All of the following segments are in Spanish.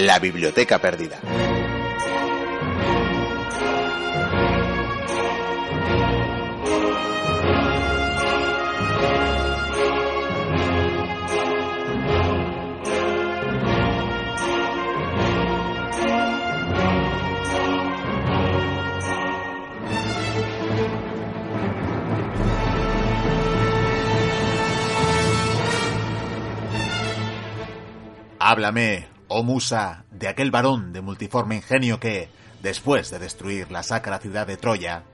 La Biblioteca Perdida. Háblame, oh musa, de aquel varón de multiforme ingenio que, después de destruir la sacra ciudad de Troya,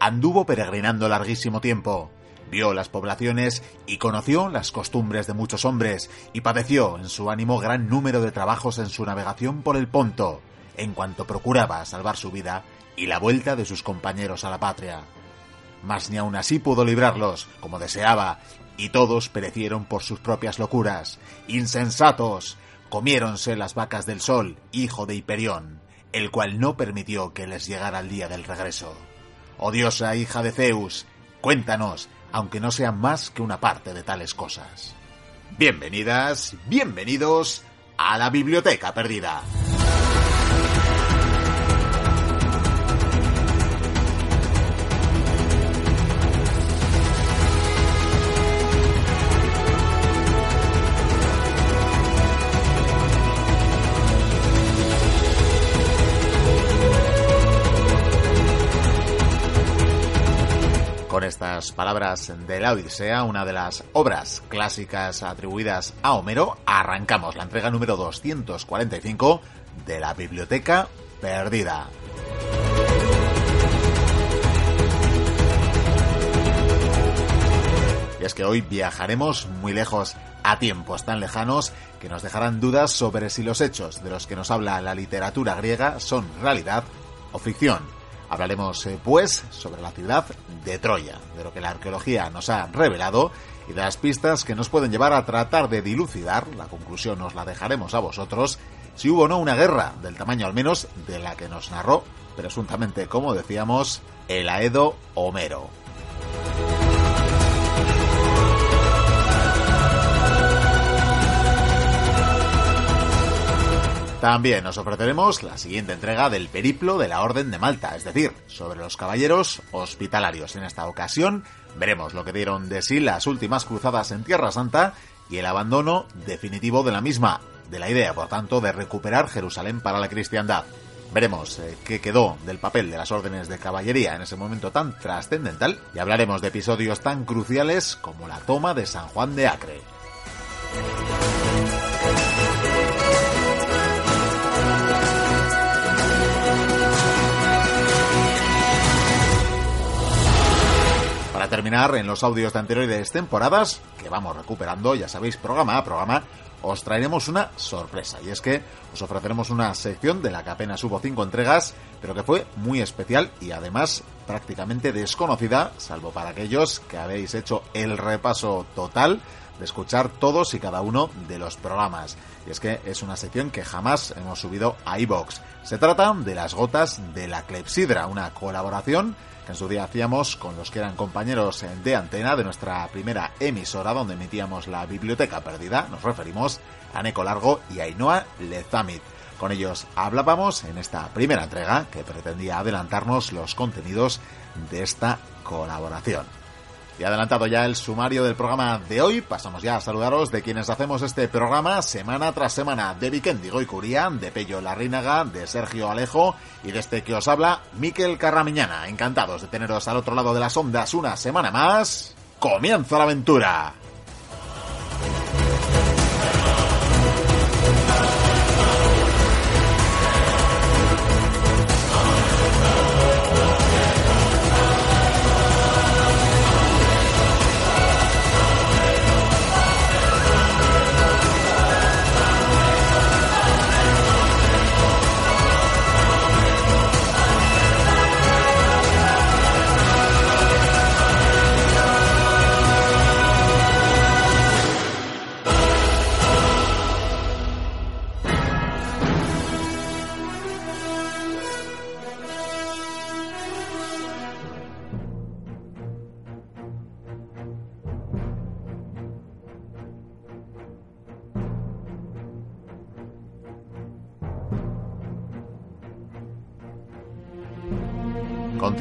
anduvo peregrinando larguísimo tiempo, vio las poblaciones y conoció las costumbres de muchos hombres y padeció en su ánimo gran número de trabajos en su navegación por el Ponto, en cuanto procuraba salvar su vida y la vuelta de sus compañeros a la patria. Mas ni aun así pudo librarlos, como deseaba, y todos perecieron por sus propias locuras. ¡Insensatos! Comiéronse las vacas del sol, hijo de Hiperión, el cual no permitió que les llegara el día del regreso. Odiosa hija de Zeus, cuéntanos, aunque no sea más que una parte de tales cosas. Bienvenidas, bienvenidos a la Biblioteca Perdida. De la Odisea, una de las obras clásicas atribuidas a Homero, arrancamos la entrega número 245 de la Biblioteca Perdida. Y es que hoy viajaremos muy lejos a tiempos tan lejanos que nos dejarán dudas sobre si los hechos de los que nos habla la literatura griega son realidad o ficción. Hablaremos, eh, pues, sobre la ciudad de Troya, de lo que la arqueología nos ha revelado y de las pistas que nos pueden llevar a tratar de dilucidar, la conclusión nos la dejaremos a vosotros, si hubo o no una guerra, del tamaño al menos de la que nos narró, presuntamente, como decíamos, el Aedo Homero. También nos ofreceremos la siguiente entrega del periplo de la Orden de Malta, es decir, sobre los caballeros hospitalarios. En esta ocasión veremos lo que dieron de sí las últimas cruzadas en Tierra Santa y el abandono definitivo de la misma, de la idea, por tanto, de recuperar Jerusalén para la cristiandad. Veremos eh, qué quedó del papel de las órdenes de caballería en ese momento tan trascendental y hablaremos de episodios tan cruciales como la toma de San Juan de Acre. Para terminar, en los audios de anteriores temporadas, que vamos recuperando, ya sabéis, programa a programa, os traeremos una sorpresa. Y es que os ofreceremos una sección de la que apenas hubo cinco entregas, pero que fue muy especial y además prácticamente desconocida, salvo para aquellos que habéis hecho el repaso total de escuchar todos y cada uno de los programas. Y es que es una sección que jamás hemos subido a iBox. Se trata de las gotas de la clepsidra, una colaboración que en su día hacíamos con los que eran compañeros de antena de nuestra primera emisora donde emitíamos la biblioteca perdida. Nos referimos a Neco Largo y Ainhoa Lezamit. Con ellos hablábamos en esta primera entrega que pretendía adelantarnos los contenidos de esta colaboración. Y adelantado ya el sumario del programa de hoy, pasamos ya a saludaros de quienes hacemos este programa semana tras semana, de Vikendigo y Curián, de Pello Larrínaga, de Sergio Alejo y de este que os habla, Miquel Carramiñana. Encantados de teneros al otro lado de las ondas una semana más. ¡Comienza la aventura!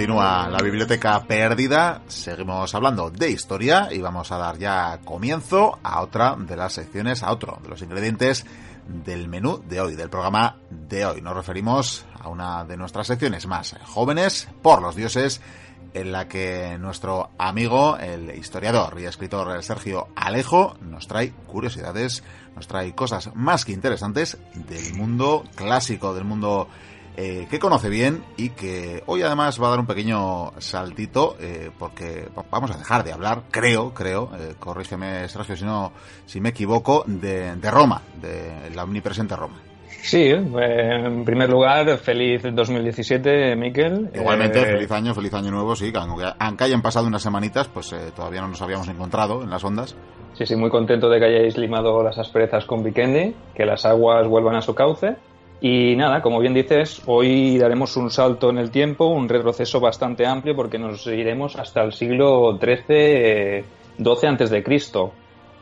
Continúa la biblioteca perdida, seguimos hablando de historia y vamos a dar ya comienzo a otra de las secciones, a otro de los ingredientes del menú de hoy, del programa de hoy. Nos referimos a una de nuestras secciones más jóvenes por los dioses, en la que nuestro amigo, el historiador y escritor Sergio Alejo, nos trae curiosidades, nos trae cosas más que interesantes del mundo clásico, del mundo eh, que conoce bien y que hoy además va a dar un pequeño saltito eh, porque vamos a dejar de hablar, creo, creo, eh, corrígeme Sergio si no, si me equivoco, de, Roma, de la omnipresente Roma. Sí, en primer lugar, feliz 2017, Miquel. Igualmente, feliz año, feliz año nuevo, sí, aunque hayan pasado unas semanitas, pues todavía no nos habíamos encontrado en las ondas. Sí, sí, muy contento de que hayáis limado las asperezas con Vikendi, que las aguas vuelvan a su cauce y nada, como bien dices, hoy daremos un salto en el tiempo, un retroceso bastante amplio porque nos iremos hasta el siglo XIII, XII antes de Cristo,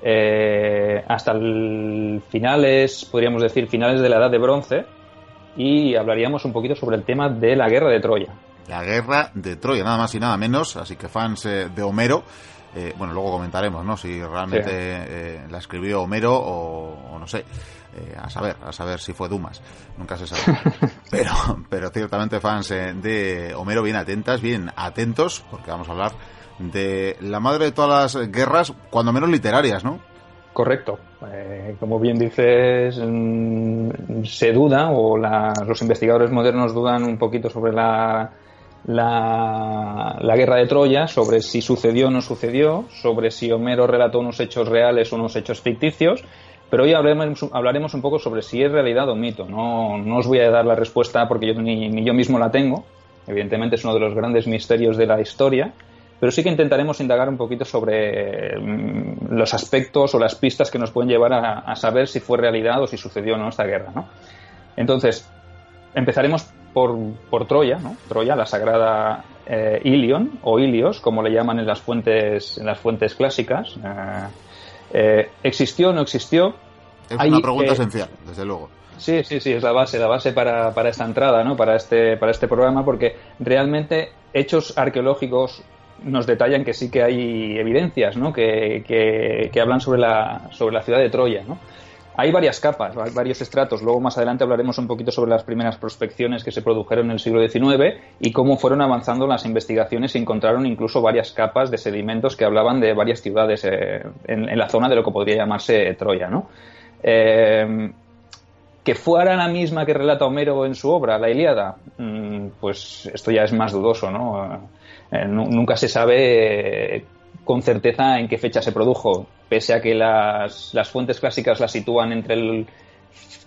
eh, hasta el finales, podríamos decir finales de la Edad de Bronce, y hablaríamos un poquito sobre el tema de la Guerra de Troya. La Guerra de Troya, nada más y nada menos, así que fans eh, de Homero. Eh, bueno, luego comentaremos, ¿no? Si realmente la escribió Homero o no sé. Eh, a saber, a saber si fue Dumas, nunca se sabe. pero, pero ciertamente fans eh, de Homero bien atentas, bien atentos, porque vamos a hablar de la madre de todas las guerras, cuando menos literarias, ¿no? Correcto. Eh, como bien dices, mm, se duda, o los investigadores modernos dudan un poquito sobre la, la, la, guerra de Troya, sobre si sucedió o no sucedió, sobre si Homero relató unos hechos reales o unos hechos ficticios, pero hoy hablaremos, hablaremos un poco sobre si es realidad o mito. No, no os voy a dar la respuesta porque yo ni, yo mismo la tengo. Evidentemente es uno de los grandes misterios de la historia. Pero sí que intentaremos indagar un poquito sobre mm, los aspectos o las pistas que nos pueden llevar a, saber si fue realidad o si sucedió o no esta guerra. ¿no? Entonces, empezaremos por, por Troya, ¿no? Troya, la sagrada eh, Ilion o Ilios, como le llaman en las fuentes, en las fuentes clásicas. Eh, eh, ¿Existió o no existió? Es una pregunta esencial, desde luego. Sí, sí, sí, es la base, la base para, para esta entrada, ¿no? Para este, para este programa, porque realmente hechos arqueológicos nos detallan que sí que hay evidencias, ¿no? Que, que, que hablan sobre la, sobre la ciudad de Troya, ¿no? Hay varias capas, varios estratos. Luego más adelante hablaremos un poquito sobre las primeras prospecciones que se produjeron en el siglo XIX y cómo fueron avanzando las investigaciones y encontraron incluso varias capas de sedimentos que hablaban de varias ciudades eh, en, la zona de lo que podría llamarse Troya, ¿no? Eh, que fuera la misma que relata Homero en su obra, la Ilíada, mm, pues esto ya es más dudoso, ¿no? Eh, nunca se sabe con certeza en qué fecha se produjo, pese a que las, las fuentes clásicas la sitúan entre el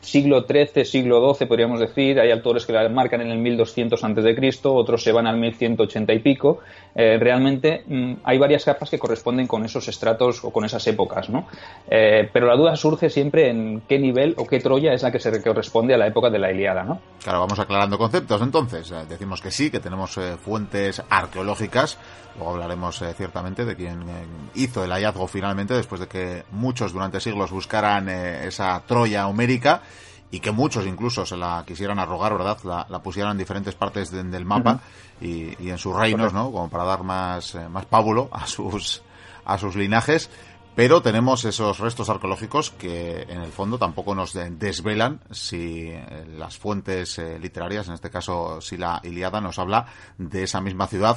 siglo XIII, siglo XII, podríamos decir. Hay autores que la marcan en el 1200 antes de Cristo, otros se van al 1180 y pico. Eh, realmente mm, hay varias capas que corresponden con esos estratos o con esas épocas, ¿no? Eh, pero la duda surge siempre en qué nivel o qué Troya es la que se corresponde a la época de la Iliada, ¿no? Claro, vamos aclarando conceptos entonces. Eh, decimos que sí, que tenemos fuentes arqueológicas. Luego hablaremos ciertamente de quién hizo el hallazgo finalmente, después de que muchos durante siglos buscaran esa Troya homérica y que muchos incluso se la quisieran arrogar, ¿verdad? La, pusieran en diferentes partes del mapa y, en sus reinos, ¿no? Como para dar más, eh, más pábulo a sus, a sus linajes. Pero tenemos esos restos arqueológicos que en el fondo tampoco nos desvelan si eh, las fuentes eh, literarias, en este caso si la Iliada nos habla de esa misma ciudad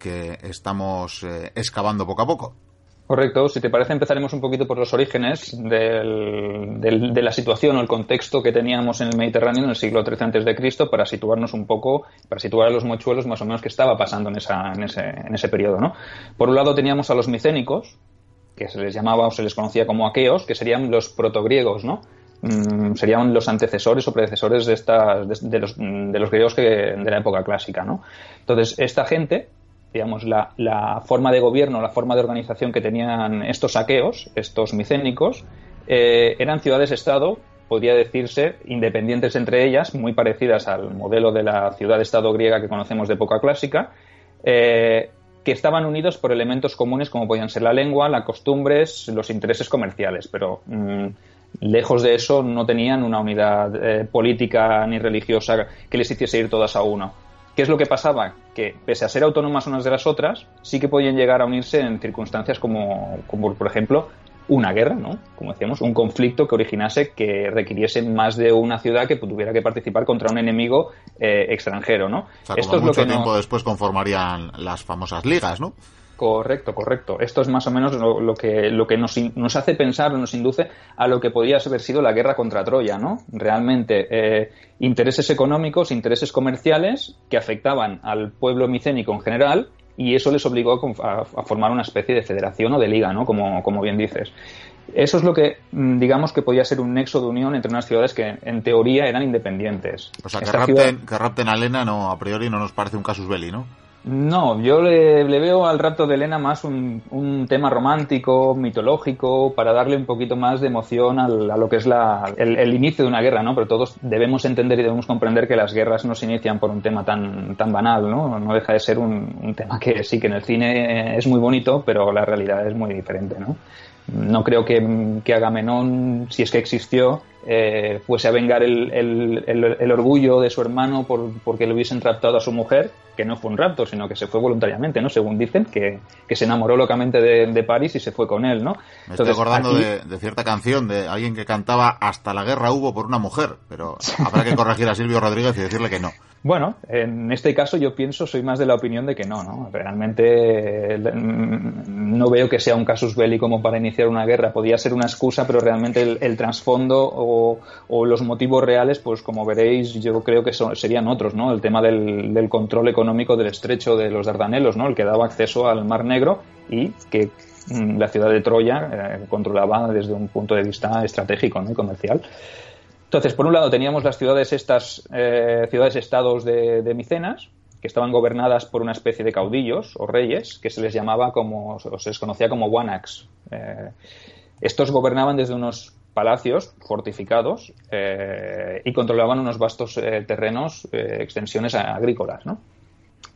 que estamos excavando poco a poco. Correcto. Si te parece, empezaremos un poquito por los orígenes de la situación o el contexto que teníamos en el Mediterráneo en el siglo XIII antes de Cristo para situarnos un poco, para situar a los mochuelos más o menos qué estaba pasando en, ese, en periodo. ¿no? Por un lado teníamos a los micénicos, que se les llamaba o se les conocía como aqueos, que serían los protogriegos, ¿no? Mm, serían los antecesores o predecesores de, de, los, griegos de la época clásica. ¿no? Entonces, esta gente digamos, la, forma de gobierno, la forma de organización que tenían estos saqueos, estos micénicos, eh, eran ciudades-estado, podría decirse, independientes entre ellas, muy parecidas al modelo de la ciudad-estado griega que conocemos de época clásica, eh, que estaban unidos por elementos comunes como podían ser la lengua, las costumbres, los intereses comerciales, pero mm, lejos de eso no tenían una unidad eh, política ni religiosa que les hiciese ir todas a uno ¿Qué es lo que pasaba? Que pese a ser autónomas unas de las otras, sí que podían llegar a unirse en circunstancias como, como por ejemplo, una guerra, ¿no? Como decíamos, un conflicto que originase que requiriese más de una ciudad que tuviera que participar contra un enemigo eh, extranjero, ¿no? Esto es mucho lo que tiempo después conformarían las famosas ligas, ¿no? Correcto, correcto. Esto es más o menos lo, que, lo que nos, nos, hace pensar, nos induce a lo que podría haber sido la guerra contra Troya, ¿no? Realmente, eh, intereses económicos, intereses comerciales que afectaban al pueblo micénico en general y eso les obligó a, formar una especie de federación o de liga, ¿no? Como, como bien dices. Eso es lo que, mm, digamos, que podía ser un nexo de unión entre unas ciudades que, en teoría, eran independientes. O sea, que rapten, que rapten, a Elena no, a priori no nos parece un casus belli, ¿no? No, yo le, veo al rapto de Elena más un, tema romántico, mitológico, para darle un poquito más de emoción a lo que es la, el, inicio de una guerra, ¿no? Pero todos debemos entender y debemos comprender que las guerras no se inician por un tema tan, tan banal, ¿no? No deja de ser un, un tema que sí, que en el cine es muy bonito, pero la realidad es muy diferente, ¿no? No creo que, que Agamenón, si es que existió, eh, fuese a vengar el, el, orgullo de su hermano por, porque le hubiesen raptado a su mujer, que no fue un rapto, sino que se fue voluntariamente, ¿no? Según dicen, que, que se enamoró locamente de, de, París y se fue con él, ¿no? Me estoy acordando de, de, cierta canción de alguien que cantaba Hasta la guerra hubo por una mujer, pero habrá que corregir a Silvio Rodríguez y decirle que no. Bueno, en este caso yo pienso, soy más de la opinión de que no, ¿no? Realmente mm, no veo que sea un casus belli como para iniciar una guerra. Podría ser una excusa, pero realmente el, trasfondo o, los motivos reales, pues como veréis, yo creo que serían otros, ¿no? El tema del, control económico del estrecho de los Dardanelos, ¿no? El que daba acceso al Mar Negro y que mm, la ciudad de Troya eh, controlaba desde un punto de vista estratégico ¿no? y comercial. Entonces, por un lado teníamos las ciudades estas, eh, ciudades-estados de, Micenas, que estaban gobernadas por una especie de caudillos o reyes, que se les llamaba como, o se les conocía como Wanax. Eh, estos gobernaban desde unos palacios fortificados eh, y controlaban unos vastos terrenos, extensiones agrícolas,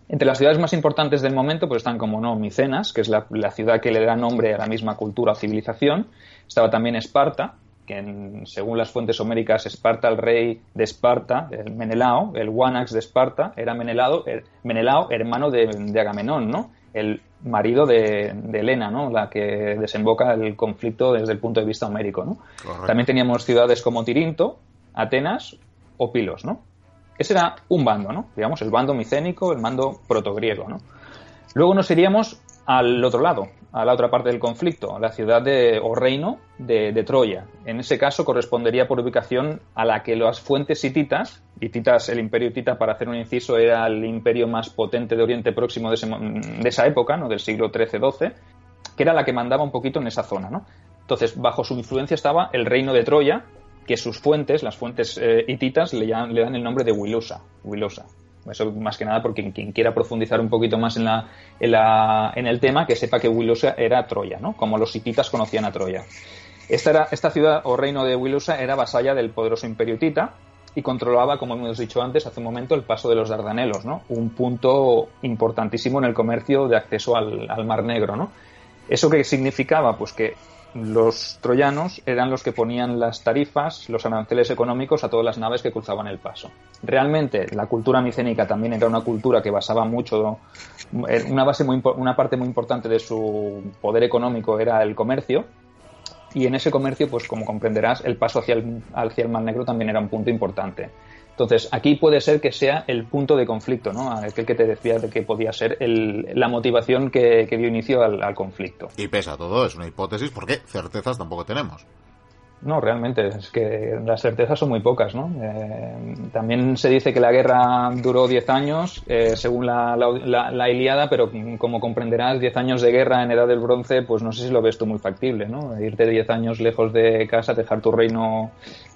Entre las ciudades más importantes del momento pues están, como no, Micenas, que es la, ciudad que le da nombre a la misma cultura o civilización. Estaba también Esparta, que según las fuentes homéricas, Esparta, el rey de Esparta, el Menelao, el Wanax de Esparta, era Menelao, Menelao hermano de, Agamenón, ¿no? El marido de, de, Helena, ¿no? La que desemboca el conflicto desde el punto de vista homérico, ¿no? También teníamos ciudades como Tirinto, Atenas o Pilos, ¿no? Ese era un bando, ¿no? Digamos, el bando micénico, el bando protogriego, ¿no? Luego nos iríamos al otro lado, a la otra parte del conflicto, a la ciudad de, o reino de, Troya. En ese caso correspondería por ubicación a la que las fuentes hititas, hititas, el imperio hitita para hacer un inciso era el imperio más potente de Oriente Próximo de, esa época, ¿no? del siglo XIII-XII, que era la que mandaba un poquito en esa zona. ¿no? Entonces, bajo su influencia estaba el reino de Troya, que sus fuentes, las fuentes eh, hititas, le, le, dan el nombre de. Wilosa. Eso más que nada porque quien, quiera profundizar un poquito más en, la, en, el tema, que sepa que Wilosa era Troya, ¿no? Como los hititas conocían a Troya. Esta, era, esta ciudad o reino de Wilosa era vasalla del poderoso imperio hitita y controlaba, como hemos dicho antes, hace un momento, el paso de los Dardanelos, ¿no? Un punto importantísimo en el comercio de acceso al, Mar Negro, ¿no? ¿Eso qué significaba? Pues que los troyanos eran los que ponían las tarifas, los aranceles económicos a todas las naves que cruzaban el paso. Realmente la cultura micénica también era una cultura que basaba mucho, eh, una, base muy, una parte muy importante de su poder económico era el comercio, y en ese comercio, pues como comprenderás, el paso hacia el, el Mar Negro también era un punto importante. Entonces, aquí puede ser que sea el punto de conflicto, ¿no? Aquel que te decía de que podía ser la motivación que, dio inicio al, conflicto. Y pesa todo, es una hipótesis, porque certezas tampoco tenemos. No, realmente, es que las certezas son muy pocas, ¿no? Eh, también se dice que la guerra duró 10 años, eh, según la, la, Iliada, pero como comprenderás, 10 años de guerra en Edad del Bronce, pues no sé si lo ves tú muy factible, ¿no? Irte 10 años lejos de casa, dejar tu reino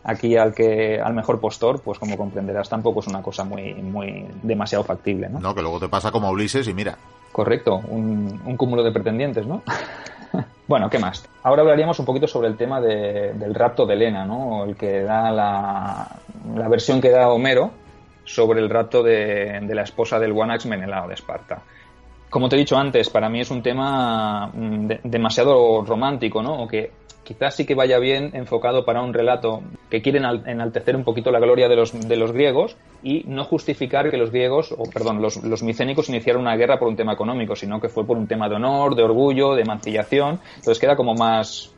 aquí al que al mejor postor, pues como comprenderás, tampoco es una cosa muy, muy demasiado factible, ¿no? No, que luego te pasa como Ulises y mira. Correcto, un, un cúmulo de pretendientes, ¿no? Bueno, ¿qué más? Ahora hablaríamos un poquito sobre el tema del rapto de Helena, ¿no? El que da la, versión que da Homero sobre el rapto de, la esposa del Wanax Menelao de Esparta. Como te he dicho antes, para mí es un tema mm, demasiado romántico, ¿no? O que quizás sí que vaya bien enfocado para un relato que quiere enaltecer un poquito la gloria de los, de los griegos y no justificar que los griegos, o perdón, los micénicos iniciaron una guerra por un tema económico, sino que fue por un tema de honor, de orgullo, de mancillación. Entonces queda como más,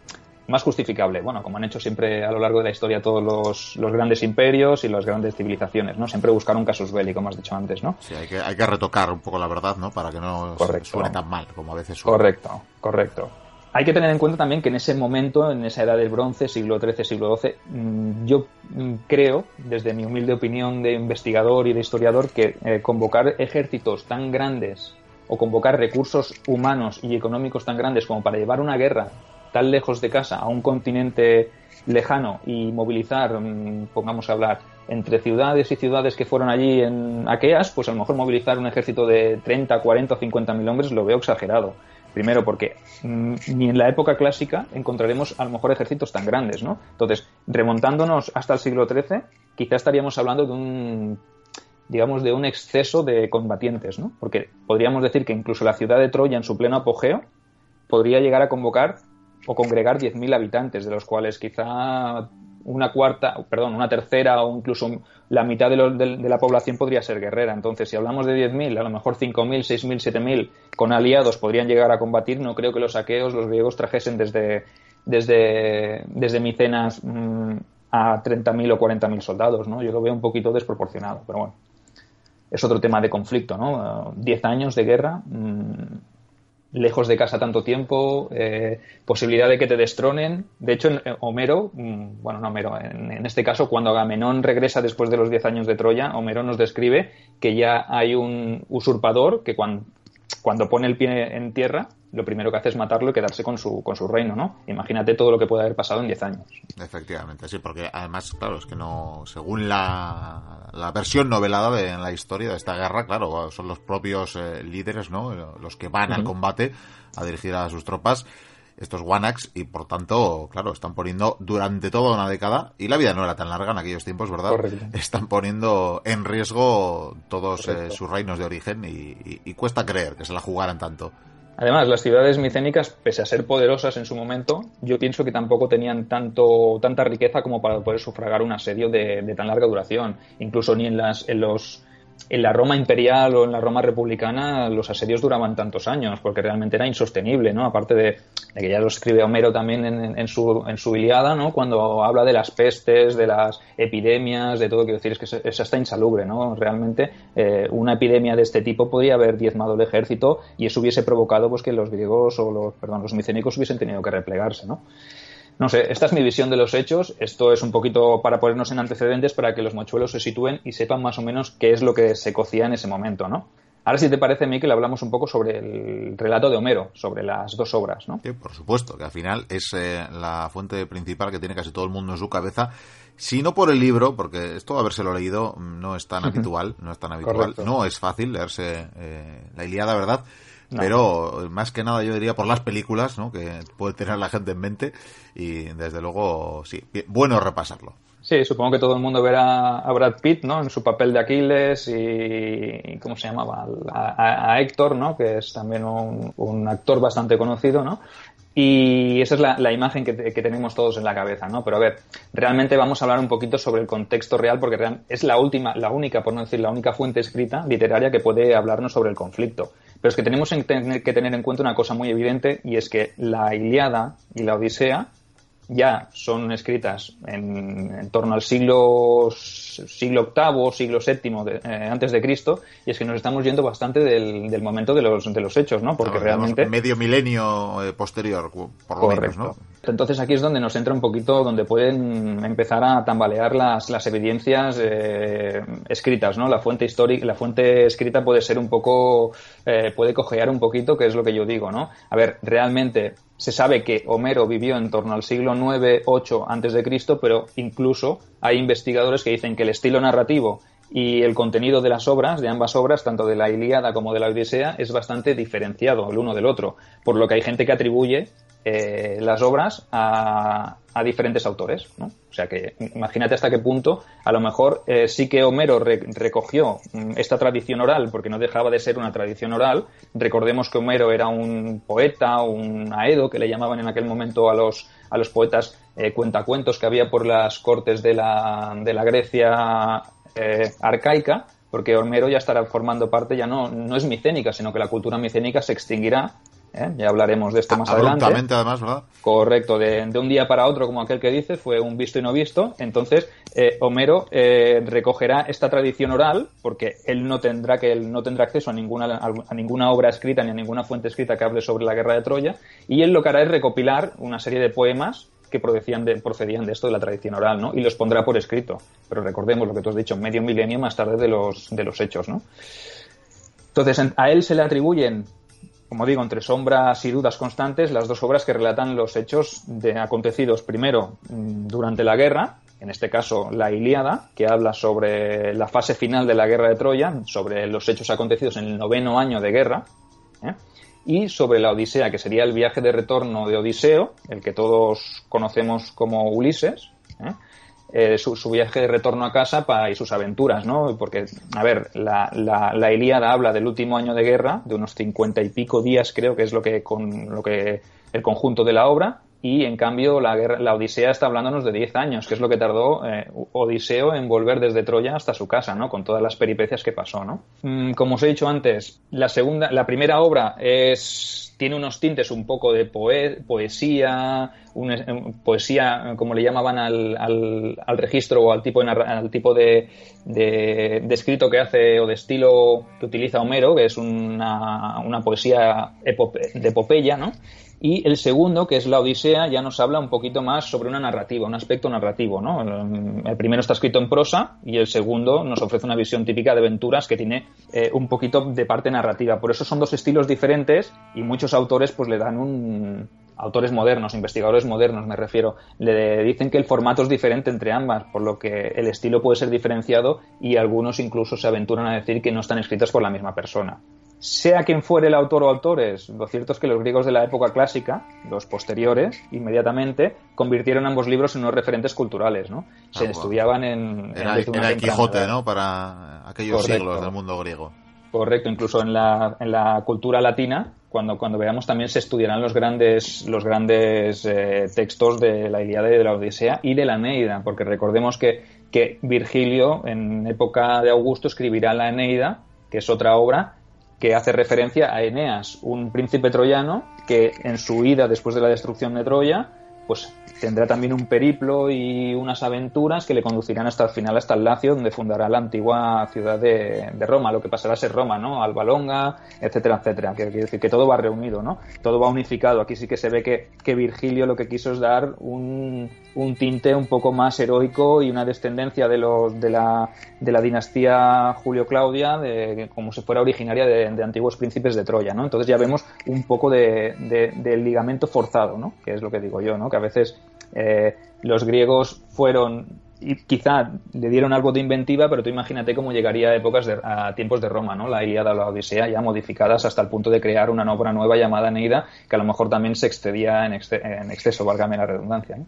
más justificable. Bueno, como han hecho siempre a lo largo de la historia todos los, los, grandes imperios y las grandes civilizaciones, ¿no? Siempre buscar un casus belli, como has dicho antes, ¿no? Sí, hay que, hay que retocar un poco la verdad, ¿no? Para que no suene tan mal como a veces suena. Correcto, correcto. Hay que tener en cuenta también que en ese momento, en esa edad del bronce, siglo XIII, siglo XII, mm, yo mm, creo, desde mi humilde opinión de investigador y de historiador, que eh, convocar ejércitos tan grandes o convocar recursos humanos y económicos tan grandes como para llevar una guerra tan lejos de casa a un continente lejano y movilizar, mm, pongamos a hablar, entre ciudades y ciudades que fueron allí en Aqueas, pues a lo mejor movilizar un ejército de 30, 40 o 50 mil hombres lo veo exagerado. Primero porque mm, ni en la época clásica encontraremos a lo mejor ejércitos tan grandes, ¿no? Entonces, remontándonos hasta el siglo XIII, quizá estaríamos hablando de un digamos, de un exceso de combatientes, ¿no? Porque podríamos decir que incluso la ciudad de Troya en su pleno apogeo podría llegar a convocar o congregar 10.000 habitantes, de los cuales quizá una cuarta, perdón, una tercera o incluso la mitad de, de, la población podría ser guerrera. Entonces, si hablamos de 10.000, a lo mejor 5.000, 6.000, 7.000 con aliados podrían llegar a combatir, no creo que los saqueos los griegos trajesen desde, desde, desde Micenas mmm, a 30.000 o 40.000 soldados, ¿no? Yo lo veo un poquito desproporcionado, pero bueno. Es otro tema de conflicto, ¿no? 10 años de guerra, mmm, lejos de casa tanto tiempo, eh, posibilidad de que te destronen. De hecho, en Homero, mm, bueno, no Homero, en, este caso, cuando Agamenón regresa después de los 10 años de Troya, Homero nos describe que ya hay un usurpador que cuando, cuando pone el pie en tierra, lo primero que hace es matarlo y quedarse con su, con su reino, ¿no? Imagínate todo lo que puede haber pasado en 10 años. Efectivamente, sí, porque además, claro, es que no, según la, la versión novelada de en la historia de esta guerra, claro, son los propios eh, líderes, ¿no? Los que van al combate a dirigir a sus tropas estos Wanax y por tanto, claro, están poniendo durante toda una década, y la vida no era tan larga en aquellos tiempos, ¿verdad? Están poniendo en riesgo todos eh, sus reinos de origen y, cuesta creer que se la jugaran tanto. Además, las ciudades micénicas, pese a ser poderosas en su momento, yo pienso que tampoco tenían tanto, tanta riqueza como para poder sufragar un asedio de, de tan larga duración. Incluso ni en, las, en los en la Roma imperial o en la Roma republicana los asedios duraban tantos años, porque realmente era insostenible, ¿no? Aparte de, que ya lo escribe Homero también en, su, en su Iliada, ¿no? Cuando habla de las pestes, de las epidemias, de todo, quiero decir, es que es hasta insalubre, ¿no? Realmente eh, una epidemia de este tipo podría haber diezmado el ejército y eso hubiese provocado pues que los griegos o los, perdón, los micénicos hubiesen tenido que replegarse, ¿no? No sé, esta es mi visión de los hechos. Esto es un poquito para ponernos en antecedentes para que los mochuelos se sitúen y sepan más o menos qué es lo que se cocía en ese momento, ¿no? Ahora, si te parece, Miquel, hablamos un poco sobre el relato de Homero, sobre las dos obras, ¿no? Sí, por supuesto, que al final es eh, la fuente principal que tiene casi todo el mundo en su cabeza. Si no por el libro, porque esto habérselo leído no es tan habitual, no es tan habitual, no es fácil leerse eh, la Iliada, ¿verdad? Pero más que nada yo diría por las películas, ¿no? Que puede tener la gente en mente y desde luego, sí, bueno repasarlo. Sí, supongo que todo el mundo verá a Brad Pitt, ¿no? En su papel de Aquiles y, ¿cómo se llamaba? A, Héctor, ¿no? Que es también un, un, actor bastante conocido, ¿no? Y esa es la, imagen que, tenemos todos en la cabeza, ¿no? Pero a ver, realmente vamos a hablar un poquito sobre el contexto real porque es la última, la única, por no decir la única fuente escrita literaria que puede hablarnos sobre el conflicto. Pero es que tenemos que tener en cuenta una cosa muy evidente y es que la Iliada y la Odisea ya son escritas en, torno al siglo siglo VIII, siglo VII eh, antes de Cristo, y es que nos estamos yendo bastante del, momento de los, de los hechos, ¿no? Porque realmente... Medio milenio eh, posterior, por lo menos, ¿no? Entonces aquí es donde nos entra un poquito, donde pueden empezar a tambalear las, evidencias eh, escritas, ¿no? La fuente histórica, la fuente escrita puede ser un poco, puede cojear un poquito, que es lo que yo digo, ¿no? A ver, realmente se sabe que Homero vivió en torno al siglo 9-8 antes de Cristo, pero incluso hay investigadores que dicen que el estilo narrativo y el contenido de las obras, de ambas obras, tanto de la Ilíada como de la Odisea, es bastante diferenciado el uno del otro, por lo que hay gente que atribuye eh, las obras a, diferentes autores. ¿no? O sea que imagínate hasta qué punto a lo mejor eh, sí que Homero recogió mm, esta tradición oral, porque no dejaba de ser una tradición oral. Recordemos que Homero era un poeta, un aedo, que le llamaban en aquel momento a los, a los poetas eh, cuentacuentos que había por las cortes de la, de la Grecia arcaica, porque Homero ya estará formando parte, ya no, no es micénica, sino que la cultura micénica se extinguirá ¿eh? Ya hablaremos de esto más adelante. además, ¿verdad? Correcto, de, un día para otro, como aquel que dice, fue un visto y no visto. Entonces, eh, Homero eh, recogerá esta tradición oral, porque él no tendrá que él no tendrá acceso a ninguna, a ninguna obra escrita ni a ninguna fuente escrita que hable sobre la guerra de Troya, y él lo que hará es recopilar una serie de poemas que procedían de, procedían de esto de la tradición oral, ¿no? Y los pondrá por escrito. Pero recordemos lo que tú has dicho, medio milenio más tarde de los, de los hechos, ¿no? Entonces, a él se le atribuyen como digo, entre sombras y dudas constantes, las dos obras que relatan los hechos de acontecidos primero mm, durante la guerra, en este caso la Ilíada, que habla sobre la fase final de la guerra de Troya, sobre los hechos acontecidos en el noveno año de guerra, ¿eh? y sobre la Odisea, que sería el viaje de retorno de Odiseo, el que todos conocemos como Ulises, ¿eh? Eh, su, viaje de retorno a casa y sus aventuras, ¿no? Porque, a ver, la, la, Ilíada habla del último año de guerra, de unos cincuenta y pico días, creo que es lo que, con, lo que el conjunto de la obra, y en cambio la, guerra, la Odisea está hablándonos de diez años, que es lo que tardó eh, Odiseo en volver desde Troya hasta su casa, ¿no? Con todas las peripecias que pasó, ¿no? Mm, como os he dicho antes, la segunda, la primera obra es tiene unos tintes un poco de poesía, eh, poesía, como le llamaban al, al, registro o al tipo, al tipo de, de, escrito que hace o de estilo que utiliza Homero, que es una, una poesía de epopeya, ¿no? Y el segundo, que es la Odisea, ya nos habla un poquito más sobre una narrativa, un aspecto narrativo. ¿no? El primero está escrito en prosa y el segundo nos ofrece una visión típica de aventuras que tiene eh, un poquito de parte narrativa. Por eso son dos estilos diferentes y muchos autores pues le dan un, autores modernos, investigadores modernos me refiero, le dicen que el formato es diferente entre ambas, por lo que el estilo puede ser diferenciado y algunos incluso se aventuran a decir que no están escritas por la misma persona sea quien fuere el autor o autores, lo cierto es que los griegos de la época clásica, los posteriores, inmediatamente, convirtieron ambos libros en unos referentes culturales, ¿no? Se ah, estudiaban en... Era, el Quijote, ¿no? Para aquellos siglos del mundo griego. Correcto, incluso en la, en la cultura latina, cuando, cuando veamos también se estudiarán los grandes, los grandes eh, textos de la Ilíada y de la Odisea y de la Eneida, porque recordemos que, que Virgilio, en época de Augusto, escribirá la Eneida, que es otra obra que hace referencia a Eneas, un príncipe troyano que en su ida después de la destrucción de Troya, pues tendrá también un periplo y unas aventuras que le conducirán hasta el final, hasta el Lacio, donde fundará la antigua ciudad de, Roma, lo que pasará a ser Roma, ¿no? Alba Longa, etcétera, etcétera. Quiere decir que todo va reunido, ¿no? Todo va unificado. Aquí sí que se ve que, que Virgilio lo que quiso es dar un, un tinte un poco más heroico y una descendencia de los de la, de la dinastía Julio Claudia, de, como si fuera originaria de, antiguos príncipes de Troya, ¿no? Entonces ya vemos un poco de, de, ligamento forzado, ¿no? Que es lo que digo yo, ¿no? Que a veces eh, los griegos fueron y quizá le dieron algo de inventiva, pero tú imagínate cómo llegaría a épocas de, a tiempos de Roma, ¿no? La Ilíada o la Odisea ya modificadas hasta el punto de crear una obra nueva llamada Neida, que a lo mejor también se excedía en, en exceso, válgame la redundancia.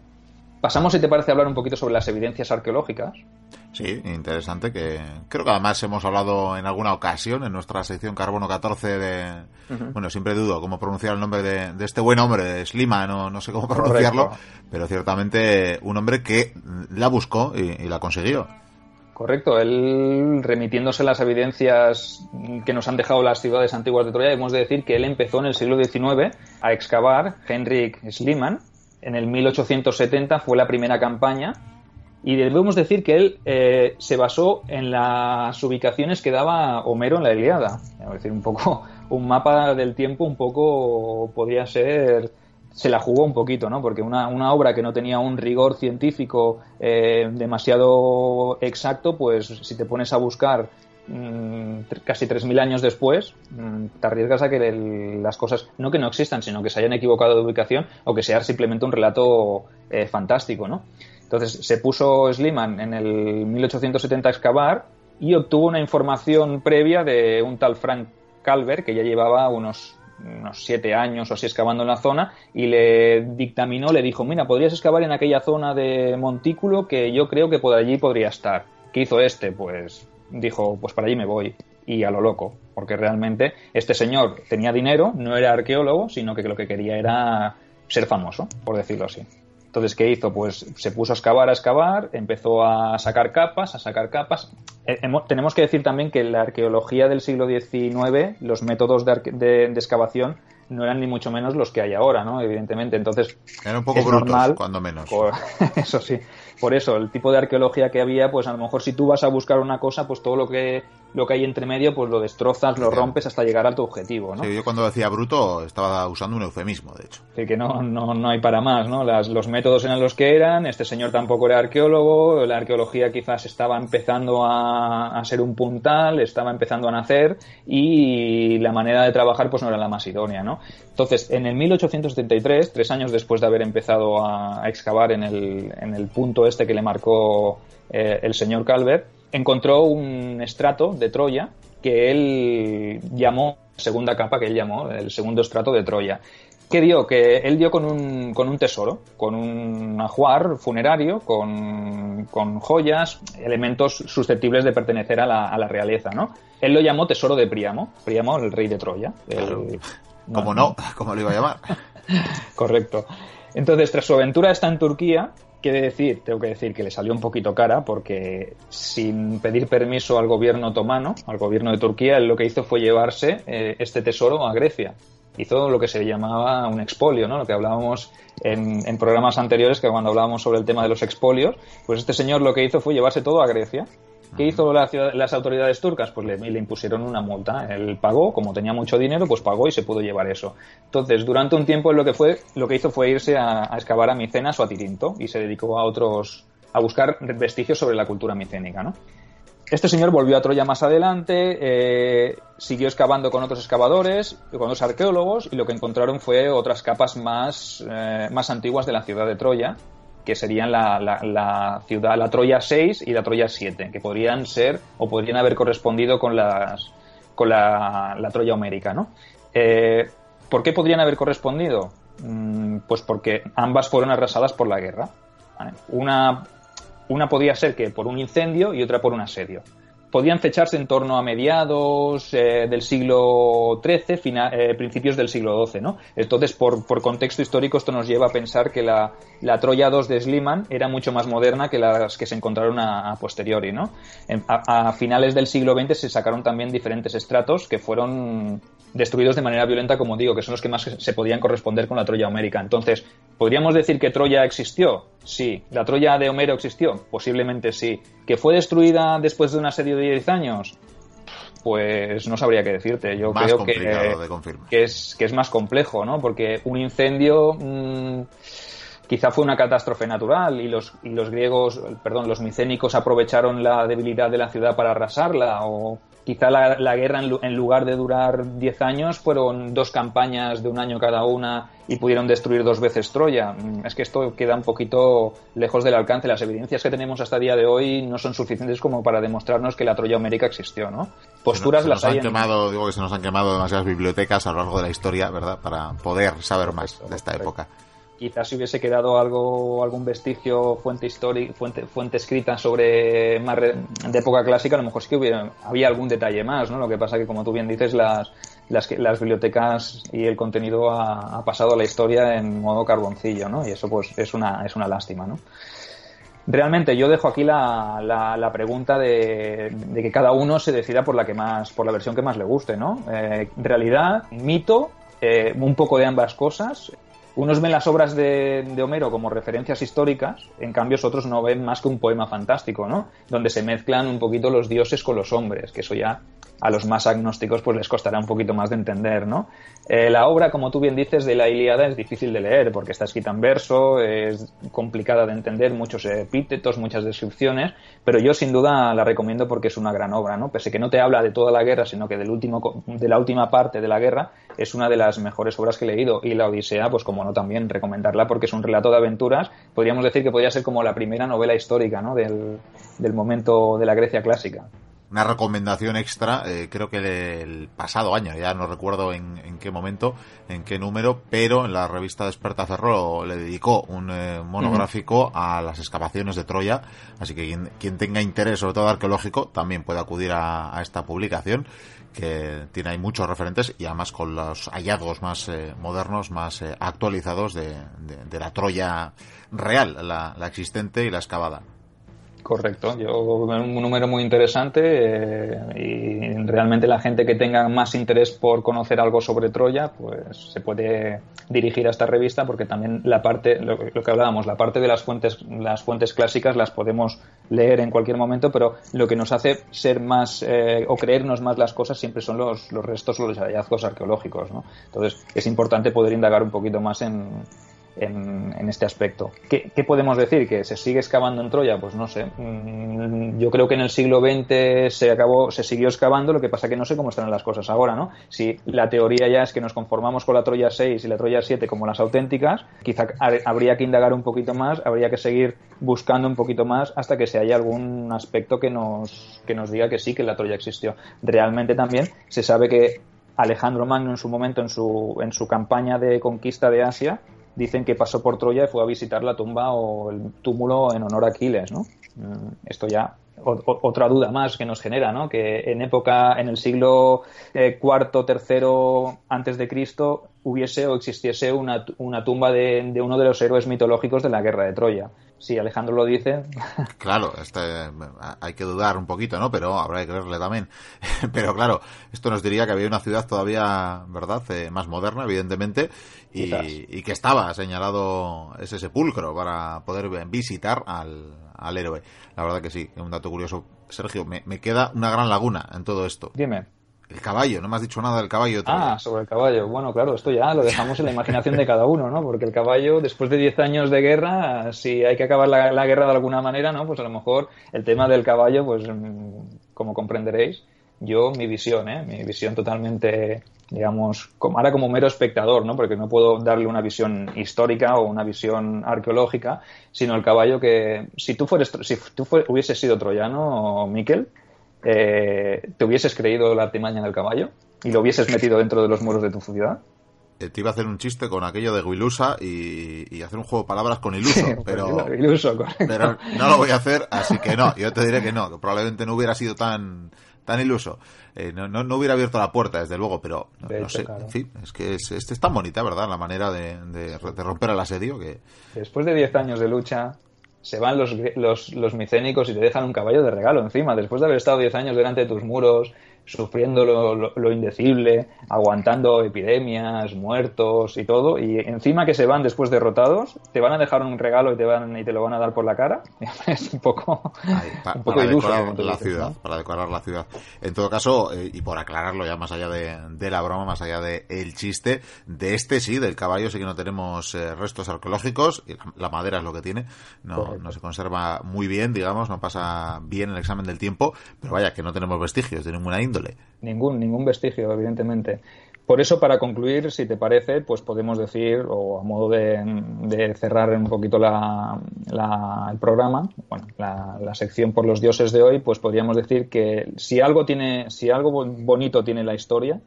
Pasamos, si te parece, a hablar un poquito sobre las evidencias arqueológicas. Sí, interesante, que creo que además hemos hablado en alguna ocasión en nuestra sección Carbono 14 de... Bueno, siempre dudo cómo pronunciar el nombre de, este buen hombre, de Slima, no, no sé cómo pronunciarlo, pero ciertamente un hombre que la buscó y, la consiguió. Correcto, él remitiéndose a las evidencias que nos han dejado las ciudades antiguas de Troya, hemos de decir que él empezó en el siglo XIX a excavar Henrik Schliemann, en el 1870 fue la primera campaña y debemos decir que él eh, se basó en las ubicaciones que daba Homero en la Iliada. Es decir, un poco un mapa del tiempo un poco podría ser se la jugó un poquito, ¿no? Porque una, una obra que no tenía un rigor científico eh, demasiado exacto, pues si te pones a buscar Mm, casi 3.000 años después, mm, te arriesgas a que las cosas, no que no existan, sino que se hayan equivocado de ubicación o que sea simplemente un relato eh, fantástico, ¿no? Entonces se puso Sliman en el 1870 a excavar y obtuvo una información previa de un tal Frank Calver que ya llevaba unos unos siete años o así excavando en la zona, y le dictaminó, le dijo, mira, podrías excavar en aquella zona de montículo que yo creo que por allí podría estar. ¿Qué hizo este? Pues dijo, pues para allí me voy. Y a lo loco, porque realmente este señor tenía dinero, no era arqueólogo, sino que lo que quería era ser famoso, por decirlo así. Entonces, ¿qué hizo? Pues se puso a excavar, a excavar, empezó a sacar capas, a sacar capas. Eh, tenemos que decir también que la arqueología del siglo XIX, los métodos de, excavación no eran ni mucho menos los que hay ahora, ¿no? Evidentemente. Entonces. Eran un poco brutos, cuando menos. eso sí. Por eso, el tipo de arqueología que había, pues a lo mejor si tú vas a buscar una cosa, pues todo lo que lo que hay entre medio, pues lo destrozas, lo rompes hasta llegar a tu objetivo, ¿no? Sí, yo cuando decía bruto estaba usando un eufemismo, de hecho. Sí, que no, no, no hay para más, ¿no? Las, los métodos eran los que eran, este señor tampoco era arqueólogo, la arqueología quizás estaba empezando a, a ser un puntal, estaba empezando a nacer y la manera de trabajar pues no era la más idónea, ¿no? Entonces, en el 1873, tres años después de haber empezado a, excavar en el, en el punto este que le marcó eh, el señor Calvert, encontró un estrato de Troya que él llamó, segunda capa que él llamó, el segundo estrato de Troya. ¿Qué dio? Que él dio con un, con un tesoro, con un ajuar funerario, con, con, joyas, elementos susceptibles de pertenecer a la, a la, realeza, ¿no? Él lo llamó tesoro de Príamo, Príamo, el rey de Troya. ¿Cómo no? ¿Cómo lo iba a llamar? Correcto. Entonces, tras su aventura está en Turquía, Decir, tengo que decir que le salió un poquito cara porque sin pedir permiso al gobierno otomano, al gobierno de Turquía, él lo que hizo fue llevarse eh, este tesoro a Grecia. Hizo lo que se llamaba un expolio, ¿no? Lo que hablábamos en, en, programas anteriores, que cuando hablábamos sobre el tema de los expolios, pues este señor lo que hizo fue llevarse todo a Grecia ¿Qué hizo las autoridades turcas? Pues le, impusieron una multa. Él pagó, como tenía mucho dinero, pues pagó y se pudo llevar eso. Entonces, durante un tiempo lo que fue, lo que hizo fue irse a, excavar a Micenas o a Tirinto y se dedicó a otros, a buscar vestigios sobre la cultura micénica. Este señor volvió a Troya más adelante, eh, siguió excavando con otros excavadores, con otros arqueólogos, y lo que encontraron fue otras capas más, eh, más antiguas de la ciudad de Troya, que serían la, la, ciudad, la Troya 6 y la Troya 7, que podrían ser o podrían haber correspondido con, las, con la, Troya homérica. Eh, ¿Por qué podrían haber correspondido? Mm, pues porque ambas fueron arrasadas por la guerra. Una, una podía ser que por un incendio y otra por un asedio podían fecharse en torno a mediados eh, del siglo XIII, eh, principios del siglo XII, ¿no? Entonces, por, contexto histórico, esto nos lleva a pensar que la, Troya II de Sliman era mucho más moderna que las que se encontraron a, posteriori, ¿no? a, finales del siglo XX se sacaron también diferentes estratos que fueron destruidos de manera violenta, como digo, que son los que más se podían corresponder con la Troya homérica. Entonces, ¿podríamos decir que Troya existió? Sí. ¿La Troya de Homero existió? Posiblemente sí. ¿Que fue destruida después de un asedio de 10 años? Pues no sabría qué decirte. Yo creo que, que, es, que es más complejo, ¿no? Porque un incendio mmm, quizá fue una catástrofe natural y los, y los griegos, perdón, los micénicos aprovecharon la debilidad de la ciudad para arrasarla o quizá la, guerra en, lugar de durar 10 años fueron dos campañas de un año cada una y pudieron destruir dos veces Troya. Mm, es que esto queda un poquito lejos del alcance. Las evidencias que tenemos hasta el día de hoy no son suficientes como para demostrarnos que la Troya homérica existió, ¿no? Posturas las han quemado, digo que se nos han quemado demasiadas bibliotecas a lo largo de la historia, ¿verdad? Para poder saber más de esta época quizás si hubiese quedado algo algún vestigio fuente histórica fuente fuente escrita sobre más de época clásica a lo mejor sí que hubiera, había algún detalle más no lo que pasa que como tú bien dices las bibliotecas y el contenido ha, pasado a la historia en modo carboncillo no y eso pues es una es una lástima no realmente yo dejo aquí la, la, pregunta de, de, que cada uno se decida por la que más por la versión que más le guste no eh, realidad mito eh, un poco de ambas cosas unos ven las obras de, Homero como referencias históricas, en cambio otros no ven más que un poema fantástico, ¿no? Donde se mezclan un poquito los dioses con los hombres, que eso ya a los más agnósticos pues les costará un poquito más de entender, ¿no? Eh, la obra, como tú bien dices, de la Ilíada es difícil de leer porque está escrita en verso, es complicada de entender, muchos epítetos, muchas descripciones, pero yo sin duda la recomiendo porque es una gran obra, ¿no? Pese que no te habla de toda la guerra, sino que del último, de la última parte de la guerra, es una de las mejores obras que he leído. Y la Odisea, pues como no también recomendarla porque es un relato de aventuras, podríamos decir que podría ser como la primera novela histórica, ¿no? Del, del momento de la Grecia clásica. Una recomendación extra, eh, creo que el pasado año, ya no recuerdo en, en, qué momento, en qué número, pero en la revista Desperta Ferro le dedicó un eh, monográfico a las excavaciones de Troya, así que quien, quien, tenga interés, sobre todo arqueológico, también puede acudir a, a esta publicación que tiene ahí muchos referentes y además con los hallazgos más eh, modernos, más eh, actualizados de, de, de, la Troya real, la, la existente y la excavada. Correcto, yo un número muy interesante eh, y realmente la gente que tenga más interés por conocer algo sobre Troya, pues se puede dirigir a esta revista porque también la parte, lo, lo, que hablábamos, la parte de las fuentes, las fuentes clásicas las podemos leer en cualquier momento, pero lo que nos hace ser más eh, o creernos más las cosas siempre son los, los restos o los hallazgos arqueológicos, ¿no? Entonces es importante poder indagar un poquito más en, en, este aspecto. ¿Qué, ¿Qué, podemos decir? ¿Que se sigue excavando en Troya? Pues no sé. Mm, yo creo que en el siglo XX se acabó, se siguió excavando, lo que pasa que no sé cómo están las cosas ahora, ¿no? Si la teoría ya es que nos conformamos con la Troya 6 y la Troya 7 como las auténticas, quizá habría que indagar un poquito más, habría que seguir buscando un poquito más hasta que se haya algún aspecto que nos, que nos diga que sí, que la Troya existió. Realmente también se sabe que Alejandro Magno en su momento, en su, en su campaña de conquista de Asia, dicen que pasó por Troya y fue a visitar la tumba o el túmulo en honor a Aquiles, ¿no? Esto ya otra duda más que nos genera, ¿no? Que en época, en el siglo eh, cuarto, tercero antes de Cristo, hubiese o existiese una, una tumba de, de, uno de los héroes mitológicos de la guerra de Troya. Si Alejandro lo dice. Claro, este, hay que dudar un poquito, ¿no? Pero habrá que creerle también. Pero claro, esto nos diría que había una ciudad todavía, ¿verdad? Eh, más moderna, evidentemente, y, y, que estaba señalado ese sepulcro para poder visitar al, al héroe. La verdad que sí, es un dato curioso. Sergio, me, me queda una gran laguna en todo esto. Dime. El caballo, no me has dicho nada del caballo. Todavía. Ah, sobre el caballo. Bueno, claro, esto ya lo dejamos en la imaginación de cada uno, ¿no? Porque el caballo, después de 10 años de guerra, si hay que acabar la, la, guerra de alguna manera, ¿no? Pues a lo mejor el tema del caballo, pues como comprenderéis, yo, mi visión, ¿eh? Mi visión totalmente, digamos, como, ahora como mero espectador, ¿no? Porque no puedo darle una visión histórica o una visión arqueológica, sino el caballo que, si tú fueres, si tú hubieses sido troyano, Miquel, eh, ¿te hubieses creído la artimaña del caballo? ¿Y lo hubieses metido dentro de los muros de tu ciudad? Eh, te iba a hacer un chiste con aquello de Guilusa y, y hacer un juego de palabras con iluso, sí, pero, iluso pero no lo voy a hacer, así que no, yo te diré que no, que probablemente no hubiera sido tan tan iluso. Eh, no, no, no, hubiera abierto la puerta, desde luego, pero no, hecho, no sé. Claro. En fin, es que es, es, es, tan bonita, ¿verdad? La manera de, de, de romper el asedio que. Después de 10 años de lucha, se van los, los, los micénicos y te dejan un caballo de regalo encima. Después de haber estado 10 años delante de tus muros, sufriendo lo, lo, lo, indecible, aguantando epidemias, muertos y todo, y encima que se van después derrotados, te van a dejar un regalo y te van y te lo van a dar por la cara, es un poco, Ahí, pa, un poco para iluso, decorar la dices, ciudad, ¿no? para decorar la ciudad. En todo caso, eh, y por aclararlo ya más allá de, de, la broma, más allá de el chiste, de este sí, del caballo sí que no tenemos eh, restos arqueológicos, y la, la, madera es lo que tiene, no, no se conserva muy bien, digamos, no pasa bien el examen del tiempo, pero vaya, que no tenemos vestigios de ninguna índole Ningún, ningún vestigio, evidentemente. Por eso, para concluir, si te parece, pues podemos decir, o a modo de, de cerrar un poquito la, la, el programa, bueno, la, la, sección por los dioses de hoy, pues podríamos decir que si algo tiene, si algo bonito tiene la historia,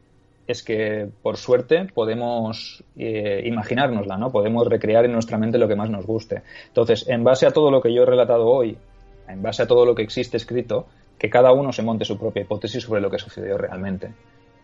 es que por suerte podemos eh, imaginárnosla, ¿no? Podemos recrear en nuestra mente lo que más nos guste. Entonces, en base a todo lo que yo he relatado hoy, en base a todo lo que existe escrito, que cada uno se monte su propia hipótesis sobre lo que sucedió realmente.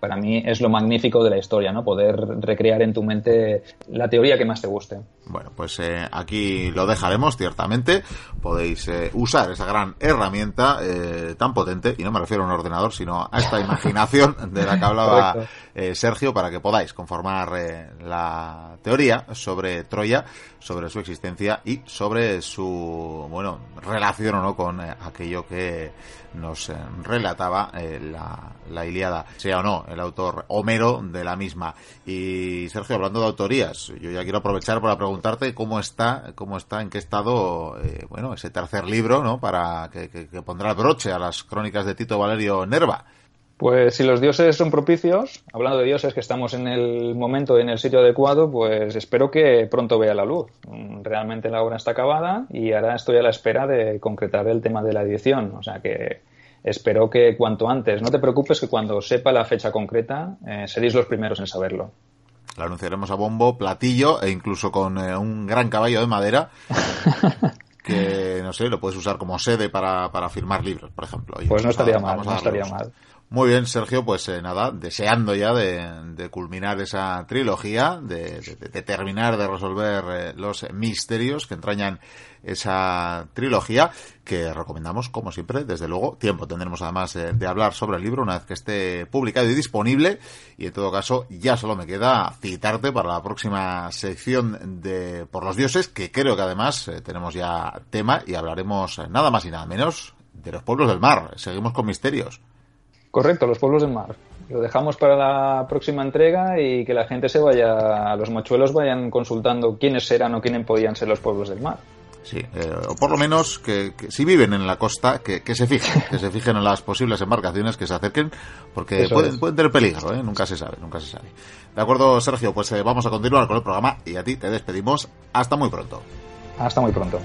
Para mí es lo magnífico de la historia, ¿no? Poder recrear en tu mente la teoría que más te guste. Bueno, pues eh, aquí lo dejaremos, ciertamente. Podéis eh, usar esa gran herramienta eh, tan potente, y no me refiero a un ordenador, sino a esta imaginación de la que hablaba eh, Sergio, para que podáis conformar eh, la teoría sobre Troya, sobre su existencia y sobre su, bueno, relación o no con eh, aquello que nos relataba la, la, Iliada, sea o no el autor Homero de la misma. Y Sergio, hablando de autorías, yo ya quiero aprovechar para preguntarte cómo está, cómo está, en qué estado, bueno, ese tercer libro, ¿no? Para que, que, pondrá broche a las crónicas de Tito Valerio Nerva. Pues si los dioses son propicios, hablando de dioses que estamos en el momento, en el sitio adecuado, pues espero que pronto vea la luz. Realmente la obra está acabada y ahora estoy a la espera de concretar el tema de la edición. O sea que espero que cuanto antes. No te preocupes que cuando sepa la fecha concreta eh, seréis los primeros en saberlo. Lo anunciaremos a bombo, platillo e incluso con eh, un gran caballo de madera que, no sé, lo puedes usar como sede para, para firmar libros, por ejemplo. pues no estaría mal, no estaría mal. Muy bien, Sergio, pues eh, nada, deseando ya de, culminar esa trilogía, de, terminar de resolver eh, los misterios que entrañan esa trilogía, que recomendamos, como siempre, desde luego, tiempo tendremos además eh, de hablar sobre el libro una vez que esté publicado y disponible, y en todo caso, ya solo me queda citarte para la próxima sección de Por los Dioses, que creo que además tenemos ya tema y hablaremos nada más y nada menos de los pueblos del mar. Seguimos con misterios. Correcto, los pueblos del mar. Lo dejamos para la próxima entrega y que la gente se vaya, los mochuelos vayan consultando quiénes eran o quiénes podían ser los pueblos del mar. Sí, eh, o por lo menos que, si viven en la costa, que, se fijen, que se fijen en las posibles embarcaciones que se acerquen, porque pueden, tener peligro, ¿eh? nunca se sabe, nunca se sabe. De acuerdo, Sergio, pues eh, vamos a continuar con el programa y a ti te despedimos. Hasta muy pronto. Hasta muy pronto.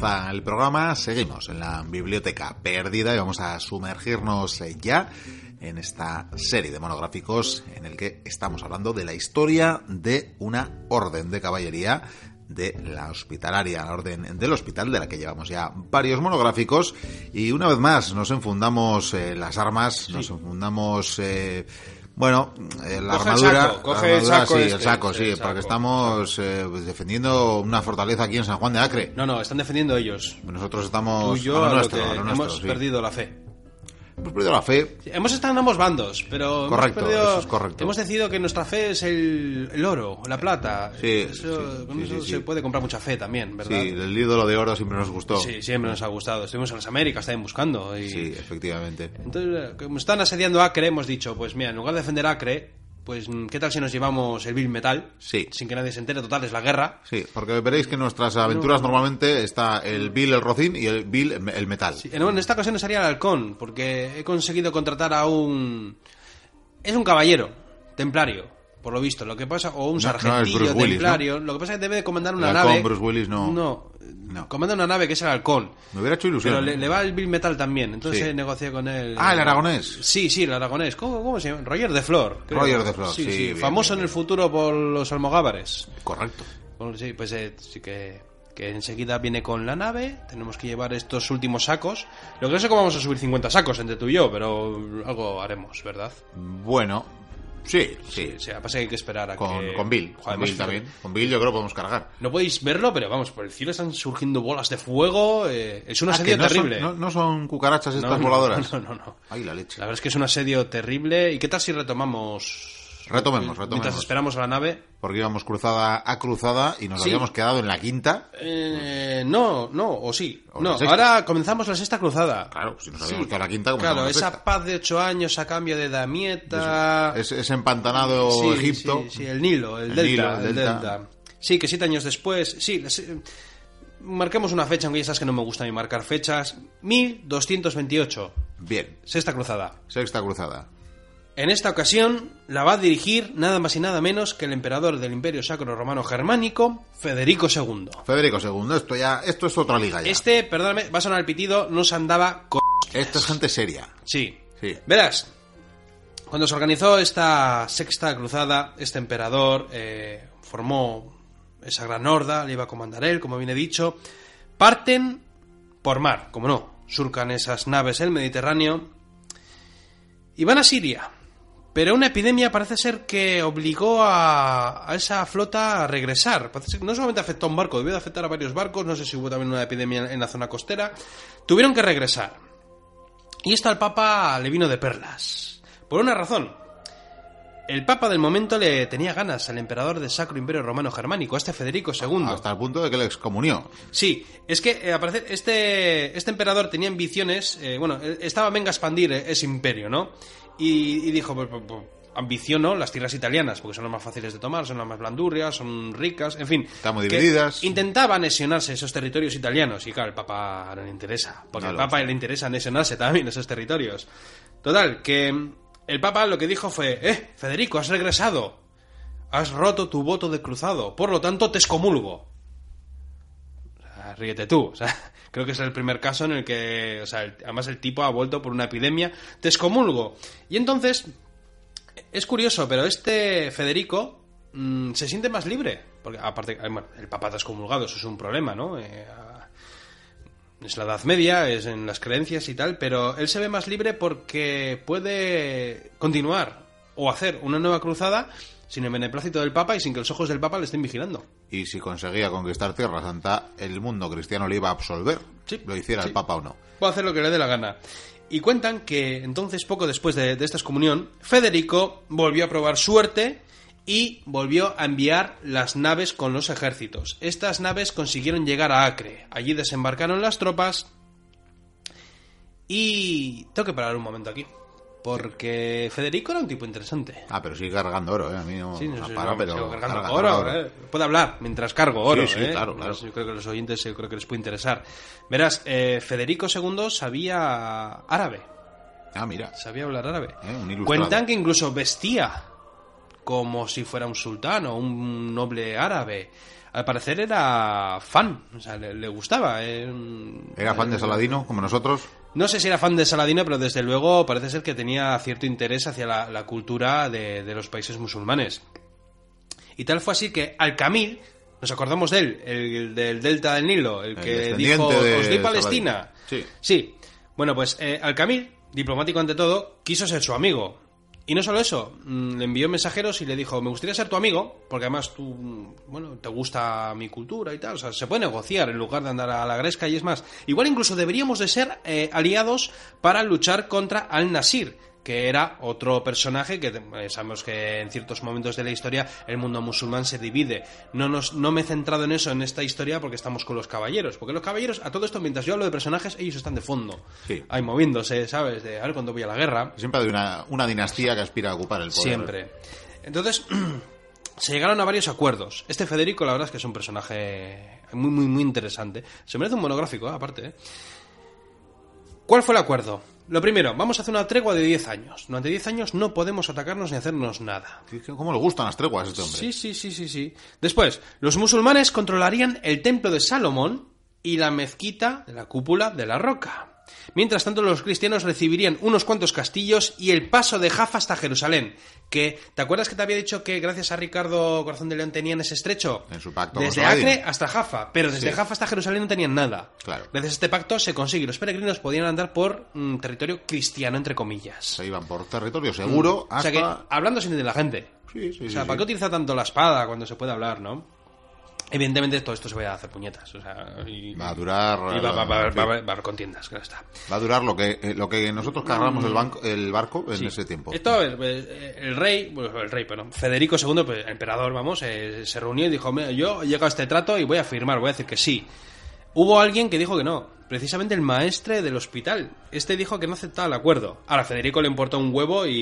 El programa, seguimos en la biblioteca perdida y vamos a sumergirnos eh, ya en esta serie de monográficos en el que estamos hablando de la historia de una orden de caballería de la hospitalaria, la orden del hospital, de la que llevamos ya varios monográficos. Y una vez más nos enfundamos eh, las armas, nos enfundamos eh, Bueno, la Coge el armadura, saco, la coge el armadura, saco sí, este, el saco, sí, sí, el saco, porque estamos eh, pues, defendiendo una fortaleza aquí en San Juan de Acre. No, no, están defendiendo ellos. Nosotros Tú estamos y yo a lo nuestro, a lo nuestro, hemos sí. perdido la fe. Hemos perdido la fe. Hemos estado en ambos bandos, pero hemos Correcto, perdido- eso es correcto. hemos decidido que nuestra fe es el, el oro, la plata. Sí, Eso- sí, con sí, eso sí, se puede comprar mucha fe también, ¿verdad? Sí, el ídolo de oro siempre nos gustó. Sí, siempre nos ha gustado. Estuvimos en las Américas también buscando. Y... Sí, efectivamente. Entonces, como están asediando Acre, hemos dicho, pues mira, en lugar de defender Acre, pues mm, ¿qué tal si nos llevamos el Bill Metal? Sí. Sin que nadie se entere, total, es la guerra. Sí, porque veréis que en nuestras aventuras normalmente está el Bill el Rocín y el Bill el metal. Sí, en, en esta ocasión sería el halcón, porque he conseguido contratar a un... Es un caballero, templario, por lo visto. Lo que pasa, o un No- no sargentillo Willis, templario. Lo que pasa es que debe de comandar una halcón, nave... Bruce Willis, no. No, No. comanda una nave que es el halcón. Me hubiera hecho ilusión. Pero le, le va el Bill Metal también, entonces Sí. he negociado con él. Ah, el aragonés. Sí, sí, el aragonés. ¿Cómo, cómo se llama? Roger de Flor. creo. Roger de Flor, sí, bien, Famoso bien, en el futuro por los almogávares. Correcto. Bueno, sí, pues eh, sí que, que enseguida viene con la nave. Tenemos que llevar estos últimos sacos. Lo que no sé cómo vamos a subir 50 sacos entre tú y yo, pero algo haremos, ¿verdad? Bueno, sí, sí. O sea, pasa que hay que esperar a Con, que... con Bill. Joder, Con Bill también. Con Bill yo creo que podemos cargar. No podéis verlo, pero vamos, por el cielo están surgiendo bolas de fuego. eh, es un Ah, asedio no terrible. Son, no, no son cucarachas estas no, voladoras. No, no, no. Ay, la leche. La verdad es que es un asedio terrible. ¿Y qué tal si retomamos? Retomemos, Mientras retomemos. esperamos a la nave. Porque íbamos cruzada a cruzada y nos Sí. habíamos quedado en la quinta. Eh, no, no, o sí. O no, ahora comenzamos la sexta cruzada. Claro, si nos habíamos quedado en la quinta, Claro, la esa paz de ocho años a cambio de Damieta. Es, es empantanado Sí, Egipto. Sí, sí, el Nilo, el, El delta, Nilo, el el delta. delta. Sí, que siete años después. Sí, les- eh, marquemos una fecha, aunque ya sabes que no me gusta ni marcar fechas. 1228, Bien, sexta cruzada. sexta cruzada. En esta ocasión la va a dirigir nada más y nada menos que el emperador del Imperio Sacro Romano Germánico, Federico II. Federico II, esto ya, esto es otra liga ya. Este, perdóname, va a sonar el pitido, no se andaba con... Esto es gente seria. Sí. Sí. Verás, cuando se organizó esta sexta cruzada, este emperador eh, formó esa gran horda, le iba a comandar él, como bien he dicho. Parten por mar, como no, surcan esas naves el Mediterráneo y van a Siria. Pero una epidemia parece ser que obligó a, a esa flota a regresar. Parece ser que no solamente afectó a un barco, debió de afectar a varios barcos. No sé si hubo también una epidemia en la zona costera. Tuvieron que regresar. Y esto al Papa le vino de perlas. Por una razón. El Papa del momento le tenía ganas al emperador del Sacro Imperio Romano Germánico, a este Federico II. Hasta el punto de que le excomunió. Sí, es que eh, al parecer este, este emperador tenía ambiciones, eh, bueno, eh, estaba venga a expandir eh, ese imperio, ¿no? Y, y dijo, pues, pues, pues, ambiciono las tierras italianas, porque son las más fáciles de tomar, son las más blandurrias, son ricas, en fin. Que divididas. Intentaba anexionarse esos territorios italianos, y claro, el Papa no le interesa, porque No al Papa le interesa anexionarse también esos territorios. Total, que el Papa lo que dijo fue, eh, Federico, has regresado, has roto tu voto de cruzado, por lo tanto te excomulgo. O sea, ríete tú. O sea, creo que es el primer caso en el que, o sea, además el tipo ha vuelto por una epidemia. Te excomulgo. Y entonces, es curioso, pero este Federico mm, se siente más libre. Porque aparte, el Papa está excomulgado, eso es un problema, ¿no? Eh, es la Edad Media, es en las creencias y tal, pero él se ve más libre porque puede continuar o hacer una nueva cruzada sin el beneplácito del Papa y sin que los ojos del Papa le estén vigilando. Y si conseguía conquistar Tierra Santa, el mundo cristiano le iba a absolver. Sí, Lo hiciera sí. el Papa o no. Puede hacer lo que le dé la gana. Y cuentan que entonces, poco después de, de esta excomunión, Federico volvió a probar suerte y volvió a enviar las naves con los ejércitos. Estas naves consiguieron llegar a Acre. Allí desembarcaron las tropas. Y tengo que parar un momento aquí. Porque Federico era un tipo interesante. Ah, pero sigue cargando oro, ¿eh? A mí no, Sí, no no sé, para, pero... sigo cargando carga, oro, ¿eh? Puedo hablar mientras cargo oro, Sí, sí, ¿eh? claro, claro. Yo creo que los oyentes yo creo que les puede interesar. Verás, eh, Federico II sabía árabe, Ah, mira. sabía hablar árabe. Eh, un. Cuentan que incluso vestía como si fuera un sultán o un noble árabe. Al parecer era fan, o sea, le, le gustaba. eh, Era fan de Saladino, como nosotros. no sé si era fan de Saladino, pero desde luego parece ser que tenía cierto interés hacia la, la cultura de, de los países musulmanes. Y tal fue así que Al-Kamil, nos acordamos de él, el del delta del Nilo, el, que dijo, de os doy Palestina. Sí. Bueno, pues eh, Al-Kamil, diplomático ante todo, quiso ser su amigo. Y no solo eso, mm, le envió mensajeros y le dijo, me gustaría ser tu amigo, porque además tú, mm, bueno, te gusta mi cultura y tal, o sea, se puede negociar en lugar de andar a la gresca y es más. Igual incluso deberíamos de ser eh, aliados para luchar contra Al-Nasir, que era otro personaje que eh, sabemos que en ciertos momentos de la historia el mundo musulmán se divide. No, nos, no me he centrado en eso en esta historia porque estamos con los caballeros. Porque los caballeros, a todo esto, mientras yo hablo de personajes, ellos están de fondo. Sí. Ahí moviéndose, ¿sabes? De a ver cuándo voy a la guerra. Siempre hay una, una dinastía que aspira a ocupar el poder. Siempre. Entonces, se llegaron a varios acuerdos. Este Federico, la verdad es que es un personaje muy, muy, muy interesante. Se merece un monográfico, ¿eh? aparte. ¿eh? ¿Cuál fue el acuerdo? Lo primero, vamos a hacer una tregua de 10 años. Durante 10 años no podemos atacarnos ni hacernos nada. ¿Cómo le gustan las treguas a este hombre? Sí, sí, sí, sí, sí. Después, los musulmanes controlarían el templo de Salomón y la mezquita de la cúpula de la roca. Mientras tanto, los cristianos recibirían unos cuantos castillos y el paso de Jaffa hasta Jerusalén. Que, ¿te acuerdas que te había dicho que gracias a Ricardo Corazón de León tenían ese estrecho? En su pacto Desde. Acre hasta Jaffa, pero desde Sí. Jaffa hasta Jerusalén no tenían nada. Claro. Gracias a este pacto se consigue. Los peregrinos podían andar por mm, territorio cristiano, entre comillas. Se iban por territorio seguro O hasta... sea que, hablando sin de la gente. Sí, sí, O sea. ¿para qué utilizar tanto la espada cuando se puede hablar, no? Evidentemente todo esto se va a hacer puñetas. O sea, y, Va a durar... y va, va- va- va- a haber contiendas, claro está. va a durar lo que, eh, lo que nosotros cargamos el, banco, el barco en Sí. ese tiempo. Esto, el, el- el rey, bueno, el rey, perdón, Federico II, pues, el emperador, vamos, eh, se reunió y dijo, "Mira, yo he llegado a este trato y voy a firmar, voy a decir que sí. Hubo alguien que dijo que no, precisamente el maestre del hospital. Este dijo que no aceptaba el acuerdo. Ahora, Federico le importó un huevo y,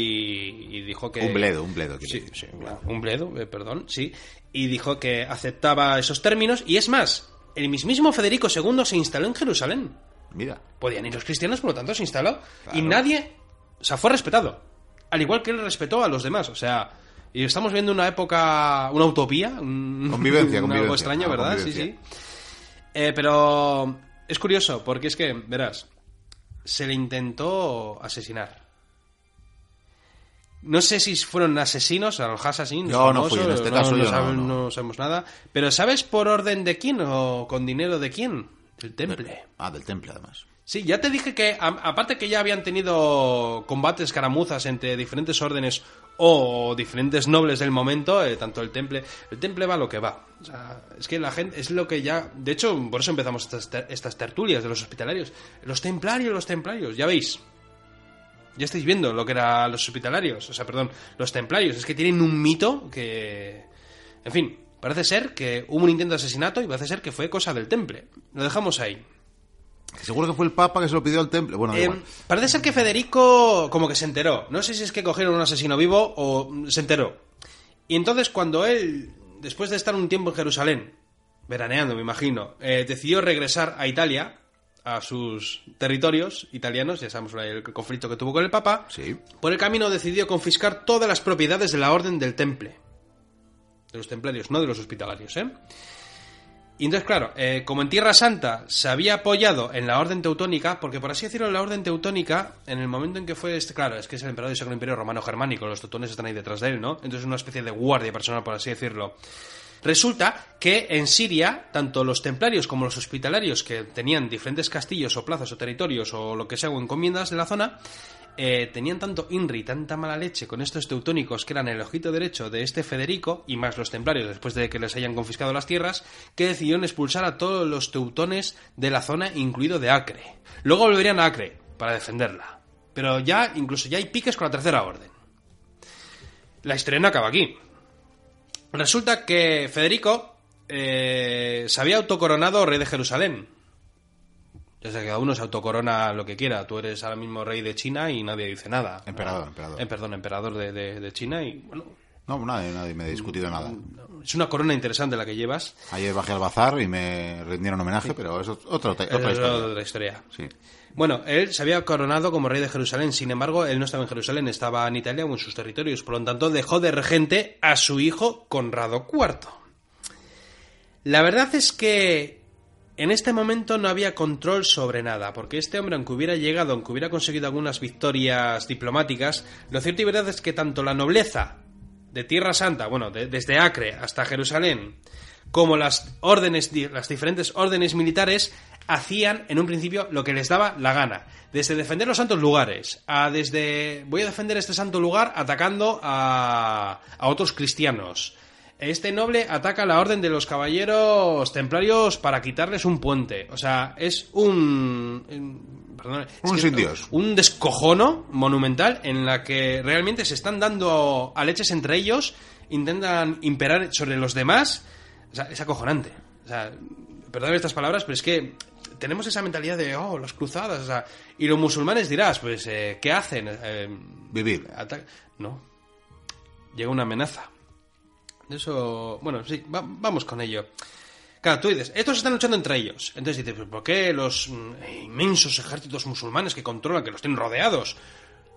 y dijo que... Un bledo, un bledo. Sí, decir. sí, un bledo, eh, perdón, sí. Y dijo que aceptaba esos términos. Y es más, el mismísimo Federico II se instaló en Jerusalén. Mira, Podían ir los cristianos, por lo tanto se instaló. Claro. Y nadie, o sea, fue respetado. Al igual que él respetó a los demás. O sea, y estamos viendo una época, una utopía. un- Convivencia, convivencia, Algo extraño, ¿verdad? Sí, sí. Eh, pero es curioso, porque es que, verás, se le intentó asesinar. No sé si fueron asesinos, a los assassins. Yo no fui, en este no- caso no yo no, saben- no. no sabemos nada. Pero ¿sabes por orden de quién o con dinero de quién? Del temple. ah, del temple además. Sí, ya te dije que, aparte que ya habían tenido combates, caramuzas entre diferentes órdenes o diferentes nobles del momento, eh, tanto el temple, el temple va lo que va. O sea, es que la gente, es lo que ya, de hecho, por eso empezamos estas, ter- estas tertulias de los hospitalarios. Los templarios, los templarios, ya veis. Ya estáis viendo lo que eran los hospitalarios, o sea, perdón, los templarios. Es que tienen un mito que... En fin, parece ser que hubo un intento de asesinato y parece ser que fue cosa del temple. Lo dejamos ahí. Seguro que fue el Papa que se lo pidió al temple. Bueno, da Eh, igual. parece ser que Federico como que se enteró. No sé si es que cogieron un asesino vivo o se enteró. Y entonces cuando él, después de estar un tiempo en Jerusalén, veraneando me imagino, eh, decidió regresar a Italia, a sus territorios italianos, ya sabemos el conflicto que tuvo con el Papa, Sí. por el camino decidió confiscar todas las propiedades de la Orden del Temple. De los templarios, no de los hospitalarios, ¿eh? Y entonces, claro, eh, como en Tierra Santa se había apoyado en la Orden Teutónica, porque por así decirlo, la Orden Teutónica, en el momento en que fue este, claro, es que es el emperador del Sacro Imperio Romano Germánico, los teutones están ahí detrás de él, ¿no? Entonces es una especie de guardia personal, por así decirlo. Resulta que en Siria, tanto los templarios como los hospitalarios, que tenían diferentes castillos o plazas o territorios o lo que sea, o encomiendas de la zona, eh, tenían tanto INRI, tanta mala leche con estos teutónicos que eran el ojito derecho de este Federico, y más los templarios después de que les hayan confiscado las tierras, que decidieron expulsar a todos los teutones de la zona, incluido de Acre. Luego volverían a Acre para defenderla. Pero ya, incluso ya hay piques con la tercera orden. La historia no acaba aquí. Resulta que Federico eh, se había autocoronado rey de Jerusalén. Sé que cada uno se autocorona lo que quiera. Tú eres ahora mismo rey de China y nadie dice nada. Emperador, emperador. Eh, perdón, emperador de, de- de China y bueno, No, nadie, nadie me ha discutido nada. es una corona interesante la que llevas. Ayer bajé al bazar y me rindieron homenaje, pero es otra, otra, otra historia. otra historia. Sí. Bueno, él se había coronado como rey de Jerusalén, sin embargo, él no estaba en Jerusalén, estaba en Italia o en sus territorios, por lo tanto dejó de regente a su hijo Conrado IV. La verdad es que en este momento no había control sobre nada, porque este hombre, aunque hubiera llegado, aunque hubiera conseguido algunas victorias diplomáticas, lo cierto y verdad es que tanto la nobleza de Tierra Santa, bueno, de- desde Acre hasta Jerusalén, como las órdenes, las diferentes órdenes militares, hacían en un principio lo que les daba la gana. Desde defender los santos lugares, a desde voy a defender este santo lugar atacando a, a otros cristianos. Este noble ataca la orden de los caballeros templarios para quitarles un puente. O sea, es un... un- perdón, es Un que- sin Dios. Un descojono monumental en la que realmente se están dando a leches entre ellos, intentan imperar sobre los demás. O sea, es acojonante. O sea, perdóname estas palabras, pero es que tenemos esa mentalidad de, oh, las cruzadas. O sea, y los musulmanes dirás, pues, eh, ¿qué hacen? Eh, Vivir. No. Llega una amenaza. Eso. Bueno, sí, va- vamos con ello. Claro, tú dices, estos están luchando entre ellos. Entonces dices, "¿Pero ¿por qué los mm, inmensos ejércitos musulmanes que controlan, que los tienen rodeados,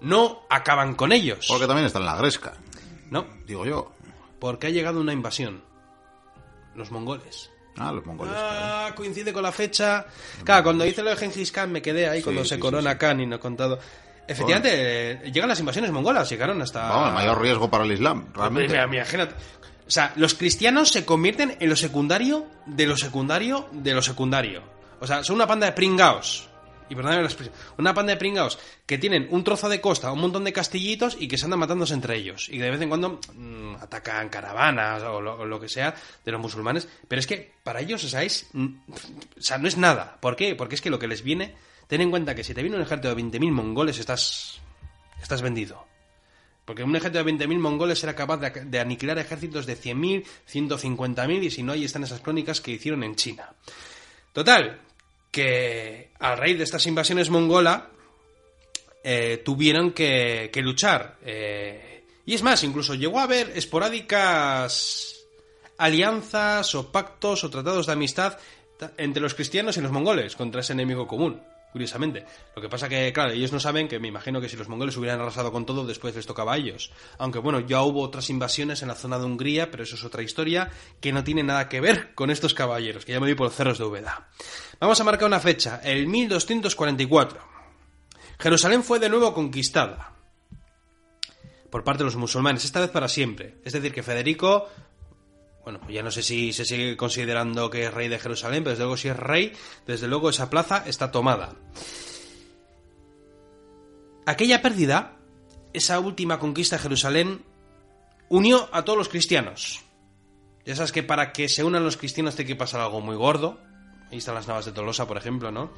no acaban con ellos? Porque también está en la gresca, No, digo yo. porque ha llegado una invasión. Los mongoles. Ah, los mongoles. claro. Ah, coincide con la fecha. Claro, cuando hice lo de Genghis Khan me quedé ahí Sí, cuando sí, se corona sí. Khan y no he contado. Efectivamente, eh, llegan las invasiones mongolas, llegaron hasta... Vamos, el mayor riesgo para el Islam, realmente. Imagínate. O sea, los cristianos se convierten en lo secundario de lo secundario de lo secundario. O sea, son una panda de pringaos. Y perdóname la expresión. Una panda de pringaos que tienen un trozo de costa, un montón de castillitos y que se andan matándose entre ellos. Y de vez en cuando mm, atacan caravanas o lo, que sea de los musulmanes. Pero es que para ellos, o sea, mm, o sea, no es nada. ¿Por qué? Porque es que lo que les viene... Ten en cuenta que si te viene un ejército de 20.000 mongoles, estás, estás vendido. Porque un ejército de 20.000 mongoles era capaz de, aniquilar ejércitos de 100.000, 150.000 y si no, ahí están esas crónicas que hicieron en China. Total, que a raíz de estas invasiones mongola eh, tuvieron que, luchar. eh, y es más, incluso llegó a haber esporádicas alianzas o pactos o tratados de amistad ta- entre los cristianos y los mongoles contra ese enemigo común. Curiosamente. Lo que pasa que, claro, ellos no saben que me imagino que si los mongoles hubieran arrasado con todo, después les tocaba a ellos. Aunque bueno, ya hubo otras invasiones en la zona de Hungría, pero eso es otra historia que no tiene nada que ver con estos caballeros, que ya me vi por los cerros de Úbeda. Vamos a marcar una fecha, el 1244. Jerusalén fue de nuevo conquistada por parte de los musulmanes, esta vez para siempre. Es decir, que Federico, bueno, ya no sé si se sigue considerando que es rey de Jerusalén, pero desde luego si es rey, desde luego esa plaza está tomada. Aquella pérdida, esa última conquista de Jerusalén, unió a todos los cristianos. Ya sabes que para que se unan los cristianos tiene que pasar algo muy gordo. Ahí están las navas de Tolosa, por ejemplo, ¿no?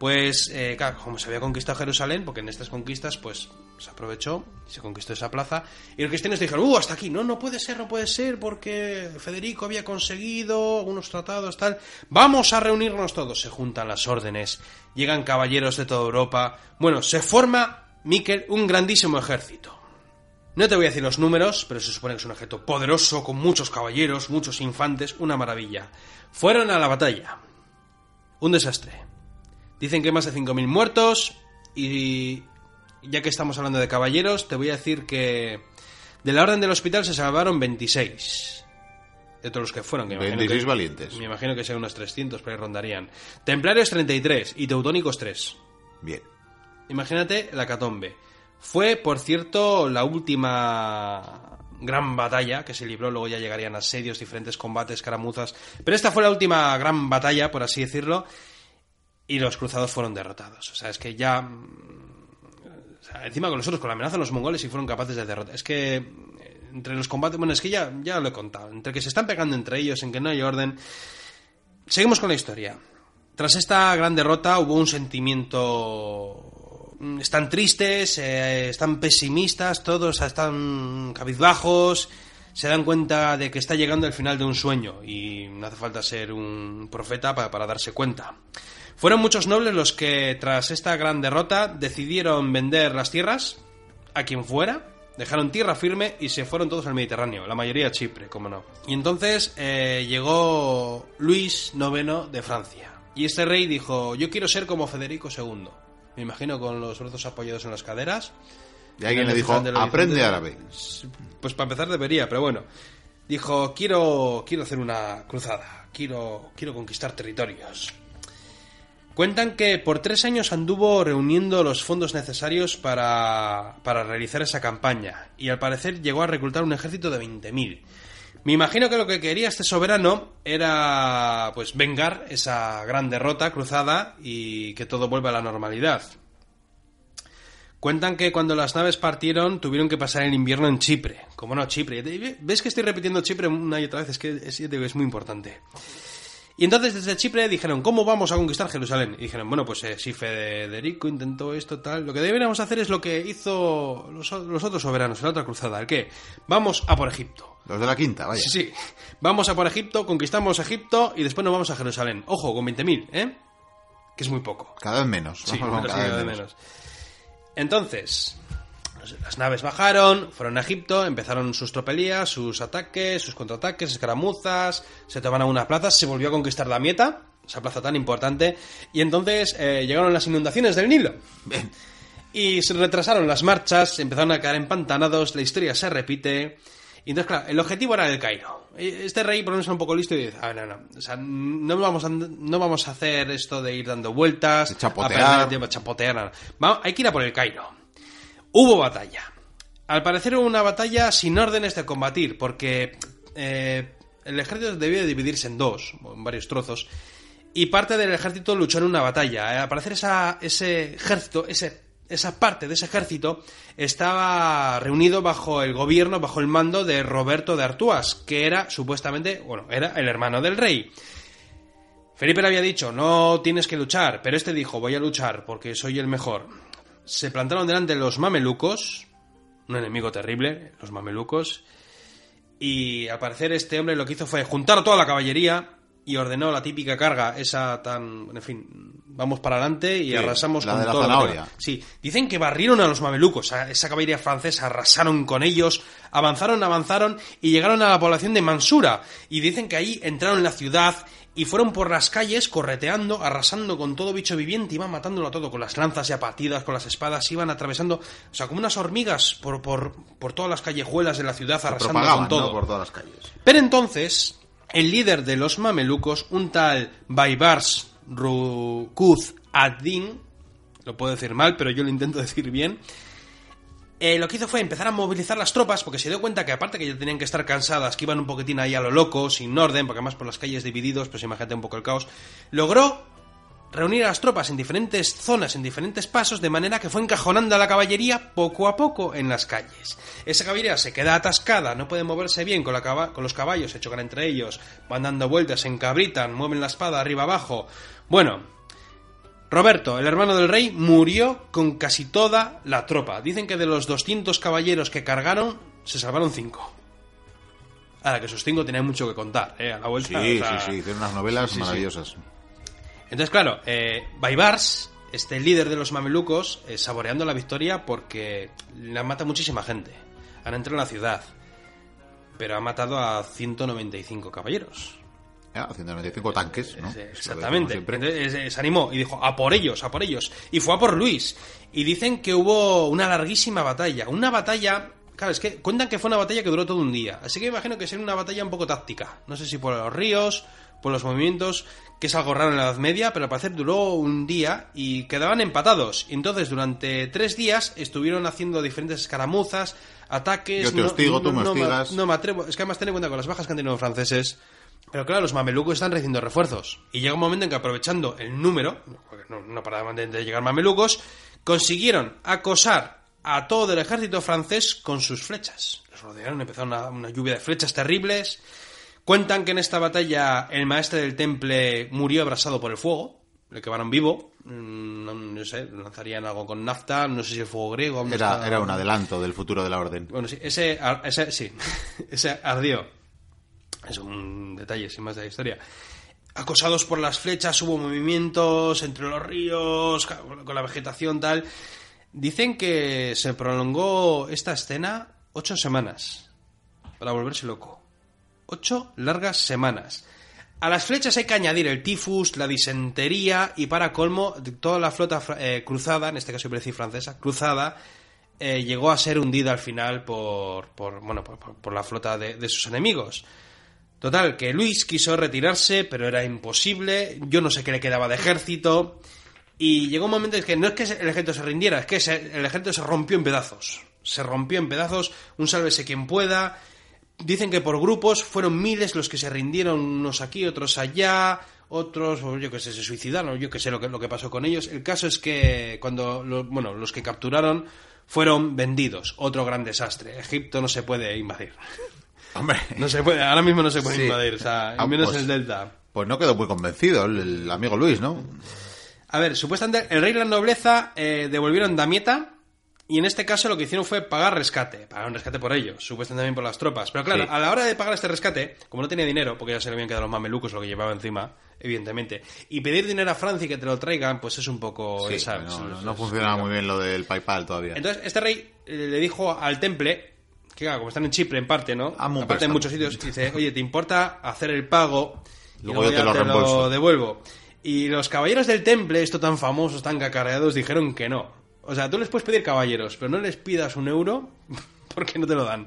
Pues, eh, claro, como se había conquistado Jerusalén, porque en estas conquistas, pues, se aprovechó se conquistó esa plaza. Y los cristianos dijeron, ¡uh, hasta aquí! No, no puede ser, no puede ser, porque Federico había conseguido unos tratados, tal. Vamos a reunirnos todos. Se juntan las órdenes, llegan caballeros de toda Europa. Bueno, se forma, Miquel, un grandísimo ejército. No te voy a decir los números, pero se supone que es un ejército poderoso, con muchos caballeros, muchos infantes, una maravilla. Fueron a la batalla. Un desastre. Dicen que hay más de 5.000 muertos y ya que estamos hablando de caballeros, te voy a decir que de la orden del hospital se salvaron 26. De todos los que fueron. Que me imagino 26 que- valientes. Me imagino que sean unos 300, pero ahí rondarían. Templarios 33 y teutónicos 3. Bien. Imagínate la catombe. Fue, por cierto, la última gran batalla que se libró, luego ya llegarían asedios, diferentes combates, caramuzas, pero esta fue la última gran batalla, por así decirlo, y los cruzados fueron derrotados. O sea, es que ya... mm, encima con nosotros, con la amenaza de los mongoles, y fueron capaces de derrotar. Es que eh, entre los combates, bueno, es que ya, ya lo he contado, entre que se están pegando entre ellos, en que no hay orden... Seguimos con la historia. Tras esta gran derrota hubo un sentimiento... mm, Están tristes, eh, están pesimistas, todos están cabizbajos, se dan cuenta de que está llegando el final de un sueño y no hace falta ser un profeta para, para darse cuenta. Fueron muchos nobles los que, tras esta gran derrota, decidieron vender las tierras a quien fuera, dejaron tierra firme y se fueron todos al Mediterráneo, la mayoría a Chipre, como no. Y entonces eh, llegó Luis IX de Francia. Y este rey dijo, yo quiero ser como Federico II. Me imagino con los brazos apoyados en las caderas. Y alguien le dijo, aprende horizonte". árabe. Pues para empezar debería, pero bueno. Dijo, quiero, quiero hacer una cruzada, quiero, quiero conquistar territorios. Cuentan que por tres años anduvo reuniendo los fondos necesarios para, para realizar esa campaña y al parecer llegó a reclutar un ejército de 20.000. Me imagino que lo que quería este soberano era pues vengar esa gran derrota cruzada y que todo vuelva a la normalidad. Cuentan que cuando las naves partieron tuvieron que pasar el invierno en Chipre. Como no, Chipre. ¿Ves que estoy repitiendo Chipre una y otra vez? Es que es, es muy importante. Y entonces desde Chipre dijeron, ¿cómo vamos a conquistar Jerusalén? Y dijeron, bueno, pues eh, si Federico intentó esto, tal, lo que deberíamos hacer es lo que hizo los, otros soberanos en la otra cruzada. ¿El qué? Vamos a por Egipto. Los de la quinta, vaya. Sí, sí. Vamos a por Egipto, conquistamos Egipto y después nos vamos a Jerusalén. Ojo, con 20.000, ¿eh? Que es muy poco. Cada vez menos. Sí, cada, vez menos. Entonces, las naves bajaron, fueron a Egipto, empezaron sus tropelías, sus ataques, sus contraataques, escaramuzas, se tomaron unas plazas, se volvió a conquistar la Mieta, esa plaza tan importante, y entonces eh, llegaron las inundaciones del Nilo. Y se retrasaron las marchas, empezaron a caer empantanados, la historia se repite. Y entonces, claro, el objetivo era el Cairo. Este rey, por lo menos, un poco listo y dice, a ver, no, no, o sea, no vamos a, no vamos a hacer esto de ir dando vueltas, chapotear, a chapotear, hay que ir a por el Cairo. Hubo batalla. Al parecer hubo una batalla sin órdenes de combatir, porque eh, el ejército debía dividirse en dos, en varios trozos, y parte del ejército luchó en una batalla. Eh, al parecer esa, ese ejército, ese, esa parte de ese ejército estaba reunido bajo el gobierno, bajo el mando de Roberto de Artuas, que era supuestamente, bueno, era el hermano del rey. Felipe le había dicho, no tienes que luchar, pero este dijo, voy a luchar porque soy el mejor se plantaron delante los mamelucos, un enemigo terrible, los mamelucos, y al parecer este hombre lo que hizo fue juntar toda la caballería y ordenó la típica carga, esa tan, en fin, vamos para adelante y arrasamos con todo. La sí, dicen que barrieron a los mamelucos, a esa caballería francesa, arrasaron con ellos, avanzaron, avanzaron y llegaron a la población de Mansura y dicen que ahí entraron en la ciudad y fueron por las calles correteando, arrasando con todo bicho viviente, iban matándolo a todo con las lanzas ya partidas, con las espadas, iban atravesando, o sea, como unas hormigas por, por, por todas las callejuelas de la ciudad, arrasando con todo. Por todas las calles. Pero entonces, el líder de los mamelucos, un tal Baibars Rukuz ad-Din, lo puedo decir mal, pero yo lo intento decir bien, eh, lo que hizo fue empezar a movilizar las tropas, porque se dio cuenta que aparte que ya tenían que estar cansadas, que iban un poquitín ahí a lo loco, sin orden, porque además por las calles divididos, pues imagínate un poco el caos, logró reunir a las tropas en diferentes zonas, en diferentes pasos, de manera que fue encajonando a la caballería poco a poco en las calles. Esa caballería se queda atascada, no puede moverse bien con, los caballos, se chocan entre ellos, van dando vueltas, se encabritan, mueven la espada arriba abajo. Bueno, Roberto, el hermano del rey, murió con casi toda la tropa. Dicen que de los 200 caballeros que cargaron, se salvaron 5. Ahora que esos 5 tenían mucho que contar, ¿eh? A la vuelta. Sí, sí, sí, tienen unas novelas maravillosas. Entonces, claro, eh, Baibars, este líder de los mamelucos, eh, saboreando la victoria porque le han matado muchísima gente. Han entrado en la ciudad, pero ha matado a 195 caballeros. Ah, 195 tanques, ¿no? Exactamente. se animó y dijo, a por ellos, a por ellos. Y fue a por Luis. Y dicen que hubo una larguísima batalla. Una batalla... Claro, es que cuentan que fue una batalla que duró todo un día. Así que imagino que sería una batalla un poco táctica. No sé si por los ríos, por los movimientos, que es algo raro en la Edad Media, pero al parecer duró un día y quedaban empatados. Entonces durante tres días estuvieron haciendo diferentes escaramuzas, ataques... Yo te hostigo, tú me hostigas. No, me atrevo. Es que además ten en cuenta con las bajas que han tenido los franceses pero claro, los mamelucos están recibiendo refuerzos. Y llega un momento en que aprovechando el número, no, no paraban de llegar mamelucos, consiguieron acosar a todo el ejército francés con sus flechas. Los rodearon, empezaron una, una lluvia de flechas terribles. Cuentan que en esta batalla el maestre del temple murió abrasado por el fuego, le quemaron vivo. Mm, no, sé, lanzarían algo con nafta, no sé si el fuego griego. Era, era un adelanto del futuro de la orden. Bueno, sí, ese, ese sí, ese ardió. Es un detalle sin más de la historia. Acosados por las flechas, hubo movimientos entre los ríos, con la vegetación tal. Dicen que se prolongó esta escena ocho semanas para volverse loco. Ocho largas semanas. A las flechas hay que añadir el tifus, la disentería y para colmo toda la flota eh, cruzada, en este caso decir francesa, cruzada, eh, llegó a ser hundida al final por, por bueno, por, la flota de sus enemigos. Total, que Luis quiso retirarse, pero era imposible. Yo no sé qué le quedaba de ejército. Y llegó un momento en que no es que el ejército se rindiera, es que el ejército se rompió en pedazos. Se rompió en pedazos, un sálvese quien pueda. dicen que por grupos fueron miles los que se rindieron, unos aquí, otros allá, otros, yo que sé, se suicidaron, yo que sé lo que, lo que pasó con ellos. El caso es que cuando, bueno, los que capturaron fueron vendidos. Otro gran desastre. Egipto no se puede invadir. Hombre, No se puede, ahora mismo no se puede Sí. invadir, o sea, Ah, al menos pues- el Delta. pues no quedó muy convencido el, el amigo Luis, ¿no? A ver, supuestamente el rey y la nobleza eh, devolvieron Damieta y en este caso lo que hicieron fue pagar rescate. Pagaron rescate por ellos, supuestamente también por las tropas. Pero claro, Sí. a la hora de pagar este rescate, como no tenía dinero, porque ya se le habían quedado los mamelucos lo que llevaba encima, evidentemente, y pedir dinero a Francia y que te lo traigan, pues es un poco... No, no, no funcionaba muy bien lo del PayPal todavía. Entonces, este rey eh, le dijo al temple, claro, como están en Chipre en parte, ¿no? Aparte en muchos sitios, dice, oye, ¿te importa hacer el pago? Y Luego yo te lo reembolso. devuelvo. Y los caballeros del temple, esto tan famosos, tan cacareados, dijeron que no. O sea, tú les puedes pedir caballeros, pero no les pidas un euro porque no te lo dan.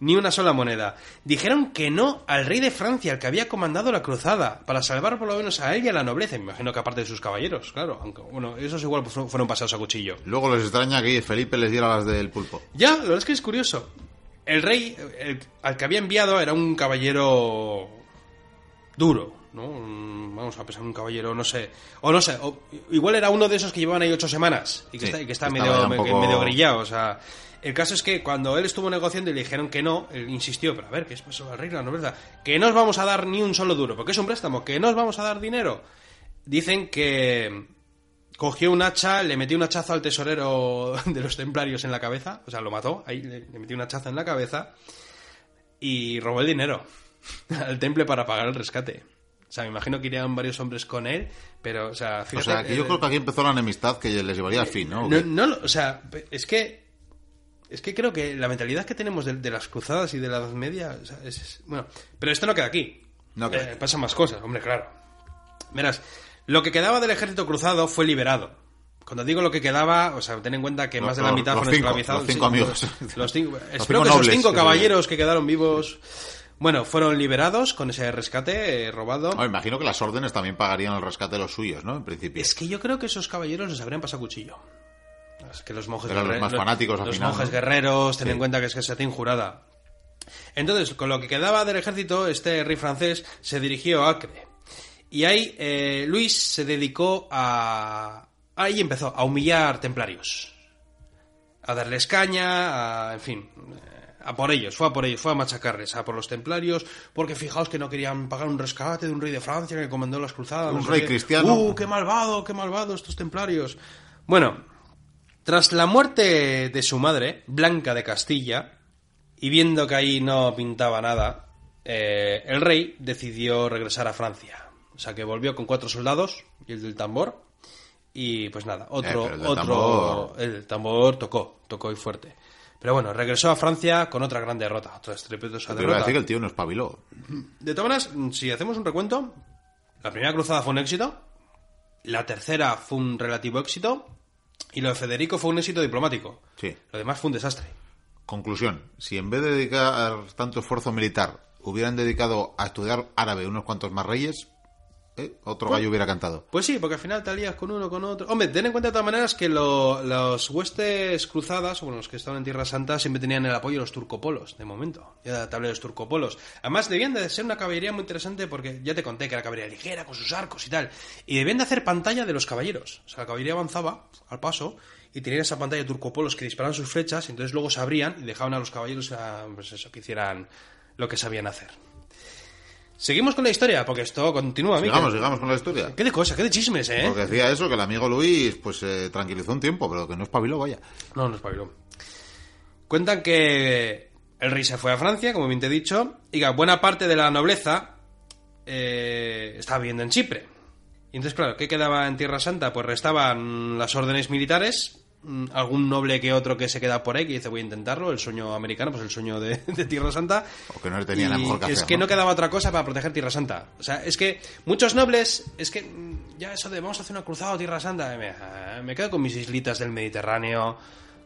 Ni una sola moneda. Dijeron que no al rey de Francia, el que había comandado la cruzada, para salvar por lo menos a él y a la nobleza. Me imagino que aparte de sus caballeros, claro. Aunque, bueno, esos igual fu- fueron pasados a cuchillo. Luego les extraña que Felipe les diera las del pulpo. Ya, la verdad es que es curioso. El rey el- al que había enviado era un caballero duro, ¿no? Un- vamos a pensar un caballero, no sé, o no sé, o- igual era uno de esos que llevaban ahí ocho semanas y que Sí, está, y que está que estaba medio, ya un me- poco- medio grillado, o sea... El caso es que cuando él estuvo negociando y le dijeron que no, él insistió, pero a ver, ¿qué es eso al rey, la nobleza? Que no os vamos a dar ni un solo duro, porque es un préstamo, que no os vamos a dar dinero. Dicen que cogió un hacha, le metió un hachazo al tesorero de los templarios en la cabeza, o sea, lo mató, ahí le, le metió un hachazo en la cabeza y robó el dinero al temple para pagar el rescate. O sea, me imagino que irían varios hombres con él, pero, o sea, O fíjate... sea, que yo eh, creo que aquí empezó la enemistad que les llevaría al fin, ¿no? ¿O no, no o sea, es que es que creo que la mentalidad que tenemos de, de las cruzadas y de la Edad Media, o sea, es, es- bueno, pero esto no queda aquí. No queda Eh, aquí. pasan más cosas, hombre, claro. Verás, lo que quedaba del ejército cruzado fue liberado. Cuando digo lo que quedaba, o sea, ten en cuenta que más de la mitad fueron esclavizados. los cinco amigos. Los, los cinco, espero cinco que esos cinco caballeros que quedaron vivos, bueno, fueron liberados con ese rescate eh, robado. No, imagino que las órdenes también pagarían el rescate de los suyos, ¿no? En principio. Es que yo creo que esos caballeros les habrían pasado cuchillo. Es que los monjes Eran los más fanáticos al Los final, monjes ¿no? guerreros, ten Sí. en cuenta que es que se injurada. Entonces, con lo que quedaba del ejército, este rey francés se dirigió a Acre. Y ahí eh, Luis se dedicó a... Ahí empezó a humillar templarios. A darles caña, a, en fin, eh, a por ellos, fue a por ellos, fue a machacarles, a por los templarios, porque fijaos que no querían pagar un rescate de un rey de Francia que comandó las cruzadas. Un no rey cristiano. ¡Uh, qué malvado, qué malvado estos templarios! Bueno, tras la muerte de su madre, Blanca de Castilla, y viendo que ahí no pintaba nada, eh, el rey decidió regresar a Francia. O sea que volvió con cuatro soldados y el del tambor. Y pues nada, otro, Eh, pero el otro, tambor- el tambor tocó, tocó y fuerte. Pero bueno, regresó a Francia con otra gran derrota, otra estrepitosa derrota. decir que el tío no espabiló. De todas maneras, si hacemos un recuento, la primera cruzada fue un éxito, la tercera fue un relativo éxito, y lo de Federico fue un éxito diplomático. Sí. Lo demás fue un desastre. Conclusión. Si en vez de dedicar tanto esfuerzo militar hubieran dedicado a estudiar árabe unos cuantos más reyes, ¿eh? otro gallo hubiera cantado. Pues sí, porque al final te alías con uno, con otro. Hombre, ten en cuenta de todas maneras que lo- los huestes cruzadas, o bueno, los que estaban en Tierra Santa, siempre tenían el apoyo de los turcopolos, de momento. Ya tableros turcopolos. Además, debían de ser una caballería muy interesante porque ya te conté que era caballería ligera, con sus arcos y tal. Y debían de hacer pantalla de los caballeros. O sea, la caballería avanzaba al paso y tenían esa pantalla de turcopolos que disparaban sus flechas, y entonces luego se abrían y dejaban a los caballeros a, pues eso, que hicieran lo que sabían hacer. Seguimos con la historia, porque esto continúa. Sigamos, sigamos con la historia. Qué de cosas, qué de chismes, ¿eh? Porque decía eso, que el amigo Luis pues se tranquilizó un tiempo, pero que no espabiló, vaya. No, no es pabilón. Cuentan que el rey se fue a Francia, como bien te he dicho, y que buena parte de la nobleza eh, estaba viviendo en Chipre. Y entonces, claro, ¿qué quedaba en Tierra Santa? Pues restaban las órdenes militares, algún noble que otro que se queda por ahí, que dice voy a intentarlo, el sueño americano, pues el sueño de, de Tierra Santa. O que no nada Y mejor que es hacer, que ¿no? no quedaba otra cosa para proteger Tierra Santa. O sea, es que muchos nobles, es que mm, ya eso de vamos a hacer una cruzada a Tierra Santa, me, ah, me quedo con mis islitas del Mediterráneo,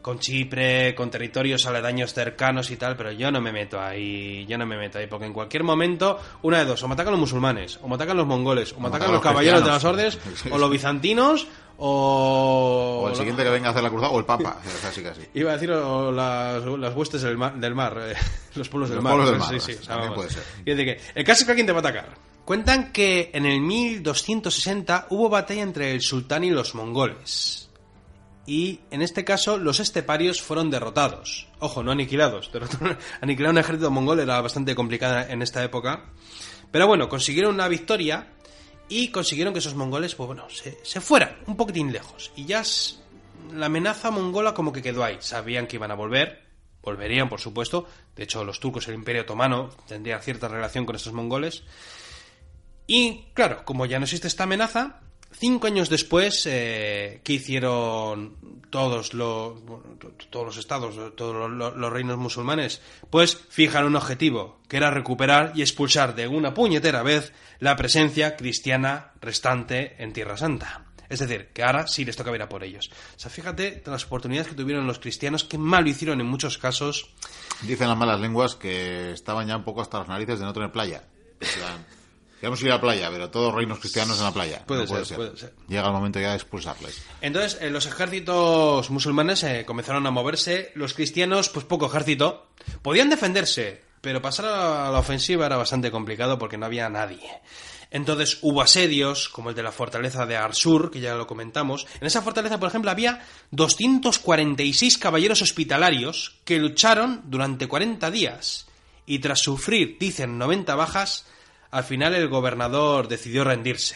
con Chipre, con territorios aledaños cercanos y tal, pero yo no me meto ahí, yo no me meto ahí, porque en cualquier momento, una de dos, o me atacan los musulmanes, o me atacan los mongoles, o me O atacan los los caballeros de las órdenes, o los bizantinos, o... O el siguiente que venga a hacer la cruzada, o el Papa, casi casi. Iba a decir o las, las huestes del mar, del mar eh, los pueblos del Los mar. pueblos del Sí, mar, sí, o sea, también vamos. puede ser. Quiere decir que el caso es que alguien te va a atacar. Cuentan que en el 1260 hubo batalla entre el sultán y los mongoles. Y en este caso los esteparios fueron derrotados. Ojo, no aniquilados. Derrotaron- Aniquilar un ejército mongol era bastante complicada en esta época. Pero bueno, consiguieron una victoria y consiguieron que esos mongoles, pues bueno, se, se fueran un poquitín lejos. Y ya la amenaza mongola como que quedó ahí. Sabían que iban a volver, volverían por supuesto. De hecho, los turcos, el imperio otomano, tendría cierta relación con estos mongoles. Y claro, como ya no existe esta amenaza, cinco años después, eh, ¿qué hicieron todos los, todos los estados, todos los, reinos musulmanes? Pues fijan un objetivo, que era recuperar y expulsar de una puñetera vez la presencia cristiana restante en Tierra Santa. Es decir, que ahora sí les toca ir a por ellos. O sea, fíjate las oportunidades que tuvieron los cristianos, que mal lo hicieron en muchos casos. Dicen las malas lenguas que estaban ya un poco hasta las narices de no tener playa. Queremos ir a la playa, pero todos reinos cristianos en la playa. Puede No ser, puede ser. Llega el momento ya de expulsarles. Entonces, eh, los ejércitos musulmanes eh, comenzaron a moverse. Los cristianos, pues poco ejército. Podían defenderse, pero pasar a la ofensiva era bastante complicado porque no había nadie. Entonces hubo asedios, como el de la fortaleza de Arsur, que ya lo comentamos. En esa fortaleza, por ejemplo, había 246 caballeros hospitalarios que lucharon durante 40 días. Y tras sufrir, dicen, 90 bajas, al final el gobernador decidió rendirse.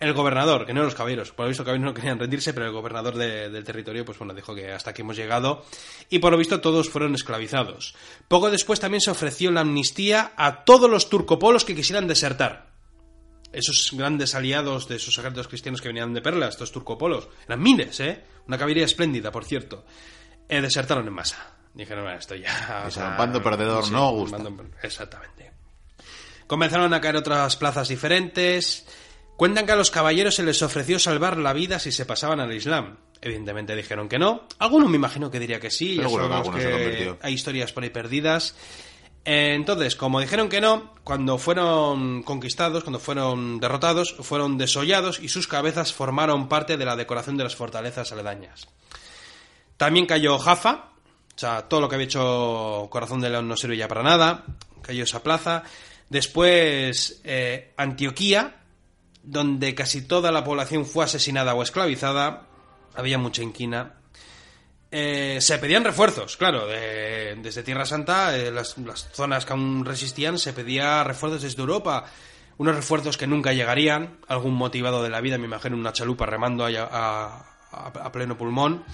El gobernador, que no los caballeros, por lo visto los caballeros no querían rendirse, pero el gobernador de- del territorio, pues bueno, dijo que hasta aquí hemos llegado. Y por lo visto todos fueron esclavizados. Poco después también se ofreció la amnistía a todos los turcopolos que quisieran desertar. Esos grandes aliados de esos ejércitos cristianos que venían de Perla, estos turcopolos, eran miles, ¿eh? Una caballería espléndida, por cierto. Eh, desertaron en masa. Dijeron, bueno, esto ya... o sea, bando perdedor no un gusta. bando- Exactamente. Comenzaron a caer otras plazas diferentes. Cuentan que a los caballeros se les ofreció salvar la vida si se pasaban al Islam. Evidentemente dijeron que no. Alguno me imagino que diría que sí. ya que hay historias por ahí perdidas. Entonces, como dijeron que no, cuando fueron conquistados, cuando fueron derrotados, fueron desollados y sus cabezas formaron parte de la decoración de las fortalezas aledañas. También cayó Jaffa, o sea, todo lo que había hecho Corazón de León no sirve ya para nada, cayó esa plaza. Después eh, Antioquía, donde casi toda la población fue asesinada o esclavizada, había mucha inquina. Eh, se pedían refuerzos, claro, de- desde Tierra Santa, eh, las, zonas que aún resistían, se pedía refuerzos desde Europa. Unos refuerzos que nunca llegarían, algún motivado de la vida, me imagino, una chalupa remando a pleno pulmón.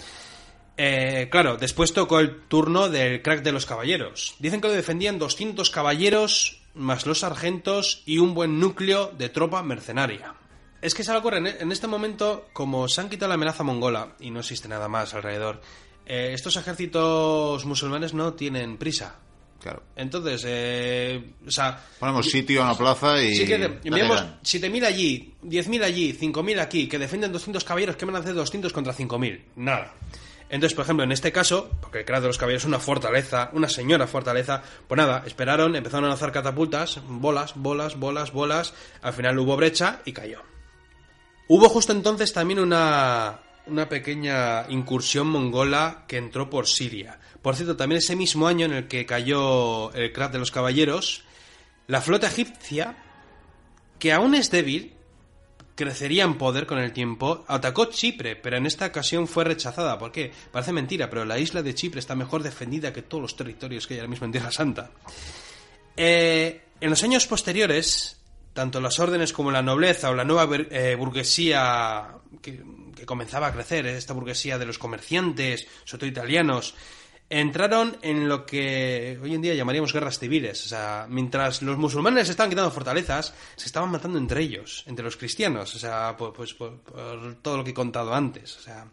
Eh, claro, después tocó el turno del crack de los caballeros. Dicen que lo defendían 200 caballeros, más los sargentos y un buen núcleo de tropa mercenaria. Es que se le ocurre, en este momento, como se han quitado la amenaza mongola y no existe nada más alrededor, eh, estos ejércitos musulmanes no tienen prisa. Claro. Entonces, eh, o sea, Ponemos sitio a una plaza y. Sí que te- enviamos dan. 7.000 allí, 10.000 allí, 5.000 aquí, que defienden 200 caballeros, ¿qué van a hacer 200 contra 5.000? Nada. Entonces, por ejemplo, en este caso, porque el crack de los caballeros es una fortaleza, una señora fortaleza, pues nada, esperaron, empezaron a lanzar catapultas, bolas, bolas, bolas, bolas, al final hubo brecha y cayó. Hubo justo entonces también una, una pequeña incursión mongola que entró por Siria. Por cierto, también ese mismo año en el que cayó el crack de los caballeros, la flota egipcia, que aún es débil, crecería en poder con el tiempo, atacó Chipre, pero en esta ocasión fue rechazada. ¿Por qué? Parece mentira, pero la isla de Chipre está mejor defendida que todos los territorios que hay ahora mismo en Tierra Santa. Eh, en los años posteriores, tanto las órdenes como la nobleza o la nueva eh, burguesía que, que comenzaba a crecer, eh, esta burguesía de los comerciantes, sobre todo italianos, entraron en lo que hoy en día llamaríamos guerras civiles. O sea, mientras los musulmanes estaban quitando fortalezas, se estaban matando entre ellos, entre los cristianos. O sea, por, pues, por todo lo que he contado antes. O sea.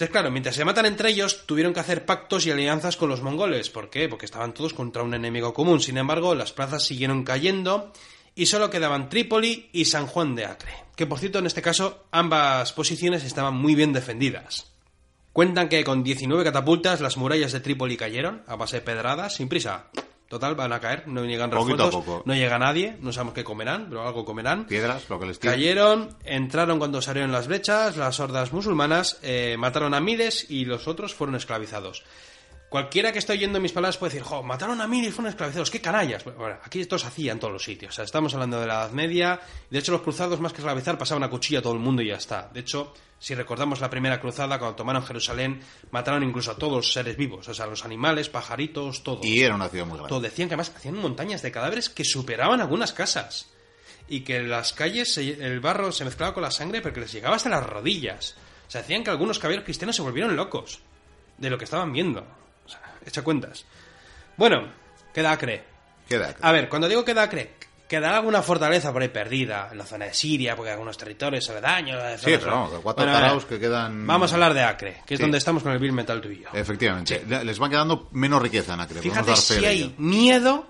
Entonces, claro, mientras se matan entre ellos, tuvieron que hacer pactos y alianzas con los mongoles. ¿Por qué? Porque estaban todos contra un enemigo común. Sin embargo, las plazas siguieron cayendo y solo quedaban Trípoli y San Juan de Acre. Que por cierto, en este caso, ambas posiciones estaban muy bien defendidas. Cuentan que con 19 catapultas las murallas de Trípoli cayeron a base de pedradas, sin prisa. Total, van a caer, no llegan refuerzos, no llega nadie, no sabemos qué comerán, pero algo comerán. Piedras, lo que les. Cayeron, entraron cuando se abrieron las brechas, las hordas musulmanas, eh, mataron a miles y los otros fueron esclavizados. Cualquiera que esté oyendo mis palabras puede decir, jo, mataron a miles y fueron esclavizados, qué canallas. Bueno, aquí esto se hacía en todos los sitios. O sea, estamos hablando de la Edad Media. De hecho, los cruzados, más que esclavizar, pasaban a cuchilla a todo el mundo y ya está. De hecho, si recordamos la primera cruzada, cuando tomaron Jerusalén, mataron incluso a todos los seres vivos. O sea, los animales, pajaritos, todo. Y era una ciudad muy grande. Todo. Decían que además hacían montañas de cadáveres que superaban algunas casas. Y que en las calles se- el barro se mezclaba con la sangre porque les llegaba hasta las rodillas. O sea, decían que algunos caballeros cristianos se volvieron locos de lo que estaban viendo. Echa cuentas. Bueno, queda Acre. Queda. A ver, cuando digo queda Acre, quedará alguna fortaleza por ahí perdida en la zona de Siria, porque algunos territorios aledaños. Sí, zonas- pero vamos, de cuatro Bueno, taraos que quedan. Vamos a hablar de Acre, que es Sí. donde estamos con el Bill Metal tú y yo. Efectivamente. Le- Les va quedando menos riqueza en Acre. Fíjate si hay miedo,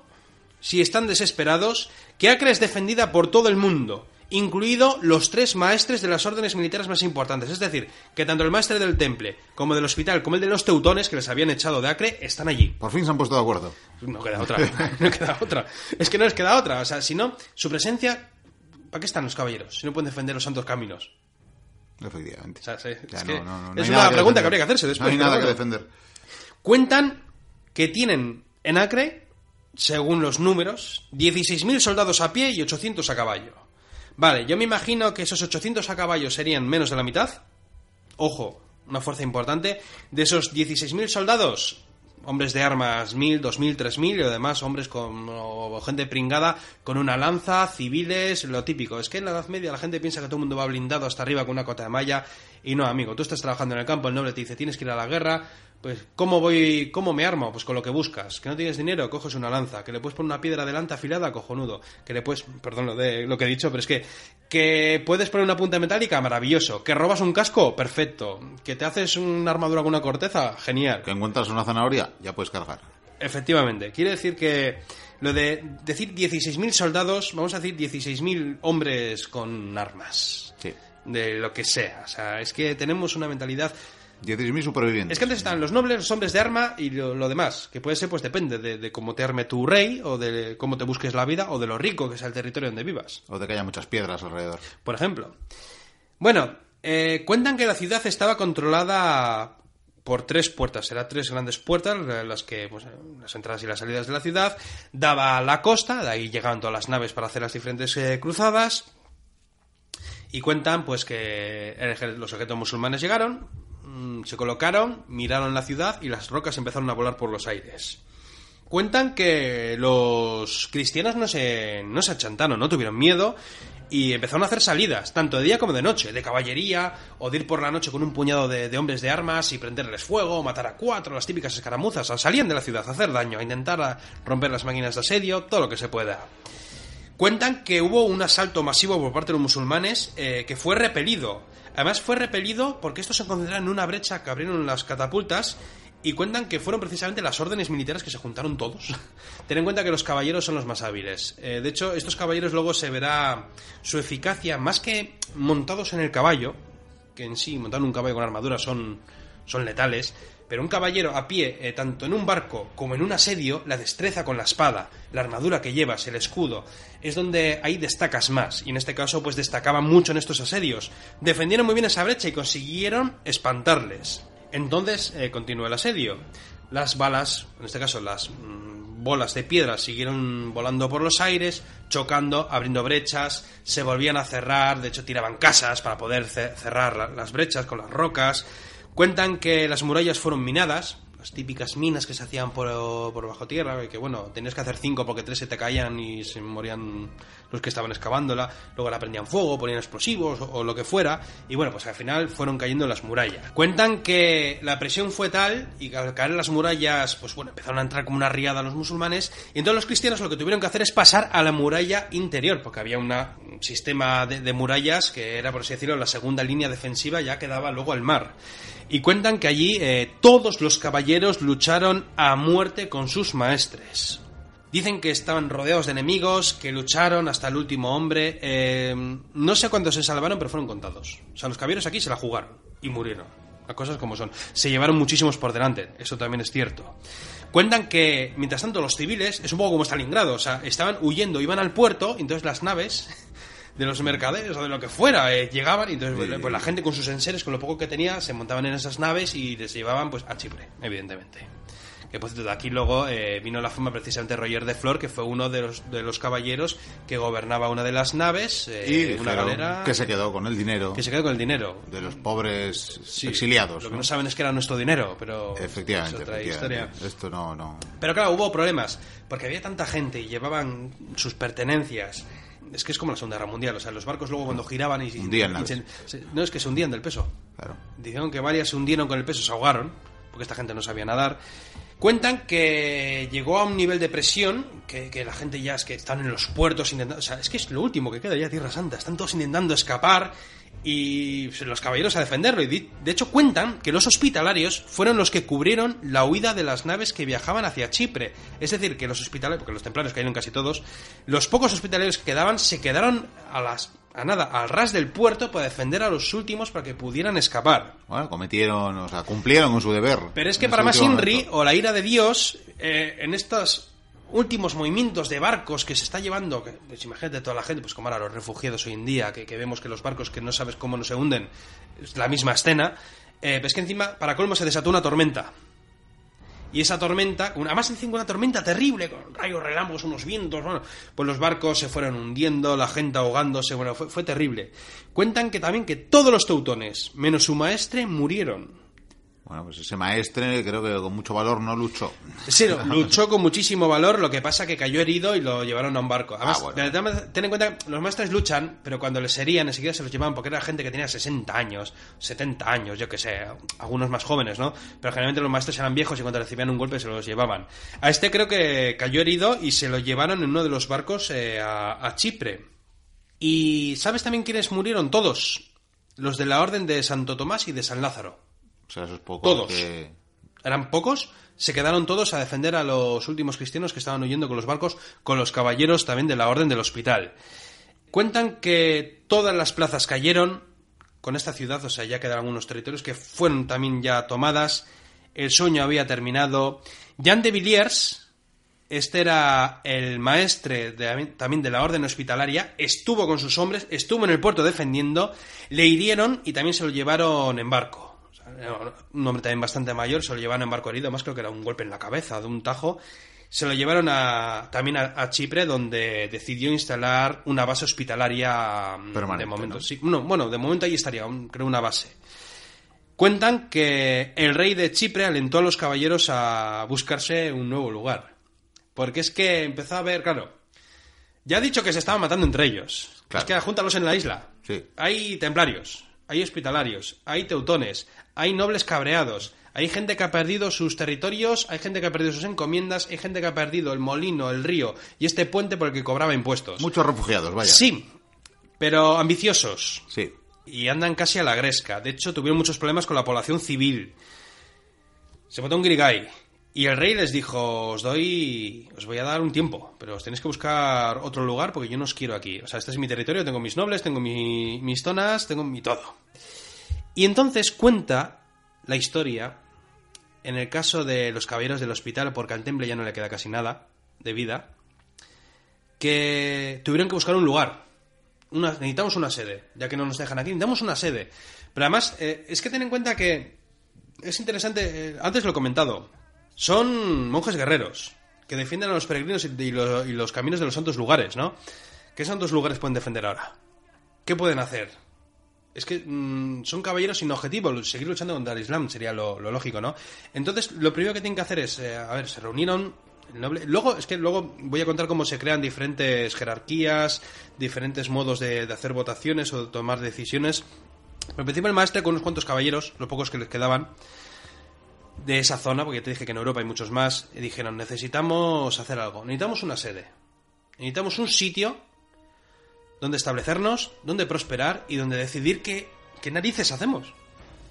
si están desesperados, que Acre es defendida por todo el mundo, incluido los tres maestres de las órdenes militares más importantes. Es decir, que tanto el maestre del temple, como del hospital, como el de los teutones, que les habían echado de Acre, están allí. Por fin se han puesto de acuerdo. No queda otra, no queda otra. Es que no les queda otra. O sea, si no, su presencia... ¿Para qué están los caballeros? Si no pueden defender los santos caminos. Efectivamente. O sea, sí, Ya es, no, que no, no, no es hay una pregunta defender. que habría que hacerse después. No hay nada que defender. Cuentan que tienen en Acre, según los números, 16.000 soldados a pie y 800 a caballo. Vale, yo me imagino que esos 800 a caballo serían menos de la mitad. Ojo, una fuerza importante. De esos 16.000 soldados, hombres de armas 1.000, 2.000, 3.000 y lo demás hombres con o gente pringada con una lanza, civiles, lo típico. Es que en la Edad Media la gente piensa que todo el mundo va blindado hasta arriba con una cota de malla y no, amigo, tú estás trabajando en el campo, el noble te dice tienes que ir a la guerra, pues ¿cómo voy, cómo me armo? Pues con lo que buscas. Que no tienes dinero, coges una lanza, que le puedes poner una piedra delante afilada, cojonudo, que le puedes, perdón lo de lo que he dicho, pero es que que puedes poner una punta metálica, maravilloso, que robas un casco, perfecto, que te haces una armadura con una corteza, genial. Que encuentras una zanahoria, ya puedes cargar. Efectivamente, quiere decir que lo de decir 16.000 soldados, vamos a decir 16.000 hombres con armas. De lo que sea. O sea, es que tenemos una mentalidad... 16.000 supervivientes. Es que antes estaban los nobles, los hombres de arma y lo, lo demás, que puede ser, pues depende de, de cómo te arme tu rey, o de cómo te busques la vida, o de lo rico que sea el territorio donde vivas O de que haya muchas piedras alrededor. por ejemplo. Bueno, eh, cuentan que la ciudad estaba controlada por tres puertas, eran tres grandes puertas, las que, pues, las entradas y las salidas de la ciudad, daba a la costa, de ahí llegaban todas las naves para hacer las diferentes eh, cruzadas, y cuentan pues que los ejércitos musulmanes llegaron, mm, se colocaron, miraron la ciudad y las rocas empezaron a volar por los aires. Cuentan que los cristianos no se, no se achantaron, no tuvieron miedo y empezaron a hacer salidas, tanto de día como de noche, de caballería, o de ir por la noche con un puñado de, de hombres de armas y prenderles fuego, matar a cuatro, las típicas escaramuzas. Salían de la ciudad a hacer daño, a intentar romper las máquinas de asedio, todo lo que se pueda. Cuentan que hubo un asalto masivo por parte de los musulmanes eh, que fue repelido. Además fue repelido porque estos se concentraron en una brecha que abrieron las catapultas y cuentan que fueron precisamente las órdenes militares que se juntaron todos. Ten en cuenta que los caballeros son los más hábiles. Eh, de hecho, estos caballeros luego se verá su eficacia más que montados en el caballo, que en sí montar un caballo con armadura son, son letales, pero un caballero a pie, eh, tanto en un barco como en un asedio, la destreza con la espada, la armadura que llevas, el escudo, es donde ahí destacas más. Y en este caso, pues destacaban mucho en estos asedios. Defendieron muy bien esa brecha y consiguieron espantarles. Entonces eh, continuó el asedio. Las balas, en este caso las mm, bolas de piedra, siguieron volando por los aires, chocando, abriendo brechas, se volvían a cerrar, de hecho tiraban casas para poder ce- cerrar la- las brechas con las rocas. Cuentan que las murallas fueron minadas, las típicas minas que se hacían por, por bajo tierra, que bueno, tenías que hacer cinco porque tres se te caían y se morían los que estaban excavándola, luego la prendían fuego, ponían explosivos o, lo que fuera, y bueno, pues al final fueron cayendo las murallas. Cuentan que la presión fue tal, y al caer las murallas, pues bueno, empezaron a entrar como una riada los musulmanes, y entonces los cristianos lo que tuvieron que hacer es pasar a la muralla interior, porque había una- un sistema de, de murallas que era, por así decirlo, la segunda línea defensiva, ya que daba luego al mar. Y cuentan que allí eh, todos los caballeros lucharon a muerte con sus maestres. Dicen que estaban rodeados de enemigos, que lucharon hasta el último hombre. eh, no sé cuántos se salvaron, pero fueron contados. O sea, los caballeros aquí se la jugaron y murieron. las cosas como son. Se llevaron muchísimos por delante, eso también es cierto. Cuentan que, mientras tanto, los civiles, es un poco como Stalingrado, o sea, estaban huyendo, iban al puerto, entonces las naves de los mercaderes o de lo que fuera eh, llegaban y entonces pues, pues, la gente con sus enseres, con lo poco que tenía, se montaban en esas naves y les llevaban pues a Chipre, evidentemente. Que por cierto, de aquí luego eh, vino la fama precisamente Roger de Flor, que fue uno de los, de los caballeros que gobernaba una de las naves, eh, una galera. Que se quedó con el dinero. Que se quedó con el dinero. De los pobres exiliados. Lo que ¿no? saben es que era nuestro dinero, pero. Efectivamente, otra Historia. Esto no, no. Pero claro, hubo problemas, porque había tanta gente y llevaban sus pertenencias es que es como la Segunda Guerra Mundial, o sea, los barcos luego cuando giraban y, hundían no es que se hundían del peso. Claro. Dijeron que varias se hundieron con el peso, se ahogaron, porque esta gente no sabía nadar. Cuentan que llegó a un nivel de presión que, que, la gente ya es que están en los puertos intentando. O sea, es que es lo último que queda ya Tierra Santa. Están todos intentando escapar y los caballeros a defenderlo. Y de hecho cuentan que los hospitalarios fueron los que cubrieron la huida de las naves que viajaban hacia Chipre. Es decir, que los hospitalarios, porque los templarios cayeron casi todos, los pocos hospitalarios que quedaban se quedaron a las a nada, al ras del puerto para defender a los últimos para que pudieran escapar. Bueno, cometieron, o sea, cumplieron con su deber. Pero es que para más Inri, o la ira de Dios, eh, en estos últimos movimientos de barcos que se está llevando, pues imagínate toda la gente, pues como ahora los refugiados hoy en día, que, vemos que los barcos que no sabes cómo no se hunden, es la misma escena, eh, pues que encima, para colmo, se desató una tormenta. Y esa tormenta, además encima una tormenta terrible, con rayos, relámpagos, unos vientos, bueno, pues los barcos se fueron hundiendo, la gente ahogándose, bueno, fue, fue terrible. Cuentan que también que todos los teutones, menos su maestre, murieron. Bueno, pues ese maestre creo que con mucho valor no luchó. Sí, luchó con muchísimo valor, lo que pasa que cayó herido y lo llevaron a un barco. Además, ah, ten en cuenta que los maestres luchan, pero cuando les herían enseguida se los llevaban porque era gente que tenía 60 años, 70 años, yo que sé, algunos más jóvenes, ¿no? Pero generalmente los maestres eran viejos y cuando recibían un golpe se los llevaban. A este creo que cayó herido y se lo llevaron en uno de los barcos eh, a, a Chipre. ¿Y sabes también quiénes murieron? Todos. Los de la Orden de Santo Tomás y de San Lázaro. O sea, esos pocos todos. Eran pocos, se quedaron todos a defender a los últimos cristianos que estaban huyendo con los barcos, con los caballeros también de la Orden del Hospital. Cuentan que todas las plazas cayeron con esta ciudad, o sea, ya quedaron algunos territorios que fueron también ya tomadas, el sueño había terminado. Jean de Villiers, este era el maestre también de la orden hospitalaria, estuvo con sus hombres, estuvo en el puerto defendiendo, le hirieron y también se lo llevaron en barco un hombre también bastante mayor, se lo llevaron en barco herido, más creo que era un golpe en la cabeza, de un tajo. Se lo llevaron a, también a, Chipre, donde decidió instalar una base hospitalaria mm, de momento. Sí, bueno, de momento ahí estaría, creo, una base. Cuentan que el rey de Chipre alentó a los caballeros a buscarse un nuevo lugar. Porque es que empezó a ver, claro, ya ha dicho que se estaban matando entre ellos. Es que júntalos en la isla. Hay templarios, hay hospitalarios, hay teutones, hay nobles cabreados, hay gente que ha perdido sus territorios, hay gente que ha perdido sus encomiendas, hay gente que ha perdido el molino, el río y este puente por el que cobraba impuestos. Muchos refugiados, vaya. Sí, pero ambiciosos. Sí. Y andan casi a la gresca. De hecho, tuvieron muchos problemas con la población civil. Se votó un grigay. Y el rey les dijo, os doy, os voy a dar un tiempo, pero os tenéis que buscar otro lugar porque yo no os quiero aquí. O sea, este es mi territorio, tengo mis nobles, tengo mis zonas, tengo mi todo. Y entonces cuenta la historia, en el caso de los caballeros del hospital, porque al temple ya no le queda casi nada de vida, que tuvieron que buscar un lugar. necesitamos una sede, ya que no nos dejan aquí, necesitamos una sede. Pero además, eh, es que ten en cuenta que es interesante, eh, antes lo he comentado, son monjes guerreros que defienden a los peregrinos y, los, caminos de los santos lugares, ¿no? ¿Qué santos lugares pueden defender ahora? ¿Qué pueden hacer? Es que mm, son caballeros sin objetivo, seguir luchando contra el Islam sería lo, lógico, ¿no? Entonces, lo primero que tienen que hacer es, eh, a ver, se reunieron Luego, es que luego voy a contar cómo se crean diferentes jerarquías, diferentes modos de, hacer votaciones o de tomar decisiones. Pero principio el maestre con unos cuantos caballeros, los pocos que les quedaban, de esa zona, porque te dije que en Europa hay muchos más, y dijeron, necesitamos hacer algo, necesitamos una sede, necesitamos un sitio donde establecernos, donde prosperar y donde decidir qué, qué narices hacemos.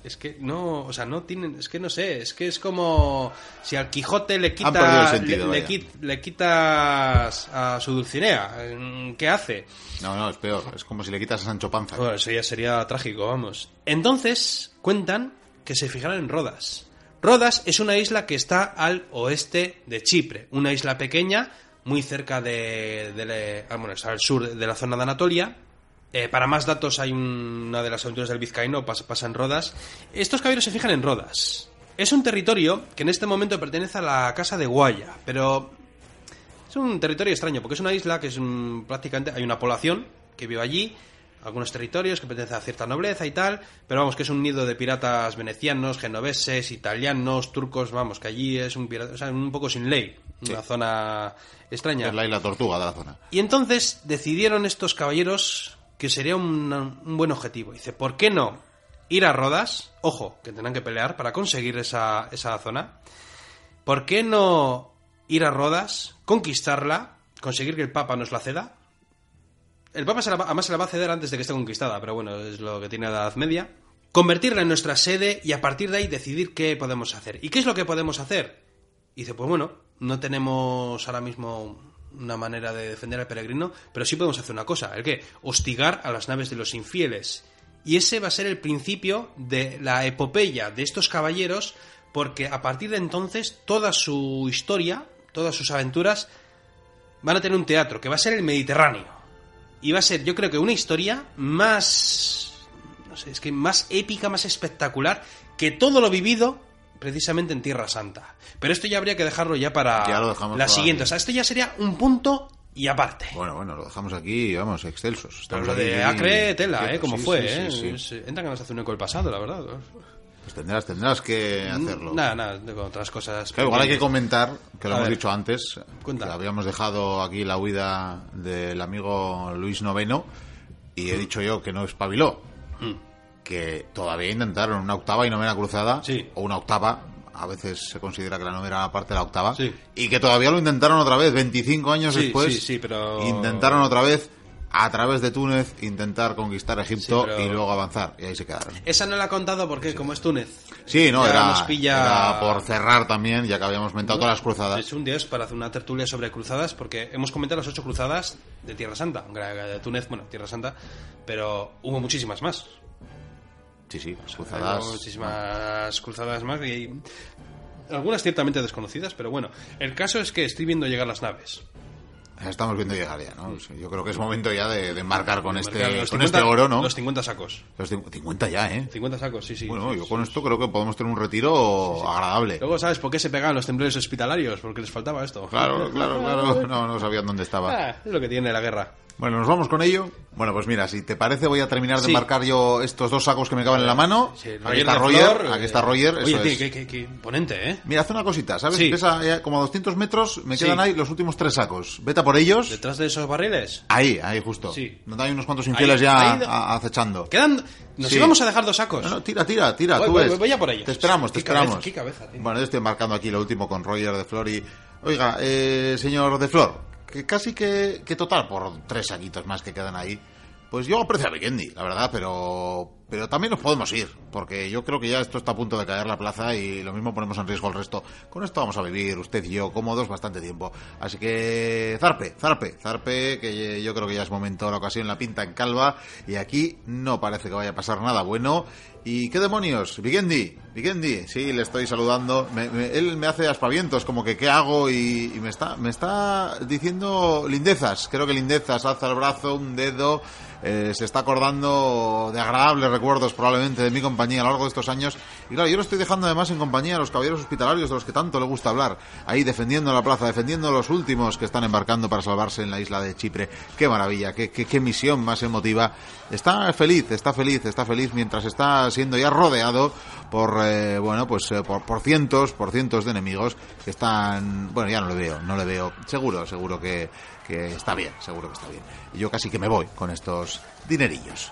Es que no, o sea, no tienen, es que no sé, es que es como si al Quijote le quitas, le, quitas a su Dulcinea, ¿qué hace? No, no, es peor, es como si le quitas a Sancho Panza. Bueno, eso ya sería trágico, vamos. Entonces, cuentan que se fijaran en Rodas. Rodas es una isla que está al oeste de Chipre, una isla pequeña, muy cerca de, de ah, bueno, al sur de la zona de Anatolia. Eh, para más datos hay una de las aventuras del Vizcaíno, pasa, pasa en Rodas. Estos caballeros se fijan en Rodas. Es un territorio que en este momento pertenece a la Casa de Guaya, pero es un territorio extraño, porque es una isla que es un- prácticamente hay una población que vive allí, algunos territorios que pertenecen a cierta nobleza y tal, pero vamos, que es un nido de piratas venecianos, genoveses, italianos, turcos, vamos, que allí es un pirata, o sea, un poco sin ley, una zona extraña. Es la isla tortuga de la zona. Y entonces decidieron estos caballeros que sería un, un buen objetivo. Dice, ¿por qué no ir a Rodas? Ojo, que tendrán que pelear para conseguir esa, esa zona. ¿Por qué no ir a Rodas, conquistarla, conseguir que el Papa nos la ceda? El Papa se la va- además se la va a ceder antes de que esté conquistada, pero bueno, es lo que tiene la Edad Media. Convertirla en nuestra sede y a partir de ahí decidir qué podemos hacer. ¿Y qué es lo que podemos hacer? Y dice, pues bueno, no tenemos ahora mismo una manera de defender al peregrino, pero sí podemos hacer una cosa, el que hostigar a las naves de los infieles. Y ese va a ser el principio de la epopeya de estos caballeros, porque a partir de entonces toda su historia, todas sus aventuras van a tener un teatro que va a ser el Mediterráneo. Y va a ser, yo creo que una historia más no sé, es que más épica, más espectacular que todo lo vivido precisamente en Tierra Santa. Pero esto ya habría que dejarlo ya para Ya lo dejamos la para- siguiente. O sea, esto ya sería un punto y aparte. Bueno, bueno, lo dejamos aquí, vamos, excelsos. Pero Estamos lo de Acre, tela, ¿eh? Como Sí, fue, sí, ¿eh? sí, entra que nos hace un eco el pasado, la verdad. Pues tendrás, tendrás que hacerlo. Nada, nada, con otras cosas. Claro, igual hay que comentar, que lo A hemos ver. dicho antes, Cuenta. que habíamos dejado aquí la huida del amigo Luis Noveno y he dicho yo que no espabiló, Mm. que todavía intentaron una octava y novena cruzada, Sí. o una octava, a veces se considera que la novena era parte de la octava, Sí. y que todavía lo intentaron otra vez, 25 años Sí, después, sí, sí, pero- intentaron otra vez a través de Túnez intentar conquistar Egipto Sí, pero- y luego avanzar, y ahí se quedaron. Esa no la he contado porque, como es Túnez. Sí, no, era, nos pilla- era por cerrar también, ya que habíamos comentado todas las cruzadas. Es un es para hacer una tertulia sobre cruzadas, porque hemos comentado las ocho cruzadas de Tierra Santa, de Túnez, bueno, Tierra Santa, pero hubo muchísimas más. Sí, sí, las Hubo cruzadas. muchísimas cruzadas más y algunas ciertamente desconocidas, pero bueno, el caso es que estoy viendo llegar las naves. Estamos viendo llegar ya, ¿no? Yo creo que es momento ya de, de embarcar con este, Marcar con 50 este oro, ¿no? Los 50 sacos. Los cin- 50 ya, ¿eh? 50 sacos, sí, sí. Bueno, Sí, yo sí. con esto creo que podemos tener un retiro agradable. Luego, ¿sabes por qué se pegaban los temblores hospitalarios? Porque les faltaba esto. Claro, claro, claro. No, no sabían dónde estaba. Ah, es lo que tiene la guerra. Bueno, nos vamos con ello. Bueno, pues mira, si te parece, voy a terminar de Sí. marcar yo estos dos sacos que me caben en la mano. Sí, aquí está de Roger, Flor, aquí eh, está Roger. Qué, qué- qué imponente, ¿eh? Mira, haz una cosita, ¿sabes? Sí. Pesa eh, como a 200 metros, me quedan ahí los últimos tres sacos. Vete a por ellos. Detrás de esos barriles. Ahí, ahí justo. Sí. Donde hay unos cuantos infieles Ahí- ya ahí- acechando. Quedan. Nos íbamos a dejar dos sacos. No, no, tira, tira, tira, Voy, tú voy, ves. voy a por ellos. Te esperamos, te cabeza, esperamos. qué cabeza, tío. Bueno, yo estoy marcando aquí lo último con Roger de Flor y... Oiga, eh, señor de Flor, que casi que, que total, por tres saquitos más que quedan ahí, pues yo aprecio a Vikendi, la verdad, pero... Pero también nos podemos ir, porque yo creo que ya esto está a punto de caer la plaza y lo mismo ponemos en riesgo el resto. Con esto vamos a vivir, usted y yo, cómodos bastante tiempo. Así que, zarpe, zarpe, zarpe, que yo creo que ya es momento, la ocasión la pinta en calva y aquí no parece que vaya a pasar nada bueno. ¿Y qué demonios? Vikendi, Vikendi, sí, le estoy saludando. Me- me- él me hace aspavientos, como que qué hago y, me está me está diciendo lindezas. Creo que lindezas, alza el brazo, un dedo. eh, se está acordando de agradables recuerdos probablemente de mi compañía a lo largo de estos años. Y claro, yo lo estoy dejando además en compañía de los caballeros hospitalarios de los que tanto le gusta hablar. Ahí defendiendo la plaza, defendiendo a los últimos que están embarcando para salvarse en la isla de Chipre. Qué maravilla, qué, qué, qué misión más emotiva. Está feliz, está feliz, está feliz mientras está siendo ya rodeado por, eh, bueno, pues eh, por, por cientos, por cientos de enemigos que están, bueno, ya no le veo, no le veo. Seguro, seguro que, que está bien, seguro que está bien. Y yo casi que me voy con estos dinerillos.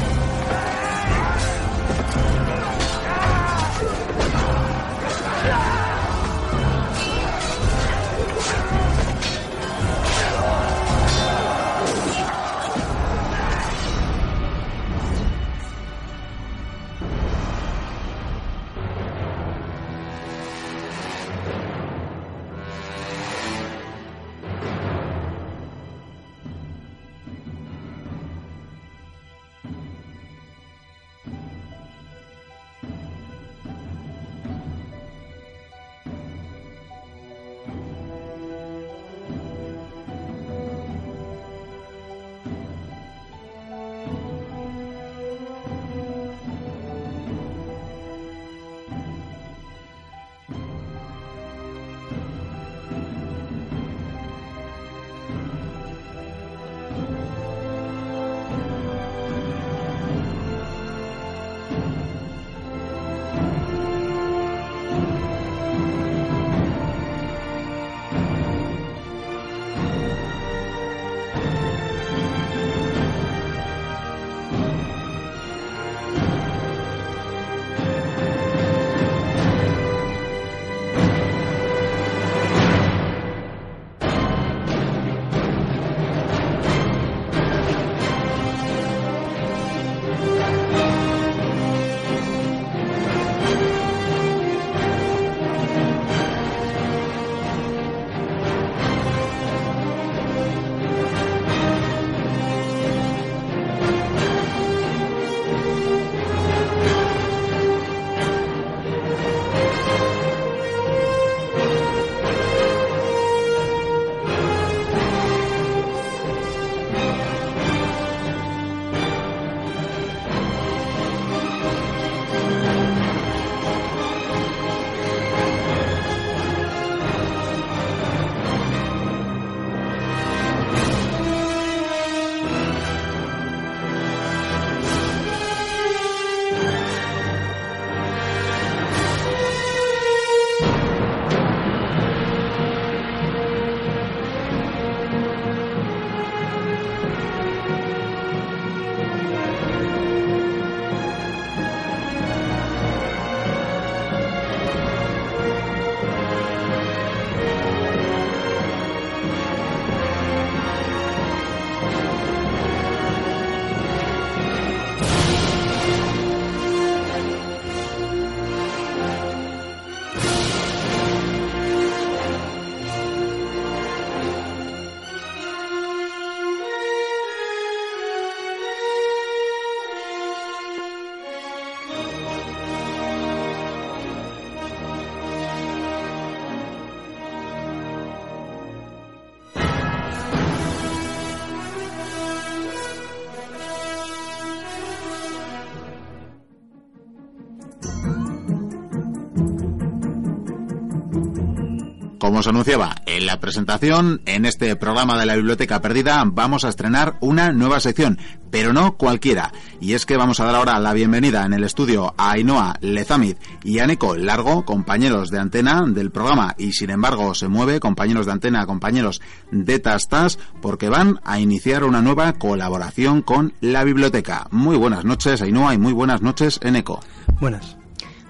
anunciaba en la presentación, en este programa de la Biblioteca Perdida vamos a estrenar una nueva sección, pero no cualquiera. Y es que vamos a dar ahora la bienvenida en el estudio a Ainhoa Lezamid y a Nico Largo, compañeros de antena del programa, y sin embargo se mueve, compañeros de antena, compañeros de Tastas, porque van a iniciar una nueva colaboración con la biblioteca. Muy buenas noches, Ainhoa, y muy buenas noches, Eneco. Buenas.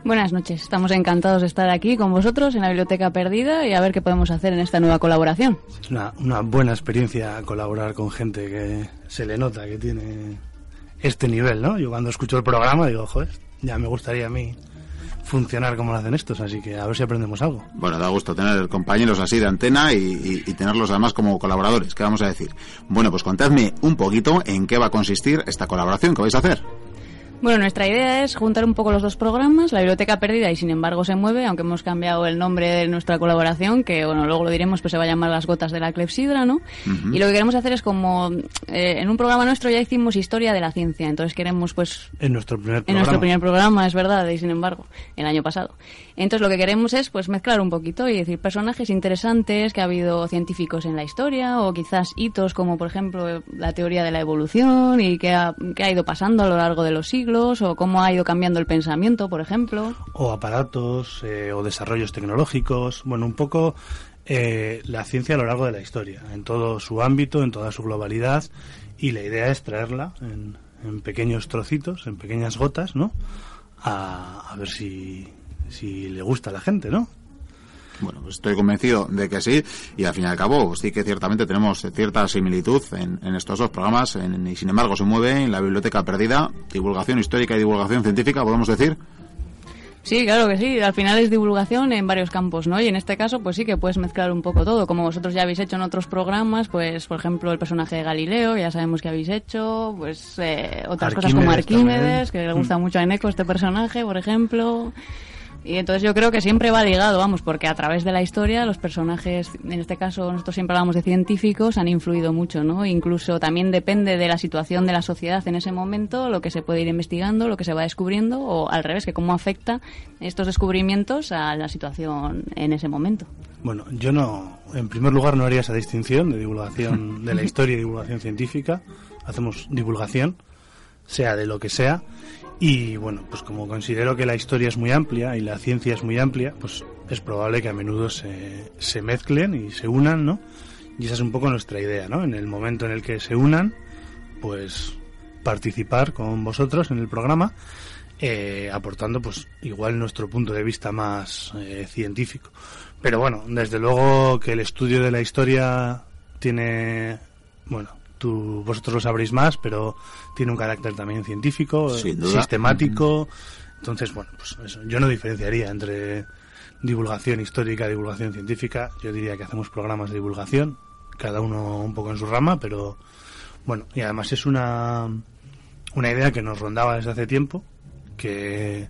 Buenas noches, estamos encantados de estar aquí con vosotros en la Biblioteca Perdida y a ver qué podemos hacer en esta nueva colaboración. Es una, una buena experiencia colaborar con gente que se le nota que tiene este nivel, ¿no? Yo cuando escucho el programa digo, joder, ya me gustaría a mí funcionar como lo hacen estos, así que a ver si aprendemos algo. Bueno, da gusto tener compañeros así de antena y, y, y, tenerlos además como colaboradores, ¿qué vamos a decir? Bueno, pues contadme un poquito en qué va a consistir esta colaboración que vais a hacer. Bueno, nuestra idea es juntar un poco los dos programas, la biblioteca perdida y sin embargo se mueve, aunque hemos cambiado el nombre de nuestra colaboración, que bueno, luego lo diremos, pues se va a llamar Las Gotas de la Clepsidra, ¿no? Uh -huh. Y lo que queremos hacer es como, eh, en un programa nuestro ya hicimos historia de la ciencia, entonces queremos pues... En nuestro primer programa. En nuestro primer programa, es verdad, y sin embargo, el año pasado. Entonces lo que queremos es pues mezclar un poquito y decir personajes interesantes que ha habido científicos en la historia o quizás hitos como por ejemplo la teoría de la evolución y que ha, que ha ido pasando a lo largo de los siglos o cómo ha ido cambiando el pensamiento, por ejemplo. O aparatos eh, o desarrollos tecnológicos, bueno, un poco eh, la ciencia a lo largo de la historia, en todo su ámbito, en toda su globalidad y la idea es traerla en, en pequeños trocitos, en pequeñas gotas, ¿no? A ver si, si le gusta a la gente, ¿no? Bueno, pues estoy convencido de que sí y al fin y al cabo sí que ciertamente tenemos cierta similitud en, en estos dos programas en, y sin embargo se mueve en la biblioteca perdida, divulgación histórica y divulgación científica, podemos decir. Sí, claro que sí. Al final es divulgación en varios campos, ¿no? Y en este caso, pues sí que puedes mezclar un poco todo. Como vosotros ya habéis hecho en otros programas, pues, por ejemplo, el personaje de Galileo, ya sabemos que habéis hecho, pues, eh, otras Arquímedes cosas como Arquímedes, también. que le gusta mucho a Eneco este personaje, por ejemplo. Y entonces yo creo que siempre va ligado, vamos, porque a través de la historia los personajes, en este caso nosotros siempre hablamos de científicos, han influido mucho, ¿no? Incluso también depende de la situación de la sociedad en ese momento, lo que se puede ir investigando, lo que se va descubriendo, o al revés, que cómo afecta estos descubrimientos a la situación en ese momento. Bueno, yo no, en primer lugar no haría esa distinción de divulgación de la historia y divulgación científica. Hacemos divulgación, sea de lo que sea. Y bueno, pues como considero que la historia es muy amplia y la ciencia es muy amplia, pues es probable que a menudo se, se mezclen y se unan, ¿no? Y esa es un poco nuestra idea, ¿no? En el momento en el que se unan, pues participar con vosotros en el programa, eh, aportando pues igual nuestro punto de vista más eh, científico. Pero bueno, desde luego que el estudio de la historia tiene, bueno, tú, vosotros lo sabréis más, pero tiene un carácter también científico, sistemático. Entonces, bueno, pues eso. Yo no diferenciaría entre divulgación histórica y divulgación científica. Yo diría que hacemos programas de divulgación, cada uno un poco en su rama, pero bueno, y además es una, una idea que nos rondaba desde hace tiempo, que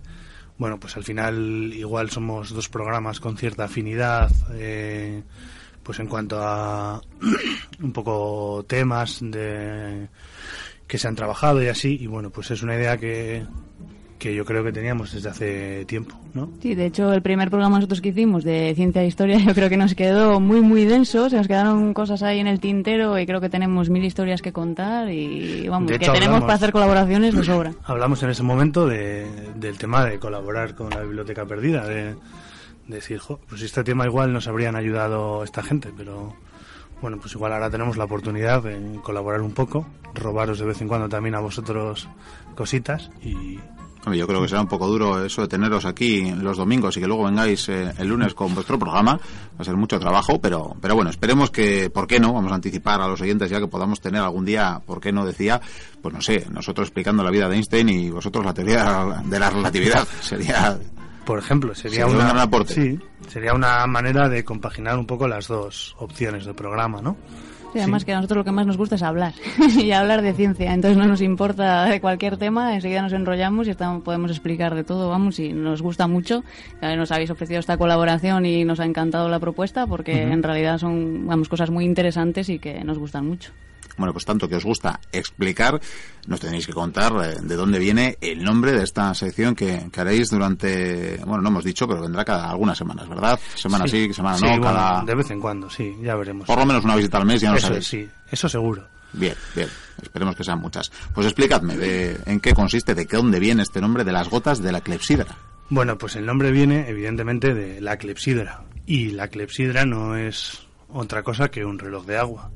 bueno, pues al final igual somos dos programas con cierta afinidad. Eh, pues en cuanto a un poco temas de que se han trabajado y así y bueno pues es una idea que que yo creo que teníamos desde hace tiempo, ¿no? Sí, de hecho el primer programa nosotros que hicimos de ciencia e historia yo creo que nos quedó muy muy denso, se nos quedaron cosas ahí en el tintero y creo que tenemos mil historias que contar y vamos, De que hecho, tenemos hablamos- para hacer colaboraciones de sobra. Hablamos en ese momento de, del tema de colaborar con la biblioteca perdida, de decir, jo, pues este tema igual nos habrían ayudado esta gente, pero bueno, pues igual ahora tenemos la oportunidad de colaborar un poco, robaros de vez en cuando también a vosotros cositas y Yo creo que será un poco duro eso de teneros aquí los domingos y que luego vengáis eh, el lunes con vuestro programa. Va a ser mucho trabajo, pero, pero bueno, esperemos que, ¿por qué no? Vamos a anticipar a los oyentes ya que podamos tener algún día, ¿por qué no? Decía, pues no sé, nosotros explicando la vida de Einstein y vosotros la teoría de la relatividad. Sería, Por ejemplo, sería, Sería un una, gran aporte. Sí, sería una manera de compaginar un poco las dos opciones de programa, ¿no? Y además Sí. que a nosotros lo que más nos gusta es hablar y hablar de ciencia, entonces no nos importa de cualquier tema, enseguida nos enrollamos y estamos, podemos explicar de todo, vamos, y nos gusta mucho que nos habéis ofrecido esta colaboración y nos ha encantado la propuesta porque en realidad son, vamos, cosas muy interesantes y que nos gustan mucho. Bueno, pues tanto que os gusta explicar, nos tenéis que contar eh, de dónde viene el nombre de esta sección que, que haréis durante, bueno, no hemos dicho, pero vendrá cada algunas semanas, ¿verdad? Semana sí, semana Sí, no, bueno, cada... De vez en cuando, sí, ya veremos. Por lo menos una visita al mes, ya no eso, sabéis. sí, eso seguro. Bien, bien. Esperemos que sean muchas. Pues explicadme de, en qué consiste, de qué dónde viene este nombre de las gotas de la clepsidra. Bueno, pues el nombre viene evidentemente de la clepsidra. Y la clepsidra no es otra cosa que un reloj de agua.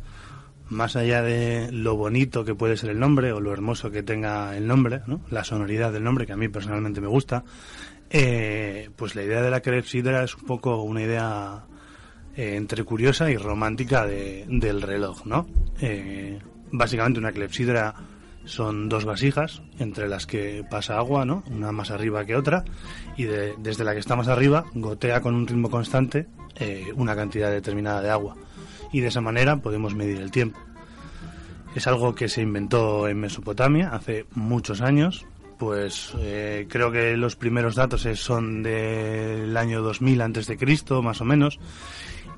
Más allá de lo bonito que puede ser el nombre o lo hermoso que tenga el nombre, ¿no? la sonoridad del nombre, que a mí personalmente me gusta, eh, pues la idea de la clepsidra es un poco una idea eh, entre curiosa y romántica de- del reloj, ¿no? Eh, básicamente una clepsidra son dos vasijas entre las que pasa agua, ¿no? Una más arriba que otra y de- desde la que está más arriba gotea con un ritmo constante una cantidad determinada de agua y de esa manera podemos medir el tiempo. Es algo que se inventó en Mesopotamia hace muchos años. Pues eh, creo que los primeros datos son del año 2000 antes de Cristo, más o menos.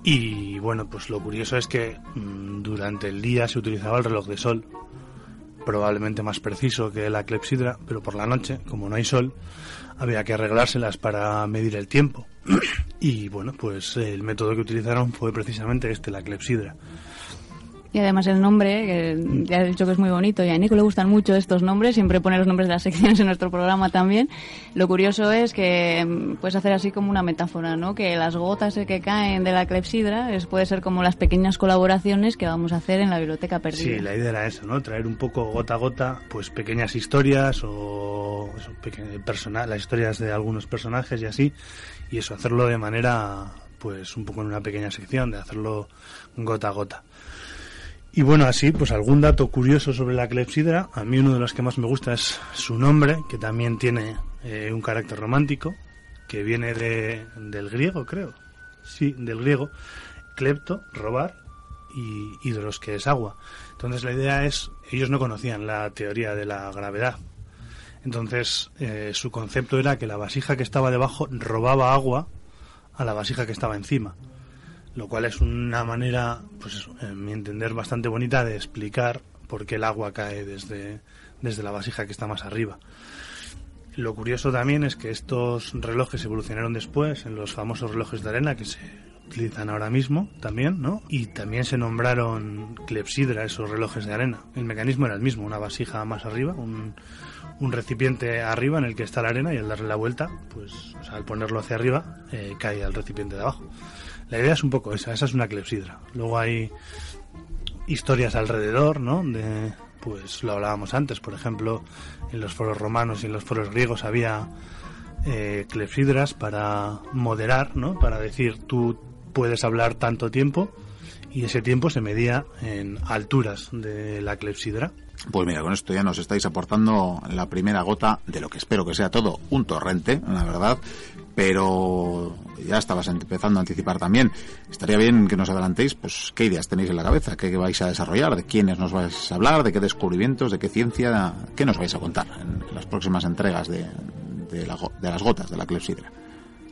Y bueno, pues lo curioso es que mm, durante el día se utilizaba el reloj de sol, probablemente más preciso que la clepsidra, pero por la noche, como no hay sol, había que arreglárselas para medir el tiempo. y bueno, pues el método que utilizaron fue precisamente este, la clepsidra. Y además el nombre, que ya he dicho que es muy bonito, y a Nico le gustan mucho estos nombres, siempre pone los nombres de las secciones en nuestro programa también. Lo curioso es que mm, puedes hacer así como una metáfora, ¿no? Que las gotas que caen de la clepsidra es, puede ser como las pequeñas colaboraciones que vamos a hacer en la biblioteca perdida. Sí, la idea era eso, ¿no? Traer un poco gota a gota, pues pequeñas historias o peque- las historias de algunos personajes y así, y eso, hacerlo de manera, pues un poco en una pequeña sección, de hacerlo gota a gota. Y bueno, así, pues algún dato curioso sobre la clepsidra. A mí uno de los que más me gusta es su nombre, que también tiene eh, un carácter romántico, que viene de, del griego, creo. Sí, del griego. Clepto, robar, y hidros, que es agua. Entonces la idea es, ellos no conocían la teoría de la gravedad. Entonces eh, su concepto era que la vasija que estaba debajo robaba agua a la vasija que estaba encima lo cual es una manera, pues en mi entender, bastante bonita de explicar por qué el agua cae desde, desde la vasija que está más arriba. Lo curioso también es que estos relojes evolucionaron después en los famosos relojes de arena que se utilizan ahora mismo también, ¿no? Y también se nombraron clepsidra esos relojes de arena. El mecanismo era el mismo, una vasija más arriba, un, recipiente arriba en el que está la arena y al darle la vuelta, pues al ponerlo hacia arriba, eh, cae al recipiente de abajo. La idea es un poco esa, esa es una clepsidra. Luego hay historias alrededor, ¿no? De, pues lo hablábamos antes, por ejemplo, en los foros romanos y en los foros griegos había eh, clepsidras para moderar, ¿no? Para decir tú puedes hablar tanto tiempo y ese tiempo se medía en alturas de la clepsidra. Pues mira, con esto ya nos estáis aportando la primera gota de lo que espero que sea todo un torrente, la verdad. Pero ya estabas empezando a anticipar también. Estaría bien que nos adelantéis, pues, qué ideas tenéis en la cabeza, qué vais a desarrollar, de quiénes nos vais a hablar, de qué descubrimientos, de qué ciencia, qué nos vais a contar en las próximas entregas de, la de las gotas de la clepsidra.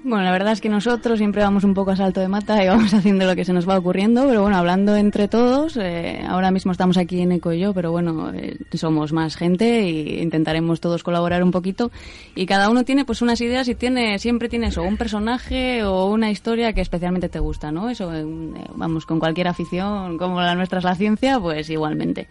Bueno, la verdad es que nosotros siempre vamos un poco a salto de mata y vamos haciendo lo que se nos va ocurriendo, pero bueno, hablando entre todos, eh, ahora mismo estamos aquí en Eco y yo, pero bueno, eh, somos más gente e intentaremos todos colaborar un poquito y cada uno tiene pues unas ideas y tiene siempre tiene eso, un personaje o una historia que especialmente te gusta, ¿no? Eso, eh, vamos, con cualquier afición como la nuestra es la ciencia, pues igualmente.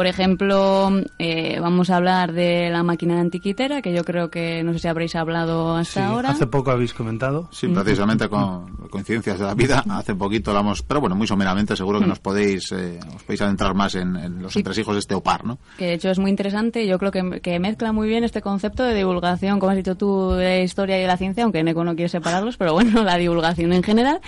Por ejemplo, eh, vamos a hablar de la máquina antiquitera, que yo creo que no sé si habréis hablado hasta Sí, ahora. hace poco habéis comentado. Sí, precisamente con coincidencias de la vida, hace poquito hablamos, pero bueno, muy someramente seguro que nos podéis, eh, os podéis adentrar más en, en los entresijos de este OPAR, ¿no? que de hecho es muy interesante. Yo creo que, que mezcla muy bien este concepto de divulgación, como has dicho tú, de historia y de la ciencia, aunque Neko no quiere separarlos, pero bueno, la divulgación en general.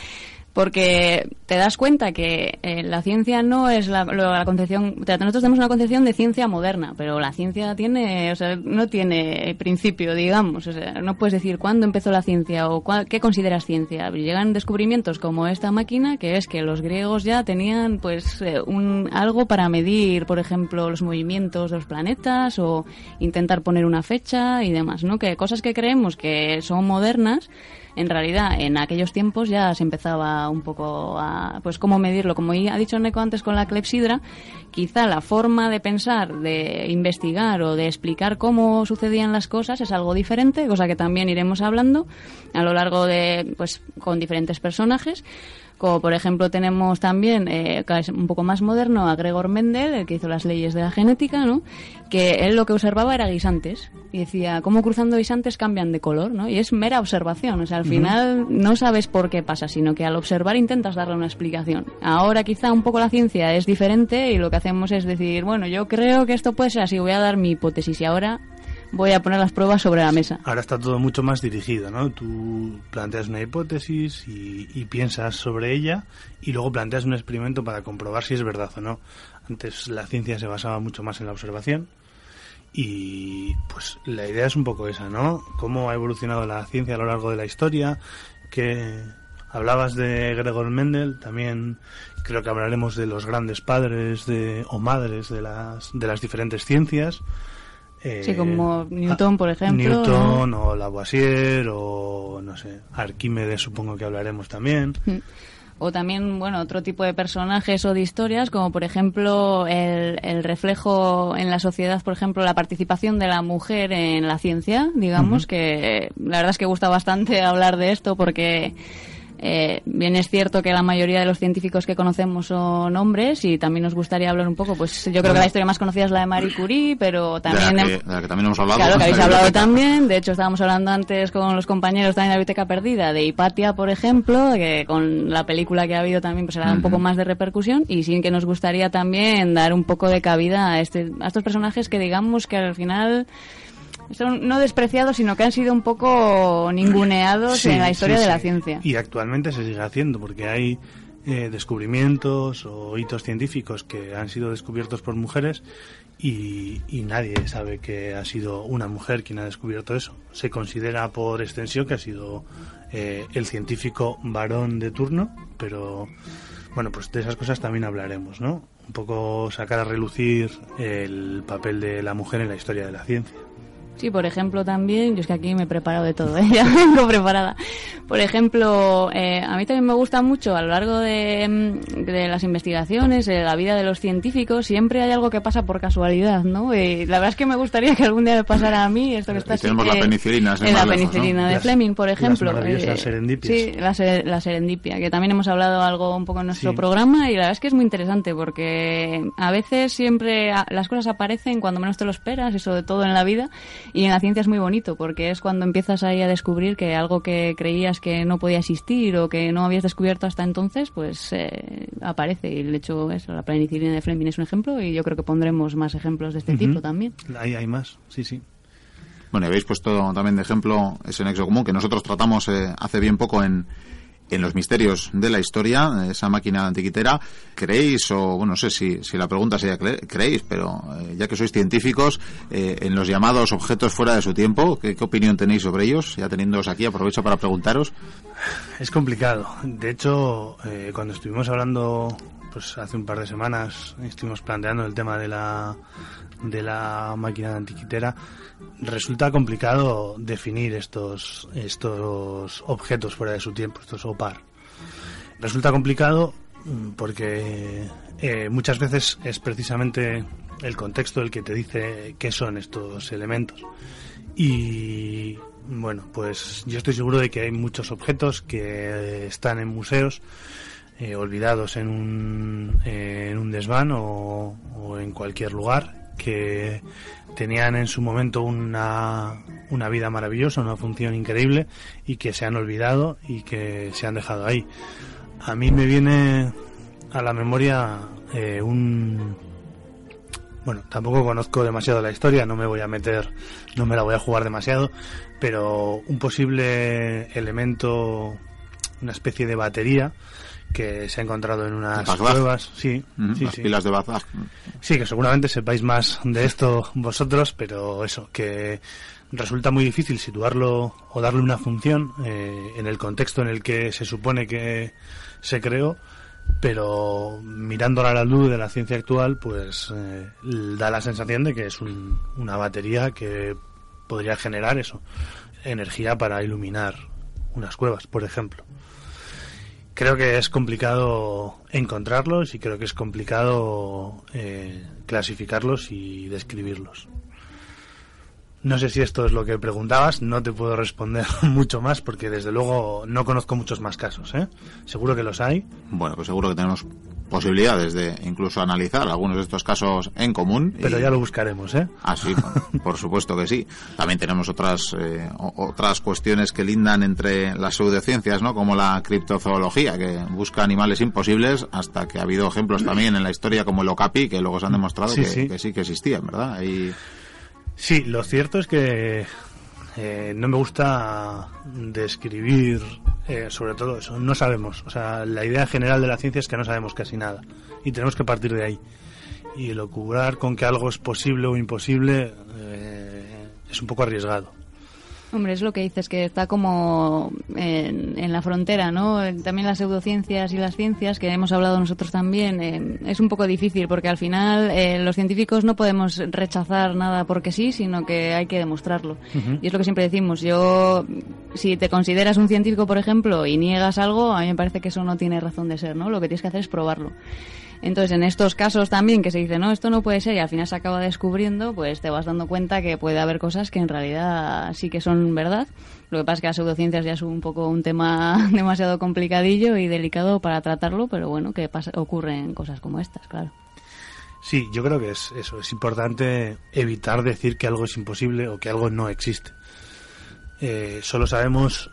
Porque te das cuenta que eh, la ciencia no es la, la concepción. o sea, Nosotros tenemos una concepción de ciencia moderna, pero la ciencia tiene, o sea, no tiene principio, digamos. O sea, no puedes decir cuándo empezó la ciencia o cuál- qué consideras ciencia. Llegan descubrimientos como esta máquina, que es que los griegos ya tenían, pues, eh, un algo para medir, por ejemplo, los movimientos de los planetas o intentar poner una fecha y demás, ¿no? Que cosas que creemos que son modernas en realidad en aquellos tiempos ya se empezaba un poco a, pues cómo medirlo. Como ha dicho Neco antes con la clepsidra, quizá la forma de pensar, de investigar o de explicar cómo sucedían las cosas es algo diferente, cosa que también iremos hablando a lo largo de, pues, con diferentes personajes. Como por ejemplo tenemos también, eh, un poco más moderno, a Gregor Mendel, el que hizo las leyes de la genética, ¿no? que él lo que observaba era guisantes. Y decía, cómo cruzando guisantes cambian de color, ¿no? Y es mera observación. O sea, al final no sabes por qué pasa, sino que al observar intentas darle una explicación. Ahora quizá un poco la ciencia es diferente y lo que hacemos es decir, bueno, yo creo que esto puede ser así, voy a dar mi hipótesis y ahora voy a poner las pruebas sobre la mesa. Ahora está todo mucho más dirigido, ¿no? Tú planteas una hipótesis y, piensas sobre ella y luego planteas un experimento para comprobar si es verdad o no. Antes la ciencia se basaba mucho más en la observación y pues la idea es un poco esa, ¿no? Cómo ha evolucionado la ciencia a lo largo de la historia, que hablabas de Gregor Mendel, también creo que hablaremos de los grandes padres de, o madres de las, de las diferentes ciencias sí, como Newton, por ejemplo. Newton o Lavoisier o, no sé, Arquímedes supongo que hablaremos también. Mm. O también, bueno, otro tipo de personajes o de historias, como por ejemplo el, el reflejo en la sociedad, por ejemplo, la participación de la mujer en la ciencia, digamos, que la verdad es que gusta bastante hablar de esto porque eh, bien es cierto que la mayoría de los científicos que conocemos son hombres y también nos gustaría hablar un poco, pues yo creo que la historia más conocida es la de Marie Curie, pero también... De la que, también hemos hablado. Claro, que habéis hablado también. De hecho, estábamos hablando antes con los compañeros también de la Biblioteca Perdida, de Hipatia, por ejemplo, que con la película que ha habido también pues era un poco más de repercusión y sí que nos gustaría también dar un poco de cabida a, este, a estos personajes que digamos que al final son no despreciados, sino que han sido un poco ninguneados en la historia de la ciencia. Y actualmente se sigue haciendo, porque hay eh, descubrimientos o hitos científicos que han sido descubiertos por mujeres y, nadie sabe que ha sido una mujer quien ha descubierto eso. Se considera por extensión que ha sido eh, el científico varón de turno, pero bueno, pues de esas cosas también hablaremos, ¿no? Un poco sacar a relucir el papel de la mujer en la historia de la ciencia. Sí, por ejemplo, también, yo es que aquí me he preparado de todo, ¿eh? ya vengo preparada. Por ejemplo, eh, a mí también me gusta mucho a lo largo de, mm, de, las investigaciones, de la vida de los científicos, siempre hay algo que pasa por casualidad, ¿no? Y la verdad es que me gustaría que algún día me pasara a mí esto que está así, Tenemos la penicilina, en la penicilina de Fleming, por ejemplo. Las eh, serendipias. Sí, la, la, serendipia, que también hemos hablado algo un poco en nuestro programa y la verdad es que es muy interesante porque a veces siempre las cosas aparecen cuando menos te lo esperas y sobre todo en la vida y en la ciencia es muy bonito porque es cuando empiezas ahí a descubrir que algo que creías que no podía existir o que no habías descubierto hasta entonces, pues eh, aparece. Y el hecho es, la penicilina de Fleming es un ejemplo y yo creo que pondremos más ejemplos de este tipo también. Ahí hay más, sí, sí. Bueno, habéis puesto también de ejemplo ese nexo común que nosotros tratamos eh, hace bien poco en, en los misterios de la historia, esa máquina antiquitera, ¿creéis, o bueno, no sé si, si la pregunta sería creéis, pero eh, ya que sois científicos, eh, en los llamados objetos fuera de su tiempo, ¿qué, opinión tenéis sobre ellos? Ya teniéndoos aquí, aprovecho para preguntaros. Es complicado. De hecho, eh, cuando estuvimos hablando, pues hace un par de semanas, estuvimos planteando el tema de la, de la máquina antiquitera, resulta complicado definir estos, estos objetos fuera de su tiempo, estos OPAR. Resulta complicado mm, porque eh, muchas veces es precisamente el contexto el que te dice qué son estos elementos. Y bueno, pues yo estoy seguro de que hay muchos objetos que están en museos eh, olvidados en un, un desván o, en cualquier lugar que tenían en su momento una, una vida maravillosa, una función increíble y que se han olvidado y que se han dejado ahí. A mí me viene a la memoria eh, un... Bueno, tampoco conozco demasiado la historia, no me voy a meter, no me la voy a jugar demasiado, pero un posible elemento, una especie de batería, que se ha encontrado en unas pruebas. Sí, sí, las pilas de Bazag. Sí, que seguramente sepáis más de esto vosotros, pero eso, que resulta muy difícil situarlo o darle una función eh, en el contexto en el que se supone que se creó, pero mirándola a la luz de la ciencia actual, pues eh, da la sensación de que es una batería que podría generar eso, energía para iluminar unas cuevas, por ejemplo. Creo que es complicado encontrarlos y creo que es complicado eh, clasificarlos y describirlos. No sé si esto es lo que preguntabas, no te puedo responder mucho más porque desde luego no conozco muchos más casos. ¿eh? Seguro que los hay. Bueno, pues seguro que tenemos posibilidades de incluso analizar algunos de estos casos en común. Pero ya lo buscaremos, ¿eh? Ah, sí, por supuesto que sí. También tenemos otras eh, otras cuestiones que lindan entre las pseudociencias, ¿no? Como la criptozoología, que busca animales imposibles, hasta que ha habido ejemplos también en la historia como el okapi, que luego se han demostrado que, sí. que, sí. que existían, ¿verdad? Y... Sí, lo cierto es que eh, no me gusta describir eh, sobre todo eso. No sabemos. O sea, la idea general de la ciencia es que no sabemos casi nada. Y tenemos que partir de ahí. Y el ocurrir con que algo es posible o imposible eh, es un poco arriesgado. Hombre, es lo que dices, que está como en, la frontera, ¿no? También las pseudociencias y las ciencias, que hemos hablado nosotros también, eh, es un poco difícil porque al final eh, los científicos no podemos rechazar nada porque sí, sino que hay que demostrarlo. Y es lo que siempre decimos. Yo, si te consideras un científico, por ejemplo, y niegas algo, a mí me parece que eso no tiene razón de ser, ¿no? Lo que tienes que hacer es probarlo. Entonces, en estos casos también que se dice, no, esto no puede ser y al final se acaba descubriendo, pues te vas dando cuenta que puede haber cosas que en realidad sí que son verdad. Lo que pasa es que las pseudociencias ya es un poco un tema demasiado complicadillo y delicado para tratarlo, pero bueno, que pasa, ocurren cosas como estas, claro. Sí, yo creo que es eso. Es importante evitar decir que algo es imposible o que algo no existe. Eh, solo sabemos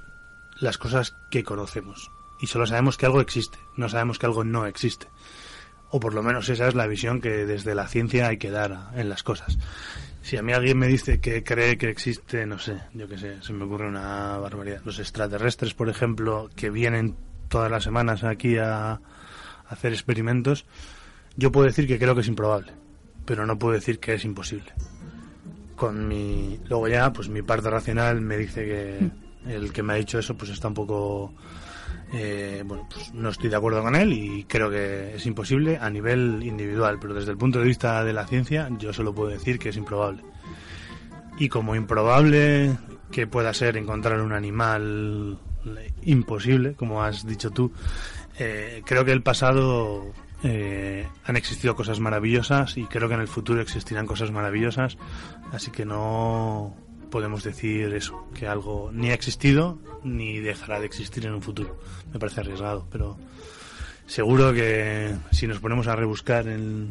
las cosas que conocemos. Y solo sabemos que algo existe. No sabemos que algo no existe o por lo menos esa es la visión que desde la ciencia hay que dar en las cosas. Si a mí alguien me dice que cree que existe, no sé, yo qué sé, se me ocurre una barbaridad. Los extraterrestres, por ejemplo, que vienen todas las semanas aquí a, hacer experimentos, yo puedo decir que creo que es improbable, pero no puedo decir que es imposible. Con mi luego ya, pues mi parte racional me dice que mm. el que me ha dicho eso, pues está un poco eh, bueno, pues no estoy de acuerdo con él y creo que es imposible a nivel individual, pero desde el punto de vista de la ciencia yo solo puedo decir que es improbable. Y como improbable que pueda ser encontrar un animal imposible, como has dicho tú, eh, creo que el pasado eh, han existido cosas maravillosas y creo que en el futuro existirán cosas maravillosas, así que no podemos decir eso, que algo ni ha existido ni dejará de existir en un futuro. Me parece arriesgado, pero seguro que si nos ponemos a rebuscar en,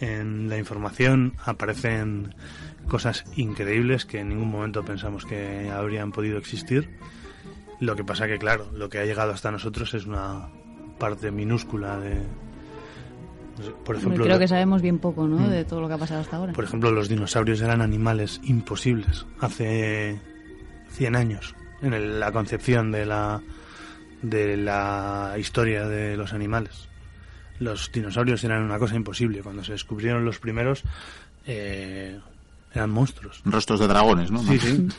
en la información aparecen cosas increíbles que en ningún momento pensamos que habrían podido existir. Lo que pasa que, claro, lo que ha llegado hasta nosotros es una parte minúscula de, por ejemplo, creo que sabemos bien poco ¿no? Mm. de todo lo que ha pasado hasta ahora. Por ejemplo, los dinosaurios eran animales imposibles hace 100 años en la concepción de la, de la historia de los animales. Los dinosaurios eran una cosa imposible. Cuando se descubrieron los primeros, eh, eran monstruos. Rostros de dragones, ¿no? Sí, sí.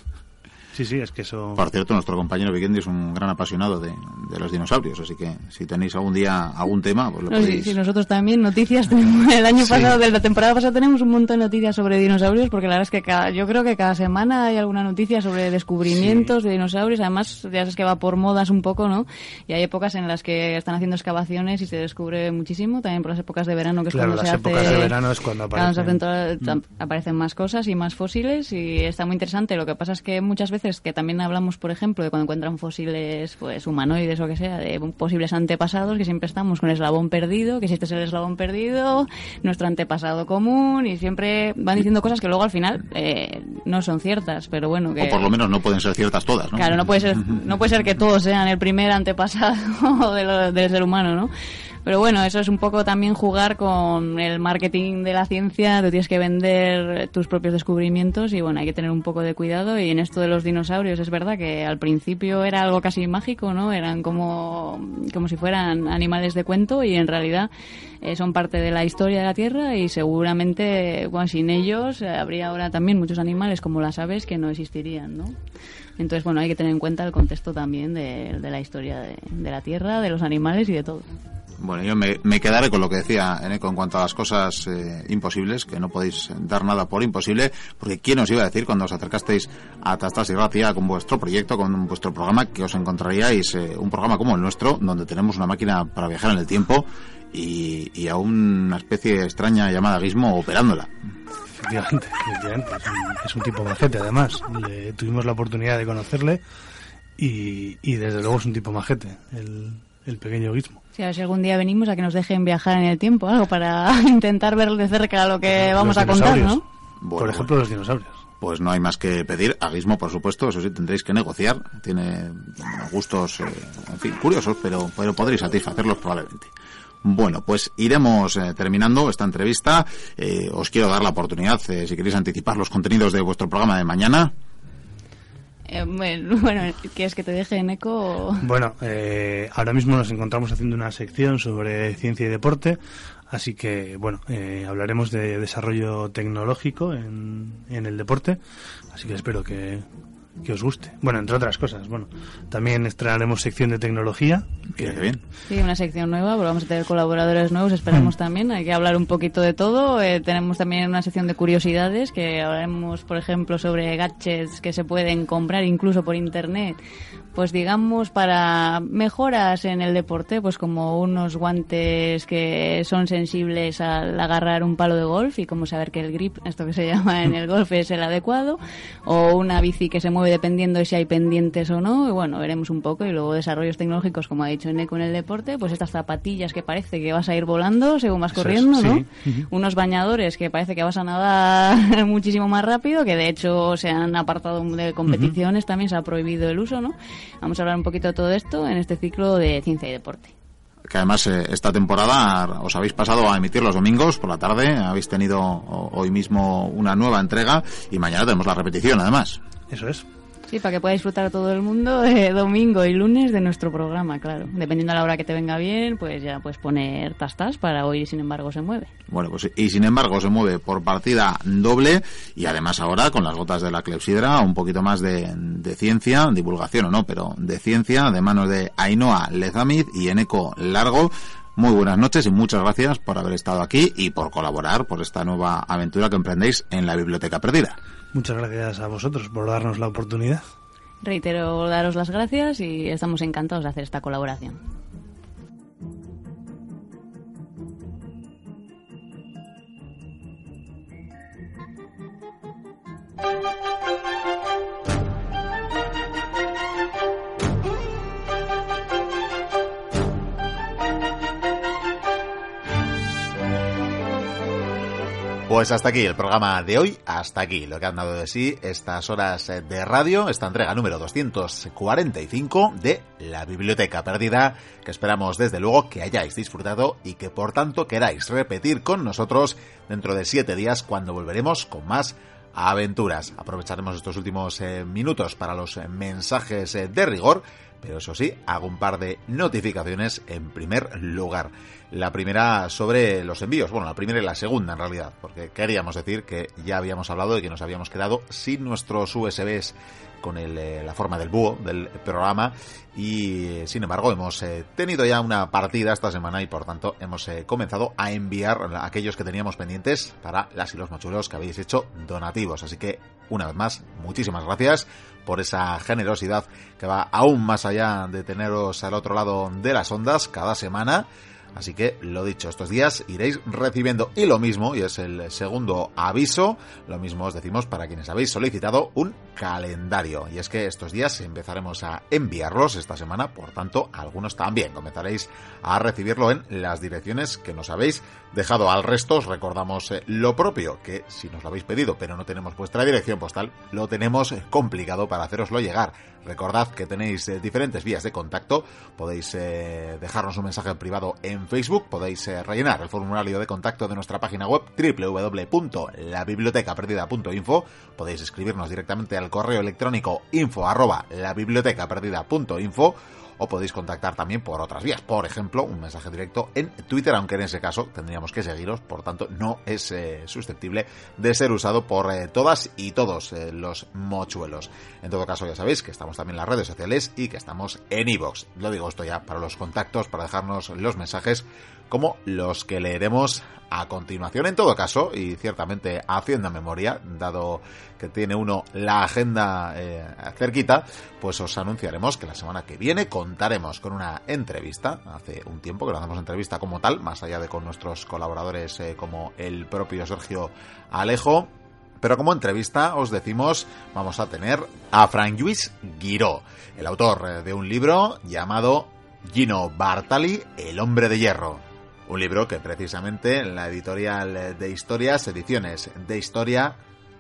Sí, sí, es que eso... Por cierto, nuestro compañero Vikendi es un gran apasionado de, los dinosaurios, así que si tenéis algún día algún tema, pues lo podéis... Sí, nosotros también, noticias. El año pasado, de la temporada pasada, tenemos un montón de noticias sobre dinosaurios, porque la verdad es que cada, yo creo que cada semana hay alguna noticia sobre descubrimientos de dinosaurios. Además, ya sabes que va por modas un poco, ¿no? Y hay épocas en las que están haciendo excavaciones y se descubre muchísimo, también por las épocas de verano, que es cuando se hace... épocas de verano es cuando aparecen... Mm. aparecen más cosas y más fósiles y está muy interesante. Lo que pasa es que muchas veces, que también hablamos por ejemplo, de cuando encuentran fósiles pues humanoides o que sea, de posibles antepasados, que siempre estamos con el eslabón perdido, que si este es el eslabón perdido, nuestro antepasado común, y siempre van diciendo cosas que luego al final eh, no son ciertas, pero bueno. Que, o por lo menos no pueden ser ciertas todas, ¿no? Claro, no puede ser, no puede ser que todos sean el primer antepasado del ser humano, ¿no? Pero bueno, eso es un poco también jugar con el marketing de la ciencia, tú tienes que vender tus propios descubrimientos y bueno, hay que tener un poco de cuidado y en esto de los dinosaurios es verdad que al principio era algo casi mágico, ¿no? Eran como, como si fueran animales de cuento y en realidad eh, son parte de la historia de la Tierra y seguramente, sin ellos eh, habría ahora también muchos animales como las aves que no existirían, ¿no? Entonces, bueno, hay que tener en cuenta el contexto también de, la historia de, de la Tierra, de los animales y de todo. Bueno, yo me, me, quedaré con lo que decía Eneco en cuanto a las cosas eh, imposibles, que no podéis dar nada por imposible, porque ¿quién os iba a decir cuando os acercasteis a Tastas y Gracia con vuestro proyecto, con vuestro programa, que os encontraríais eh, un programa como el nuestro, donde tenemos una máquina para viajar en el tiempo y, y a una especie extraña llamada Gizmo operándola? Efectivamente, efectivamente. Es, un, es un tipo majete, además. Le, tuvimos la oportunidad de conocerle y, y desde luego es un tipo majete. El, el pequeño Gizmo. Sí, a ver si algún día venimos a que nos dejen viajar en el tiempo, algo para intentar ver de cerca lo que vamos a contar, ¿no? Bueno, por ejemplo, los dinosaurios. Pues no hay más que pedir a Gizmo, por supuesto, eso sí tendréis que negociar. Tiene gustos, eh, en fin, curiosos, pero, pero podréis satisfacerlos probablemente. Bueno, pues iremos eh, terminando esta entrevista. Eh, os quiero dar la oportunidad, eh, si queréis anticipar los contenidos de vuestro programa de mañana. Eh, bueno, ¿quieres que te deje en eco? Bueno, eh, ahora mismo nos encontramos haciendo una sección sobre ciencia y deporte, así que, bueno, eh, hablaremos de desarrollo tecnológico en el deporte, así que espero que, que os guste. Bueno, entre otras cosas, bueno, también estrenaremos sección de tecnología. Que bien. Sí, una sección nueva, porque vamos a tener colaboradores nuevos, esperamos también. Hay que hablar un poquito de todo. Eh, tenemos también una sección de curiosidades, que hablaremos, por ejemplo, sobre gadgets que se pueden comprar incluso por internet. Pues digamos, para mejoras en el deporte, pues como unos guantes que son sensibles al agarrar un palo de golf y como saber que el grip, esto que se llama en el golf, es el adecuado, o una bici que se mueve dependiendo de si hay pendientes o no, y bueno, veremos un poco, y luego desarrollos tecnológicos, como ha dicho Eneco en el deporte, pues estas zapatillas que parece que vas a ir volando según vas corriendo, ¿no? Sí. Unos bañadores que parece que vas a nadar muchísimo más rápido, que de hecho se han apartado de competiciones, también se ha prohibido el uso, ¿no? Vamos a hablar un poquito de todo esto en este ciclo de ciencia y deporte que además eh, esta temporada os habéis pasado a emitir los domingos por la tarde, habéis tenido hoy mismo una nueva entrega y mañana tenemos la repetición además. Eso es. Sí, para que pueda disfrutar todo el mundo de domingo y lunes de nuestro programa, claro. Dependiendo de la hora que te venga bien, pues ya puedes poner tastas para oír y sin embargo se mueve. Bueno, pues y sin embargo se mueve por partida doble y además ahora con las gotas de la clepsidra un poquito más de, ciencia, divulgación o no, pero de ciencia, de manos de Ainhoa Lezamid y Eneco Largo. Muy buenas noches y muchas gracias por haber estado aquí y por colaborar por esta nueva aventura que emprendéis en la Biblioteca Perdida. Muchas gracias a vosotros por darnos la oportunidad. Reitero daros las gracias y estamos encantados de hacer esta colaboración. Pues hasta aquí el programa de hoy, hasta aquí lo que han dado de sí estas horas de radio, esta entrega número 245 de La Biblioteca Perdida, que esperamos desde luego que hayáis disfrutado y que por tanto queráis repetir con nosotros dentro de siete días cuando volveremos con más aventuras. Aprovecharemos estos últimos eh, minutos para los eh, mensajes eh, de rigor, pero eso sí, hago un par de notificaciones en primer lugar. La primera sobre los envíos, bueno, la primera y la segunda en realidad, porque queríamos decir que ya habíamos hablado de que nos habíamos quedado sin nuestros USBs con el, eh, la forma del búho del programa. Y eh, sin embargo hemos eh, tenido ya una partida esta semana y por tanto hemos comenzado a enviar aquellos que teníamos pendientes para las y los machulos que habéis hecho donativos. Así que una vez más muchísimas gracias por esa generosidad que va aún más allá de teneros al otro lado de las ondas cada semana Así que lo dicho, estos días iréis recibiendo y lo mismo, y es el segundo aviso, lo mismo os decimos para quienes habéis solicitado un calendario. Y es que estos días empezaremos a enviarlos esta semana, por tanto, algunos también comenzaréis a recibirlo en las direcciones que nos habéis dejado. Al resto os recordamos eh, lo propio, que si nos lo habéis pedido pero no tenemos vuestra dirección postal, lo tenemos complicado para haceroslo llegar. Recordad que tenéis eh, diferentes vías de contacto, podéis eh, dejarnos un mensaje privado en Facebook, podéis eh, rellenar el formulario de contacto de nuestra página web www.labibliotecaperdida.info, podéis escribirnos directamente al correo electrónico info arroba labibliotecaperdida.info o podéis contactar también por otras vías. Por ejemplo, un mensaje directo en Twitter, aunque en ese caso tendríamos que seguiros, por tanto no es eh, susceptible de ser usado por eh, todas y todos eh, los mochuelos. En todo caso, ya sabéis que estamos también en las redes sociales y que estamos en iVoox. Lo digo esto ya para los contactos, para dejarnos los mensajes como los que leeremos a continuación. En todo caso, y ciertamente haciendo memoria, dado que tiene uno la agenda eh, cerquita, pues os anunciaremos que la semana que viene contaremos con una entrevista. Hace un tiempo que no hacemos entrevista como tal, más allá de con nuestros colaboradores eh, como el propio Sergio Alejo. Pero como entrevista os decimos, vamos a tener a Frank Lluís Guiró, el autor eh, de un libro llamado Gino Bartali, El hombre de hierro. Un libro que precisamente en la editorial de historias, ediciones de historia,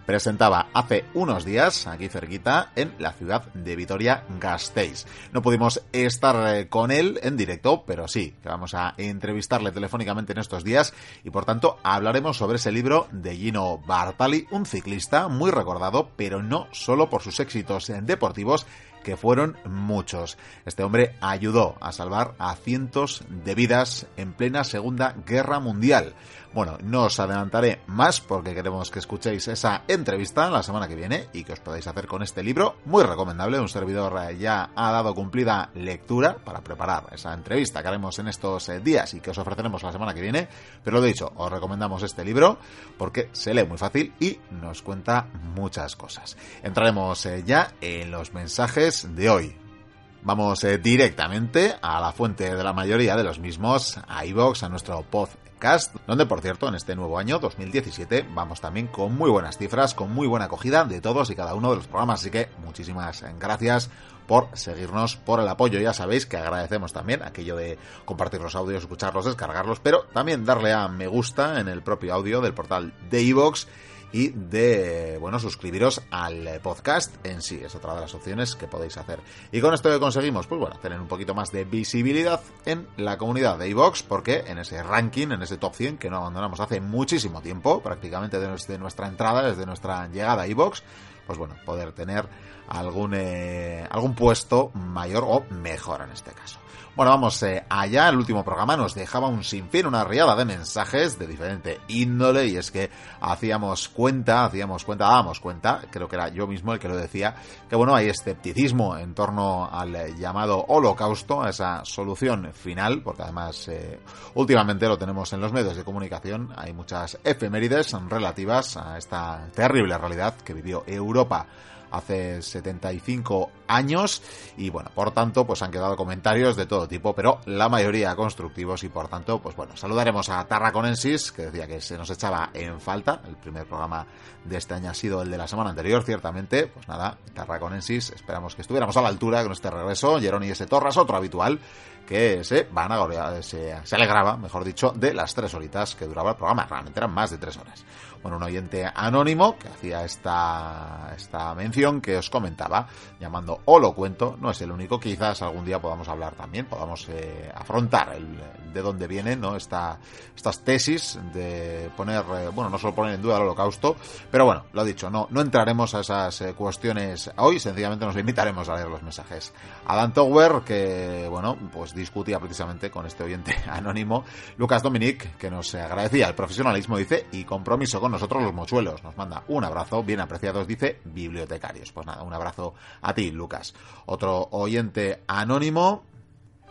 presentaba hace unos días, aquí cerquita, en la ciudad de Vitoria-Gasteiz. No pudimos estar eh, con él en directo, pero sí, que vamos a entrevistarle telefónicamente en estos días y por tanto hablaremos sobre ese libro de Gino Bartali, un ciclista muy recordado, pero no solo por sus éxitos deportivos, que fueron muchos. Este hombre ayudó a salvar a cientos de vidas en plena Segunda Guerra Mundial. Bueno, no os adelantaré más porque queremos que escuchéis esa entrevista la semana que viene y que os podáis hacer con este libro, muy recomendable, un servidor ya ha dado cumplida lectura para preparar esa entrevista que haremos en estos eh, días y que os ofreceremos la semana que viene, pero lo dicho, os recomendamos este libro porque se lee muy fácil y nos cuenta muchas cosas. Entraremos eh, ya en los mensajes de hoy. Vamos eh, directamente a la fuente de la mayoría de los mismos, a iVox, a nuestro pod donde por cierto en este nuevo año 2017 vamos también con muy buenas cifras, con muy buena acogida de todos y cada uno de los programas, así que muchísimas gracias por seguirnos, por el apoyo. Ya sabéis que agradecemos también aquello de compartir los audios, escucharlos, descargarlos, pero también darle a me gusta en el propio audio del portal de iVoox y de, bueno, suscribiros al podcast en sí. Es otra de las opciones que podéis hacer. Y con esto que conseguimos, pues bueno, tener un poquito más de visibilidad en la comunidad de iVox, porque en ese ranking, en ese top 100 que no abandonamos hace muchísimo tiempo, prácticamente desde nuestra entrada, desde nuestra llegada a iVox, pues bueno, poder tener algún, eh, algún puesto mayor o mejor en este caso. Bueno, vamos eh, allá. El último programa nos dejaba un sinfín, una riada de mensajes de diferente índole y es que hacíamos cuenta, hacíamos cuenta, dábamos cuenta, creo que era yo mismo el que lo decía, que bueno, hay escepticismo en torno al llamado holocausto, a esa solución final, porque además eh, últimamente lo tenemos en los medios de comunicación, hay muchas efemérides relativas a esta terrible realidad que vivió Europa hace 75 años y bueno, por tanto, pues han quedado comentarios de todo tipo, pero la mayoría constructivos y por tanto, pues bueno, saludaremos a Tarraconensis, que decía que se nos echaba en falta, el primer programa de este año ha sido el de la semana anterior, ciertamente, pues nada, Tarraconensis, esperamos que estuviéramos a la altura con este regreso, Jeroni S. Torras, otro habitual, que se van a se, se alegraba, mejor dicho, de las tres horitas que duraba el programa, realmente eran más de tres horas bueno, un oyente anónimo que hacía esta, esta mención que os comentaba, llamando o lo cuento, no es el único, quizás algún día podamos hablar también, podamos eh, afrontar el, de dónde vienen ¿no? Esta, estas tesis de poner, eh, bueno, no solo poner en duda el holocausto, pero bueno, lo dicho, no, no entraremos a esas eh, cuestiones hoy, sencillamente nos limitaremos a leer los mensajes. Adam Tower, que, bueno, pues discutía precisamente con este oyente anónimo, Lucas Dominic, que nos agradecía el profesionalismo, dice, y compromiso con nosotros los mochuelos. Nos manda un abrazo, bien apreciados, dice bibliotecarios. Pues nada, un abrazo a ti, Lucas. Otro oyente anónimo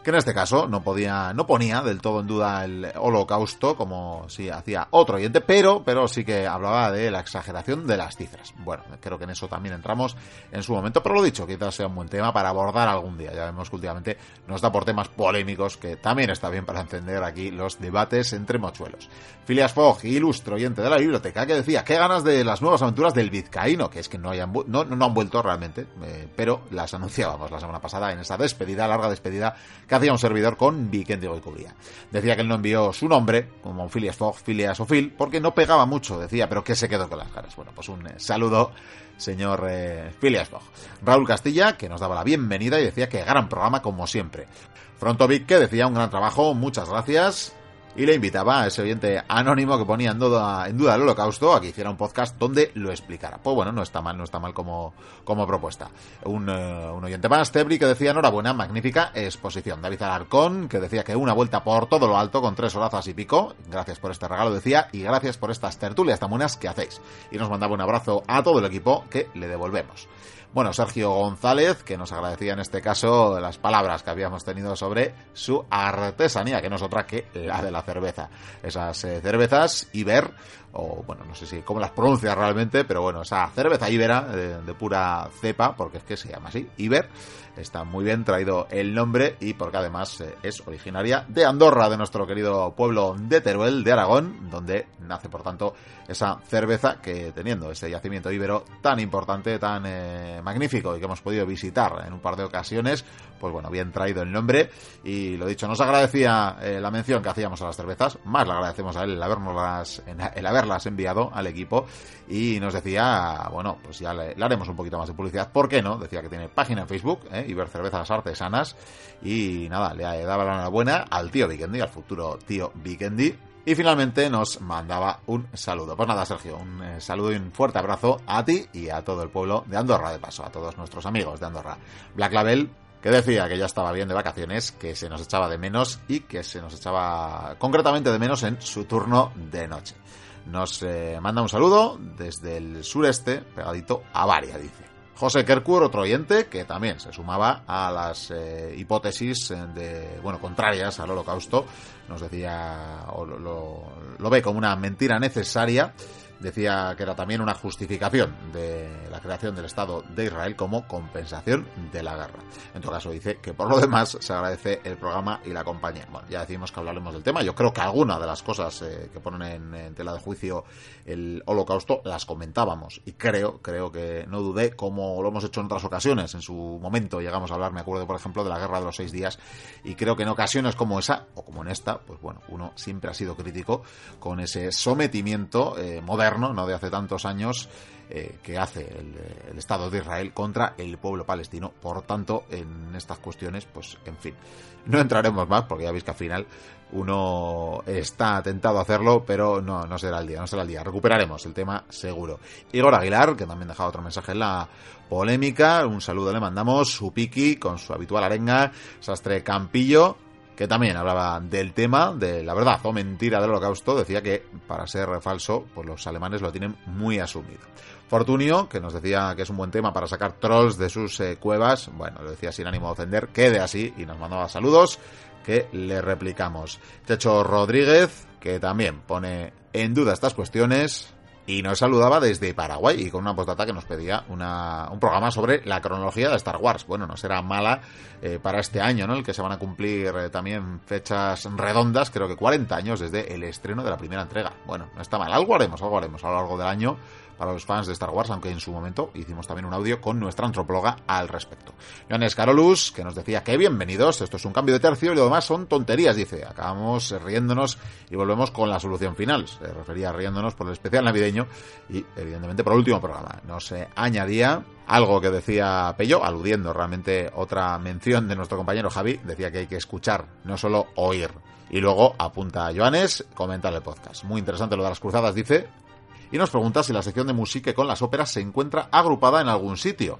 que en este caso no podía, no ponía del todo en duda el holocausto, como si hacía otro oyente, pero, pero sí que hablaba de la exageración de las cifras. Bueno, creo que en eso también entramos en su momento, pero lo dicho, quizás sea un buen tema para abordar algún día. Ya vemos que últimamente nos da por temas polémicos, que también está bien para encender aquí los debates entre mochuelos. Filias Fogg, ilustre oyente de la biblioteca, que decía, qué ganas de las nuevas aventuras del Vizcaíno, que es que no, hayan, no, no han vuelto realmente, eh, pero las anunciábamos la semana pasada en esa despedida, larga despedida que hacía un servidor con Vicente cubría. Decía que él no envió su nombre, como Phileas Fogg, Phileas o Phil, porque no pegaba mucho, decía, pero que se quedó con las caras. Bueno, pues un eh, saludo, señor eh, Phileas Fogg. Raúl Castilla, que nos daba la bienvenida y decía que gran programa como siempre. Frontovic, que decía un gran trabajo, muchas gracias. Y le invitaba a ese oyente anónimo que ponía en duda, en duda el holocausto a que hiciera un podcast donde lo explicara. Pues bueno, no está mal, no está mal como, como propuesta. Un, eh, un oyente más, Tebri, que decía enhorabuena, magnífica exposición. David Alarcón, que decía que una vuelta por todo lo alto con tres horazas y pico. Gracias por este regalo, decía, y gracias por estas tertulias tan buenas que hacéis. Y nos mandaba un abrazo a todo el equipo que le devolvemos. Bueno, Sergio González, que nos agradecía en este caso las palabras que habíamos tenido sobre su artesanía, que no es otra que la de la cerveza. Esas eh, cervezas Iber, o bueno, no sé si cómo las pronuncia realmente, pero bueno, esa cerveza Ibera de, de pura cepa, porque es que se llama así, Iber, está muy bien traído el nombre y porque además eh, es originaria de Andorra, de nuestro querido pueblo de Teruel, de Aragón, donde nace por tanto esa cerveza que teniendo ese yacimiento íbero tan importante, tan eh, magnífico y que hemos podido visitar en un par de ocasiones, pues bueno, bien traído el nombre y lo dicho, nos agradecía eh, la mención que hacíamos a las cervezas, más le agradecemos a él el, habernos el haberlas enviado al equipo y nos decía, bueno, pues ya le, le, haremos un poquito más de publicidad, ¿por qué no? Decía que tiene página en Facebook, ¿eh? Iber Cervezas Artesanas y nada, le daba la enhorabuena al tío Vikendi, al futuro tío Vikendi, y finalmente nos mandaba un saludo. Pues nada, Sergio, un eh, saludo y un fuerte abrazo a ti y a todo el pueblo de Andorra, de paso, a todos nuestros amigos de Andorra. Black Label, que decía que ya estaba bien de vacaciones, que se nos echaba de menos y que se nos echaba concretamente de menos en su turno de noche. Nos eh, manda un saludo desde el sureste, pegadito a Varia, dice. José Kerkur, otro oyente, que también se sumaba a las eh, hipótesis de, bueno, contrarias al holocausto, nos decía, o lo ve como una mentira necesaria, decía que era también una justificación de la creación del Estado de Israel como compensación de la guerra. En todo caso, dice que por lo demás se agradece el programa y la compañía. Bueno, ya decimos que hablaremos del tema. Yo creo que alguna de las cosas eh, que ponen en, tela de juicio el holocausto las comentábamos. Y creo, creo que no dudé, como lo hemos hecho en otras ocasiones. En su momento llegamos a hablar, me acuerdo, por ejemplo, de la guerra de los seis días. Y creo que en ocasiones como esa, o como en esta, pues bueno, uno siempre ha sido crítico con ese sometimiento eh, moderno no de hace tantos años, eh, que hace el, el, Estado de Israel contra el pueblo palestino. Por tanto, en estas cuestiones, pues, en fin, no entraremos más, porque ya veis que al final uno está tentado a hacerlo, pero no, no será el día, no será el día. Recuperaremos el tema seguro. Igor Aguilar, que también dejaba otro mensaje en la polémica, un saludo le mandamos, su piqui con su habitual arenga, Sastre Campillo, que también hablaba del tema, de la verdad o mentira del holocausto, decía que para ser falso, pues los alemanes lo tienen muy asumido. Fortunio, que nos decía que es un buen tema para sacar trolls de sus eh, cuevas, bueno, lo decía sin ánimo de ofender, quede así y nos mandaba saludos que le replicamos. Techo Rodríguez, que también pone en duda estas cuestiones, y nos saludaba desde Paraguay y con una postdata que nos pedía una, un programa sobre la cronología de Star Wars. Bueno, no será mala eh, para este año, ¿no? El que se van a cumplir eh, también fechas redondas, creo que 40 años desde el estreno de la primera entrega. Bueno, no está mal, algo haremos, algo haremos a lo largo del año para los fans de Star Wars, aunque en su momento hicimos también un audio con nuestra antropóloga al respecto. Joanes Carolus, que nos decía que bienvenidos, esto es un cambio de tercio y lo demás son tonterías, dice. Acabamos riéndonos y volvemos con la solución final. Se refería a riéndonos por el especial navideño y, evidentemente, por el último programa. Nos eh, añadía algo que decía Pello, aludiendo realmente otra mención de nuestro compañero Javi, decía que hay que escuchar, no solo oír. Y luego apunta a Joanes, comentar el podcast. Muy interesante lo de las cruzadas, dice, y nos pregunta si la sección de música con las óperas se encuentra agrupada en algún sitio.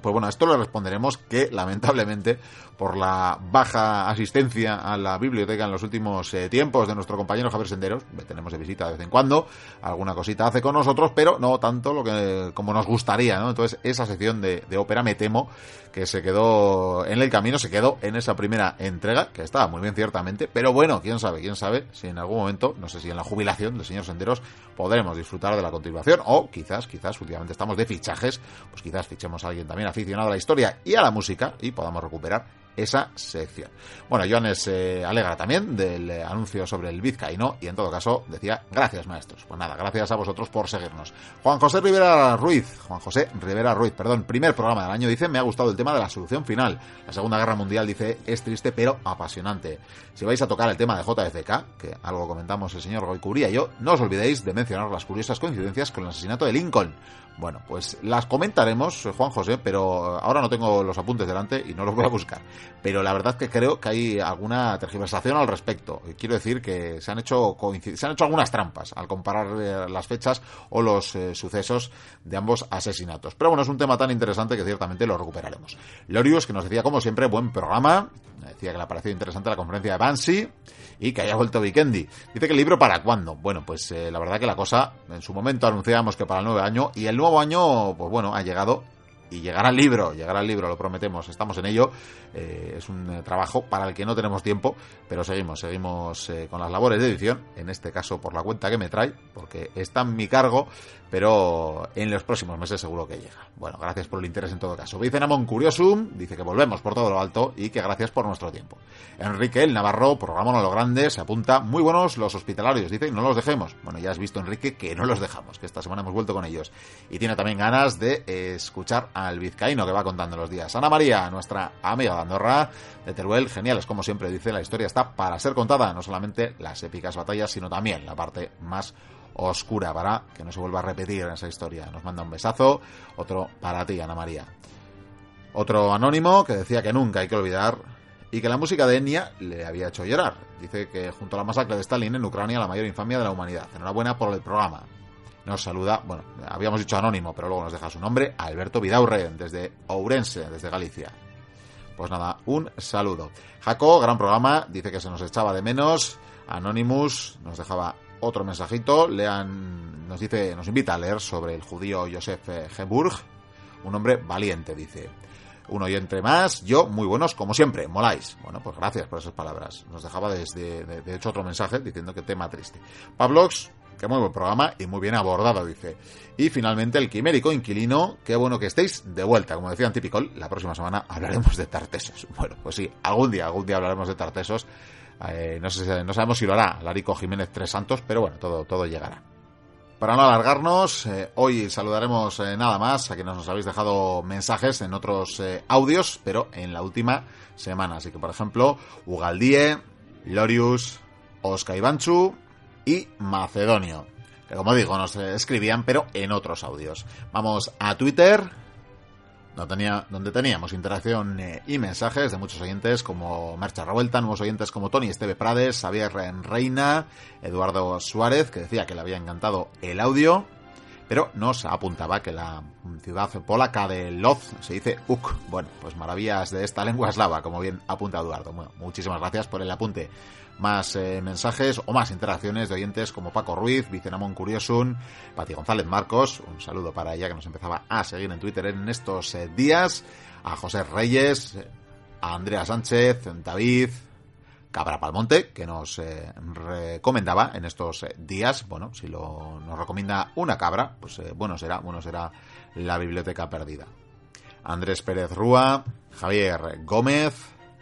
Pues bueno, a esto le responderemos que lamentablemente por la baja asistencia a la biblioteca en los últimos eh, tiempos de nuestro compañero Javier Senderos, le tenemos de visita de vez en cuando, alguna cosita hace con nosotros, pero no tanto lo que como nos gustaría, ¿no? Entonces esa sección de, de ópera me temo que se quedó en el camino, se quedó en esa primera entrega, que estaba muy bien ciertamente, pero bueno, quién sabe, quién sabe si en algún momento, no sé si en la jubilación del señor Senderos podremos disfrutar de la continuación, o quizás, quizás, últimamente estamos de fichajes, pues quizás fichemos a alguien también aficionado a la historia y a la música y podamos recuperar esa sección. Bueno, Joanes eh, alegra también del eh, anuncio sobre el vizcaíno y en todo caso decía gracias maestros. Pues nada, gracias a vosotros por seguirnos. Juan José Rivera Ruiz, Juan José Rivera Ruiz, perdón, primer programa del año dice, me ha gustado el tema de la solución final. La Segunda Guerra Mundial dice, es triste pero apasionante. Si vais a tocar el tema de JFK, que algo comentamos el señor Goycuría y yo, no os olvidéis de mencionar las curiosas coincidencias con el asesinato de Lincoln. Bueno, pues las comentaremos, Juan José, pero ahora no tengo los apuntes delante y no los voy a buscar. pero la verdad que creo que hay alguna tergiversación al respecto. Quiero decir que se han hecho se han hecho algunas trampas al comparar eh, las fechas o los eh, sucesos de ambos asesinatos. Pero bueno, es un tema tan interesante que ciertamente lo recuperaremos. Lorius, que nos decía como siempre, buen programa, decía que le ha parecido interesante la conferencia de Banshee y que haya vuelto Vikendi. Dice que el libro para cuándo. Bueno, pues eh, la verdad que la cosa, en su momento anunciábamos que para el nuevo año y el nuevo año, pues bueno, ha llegado y llegará el libro, llegará el libro, lo prometemos, estamos en ello. Eh, es un eh, trabajo para el que no tenemos tiempo, pero seguimos, seguimos eh, con las labores de edición, en este caso por la cuenta que me trae, porque está en mi cargo, pero en los próximos meses seguro que llega. Bueno, gracias por el interés en todo caso. Vicenamon Curiosum dice que volvemos por todo lo alto y que gracias por nuestro tiempo. Enrique el Navarro, programa a lo grande, se apunta, muy buenos los hospitalarios, dice, no los dejemos. Bueno, ya has visto Enrique que no los dejamos, que esta semana hemos vuelto con ellos. Y tiene también ganas de escuchar al vizcaíno que va contando los días. Ana María, nuestra amiga de Andorra, de Teruel, geniales, como siempre dice, la historia está para ser contada, no solamente las épicas batallas, sino también la parte más oscura para que no se vuelva a repetir esa historia. Nos manda un besazo, otro para ti, Ana María. Otro anónimo que decía que nunca hay que olvidar y que la música de Enya le había hecho llorar. Dice que junto a la masacre de Stalin en Ucrania, la mayor infamia de la humanidad. Enhorabuena por el programa. Nos saluda, bueno, habíamos dicho anónimo, pero luego nos deja su nombre, Alberto Vidaurre, desde Ourense, desde Galicia. Pues nada, un saludo. Jaco, gran programa, dice que se nos echaba de menos. Anonymous nos dejaba otro mensajito. Lean, nos dice, nos invita a leer sobre el judío Joseph Geburg, un hombre valiente, dice. Un oyente más, yo, muy buenos, como siempre, moláis. Bueno, pues gracias por esas palabras. Nos dejaba desde, de, de hecho, otro mensaje diciendo que tema triste. Pablox, que muy buen programa y muy bien abordado, dice. Y finalmente el quimérico inquilino, qué bueno que estéis de vuelta. Como decía Antipicol, la próxima semana hablaremos de tartesos. Bueno, pues sí, algún día, algún día hablaremos de tartesos. Eh, no, sé, no sabemos si lo hará Larico Jiménez Tres Santos, pero bueno, todo, todo llegará. Para no alargarnos, eh, hoy saludaremos eh, nada más a quienes nos habéis dejado mensajes en otros audios, pero en la última semana. Así que, por ejemplo, Ugaldie, Lorius, Oscar Ivanchu y Macedonio. Que como digo, nos escribían, pero en otros audios. Vamos a Twitter, donde, tenía, donde teníamos interacción eh, y mensajes de muchos oyentes como Marcha Revuelta, nuevos oyentes como Tony Esteve Prades, Javier Reina, Eduardo Suárez, que decía que le había encantado el audio, pero nos apuntaba que la ciudad polaca de Loz se dice Uk. Bueno, pues maravillas de esta lengua eslava, como bien apunta Eduardo. Bueno, muchísimas gracias por el apunte más eh, mensajes o más interacciones de oyentes como Paco Ruiz, Vicenamón Curiosun, Pati González Marcos, un saludo para ella que nos empezaba a seguir en Twitter en estos eh, días, a José Reyes, a Andrea Sánchez, David, Cabra Palmonte, que nos eh, recomendaba en estos días, bueno, si lo, nos recomienda una cabra, pues bueno será, bueno será la biblioteca perdida. Andrés Pérez Rúa, Javier Gómez,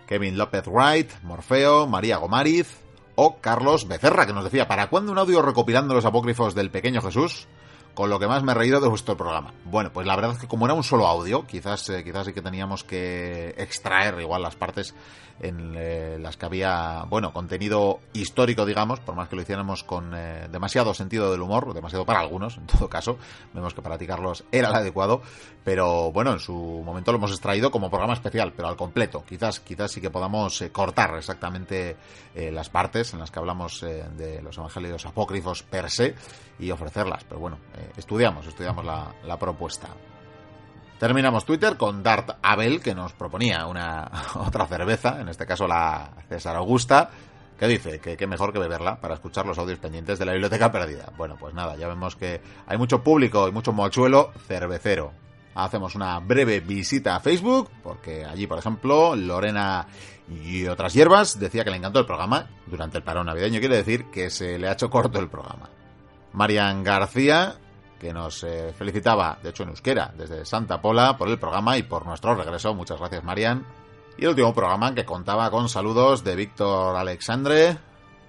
Kevin López Wright, Morfeo, María Gomariz o Carlos Becerra, que nos decía, ¿para cuándo un audio recopilando los apócrifos del pequeño Jesús? Con lo que más me he reído de vuestro programa. Bueno, pues la verdad es que como era un solo audio, quizás, eh, quizás sí que teníamos que extraer igual las partes en eh, las que había, bueno, contenido histórico, digamos, por más que lo hiciéramos con eh, demasiado sentido del humor, demasiado para algunos, en todo caso, vemos que para ti, Carlos, era el adecuado, pero bueno, en su momento lo hemos extraído como programa especial, pero al completo. Quizás, quizás sí que podamos eh, cortar exactamente las partes en las que hablamos de los evangelios apócrifos per se y ofrecerlas, pero bueno, estudiamos, estudiamos la, la propuesta. Terminamos Twitter con Dart Abel, que nos proponía una otra cerveza, en este caso la César Augusta, que dice que qué mejor que beberla para escuchar los audios pendientes de la biblioteca perdida. Bueno, pues nada, ya vemos que hay mucho público y mucho mochuelo cervecero. Hacemos una breve visita a Facebook, porque allí, por ejemplo, Lorena y otras hierbas decía que le encantó el programa durante el parón navideño. Quiere decir que se le ha hecho corto el programa. Marian García que nos eh, felicitaba, de hecho en euskera, desde Santa Pola, por el programa y por nuestro regreso. Muchas gracias, Marian. Y el último programa que contaba con saludos de Víctor Alexandre,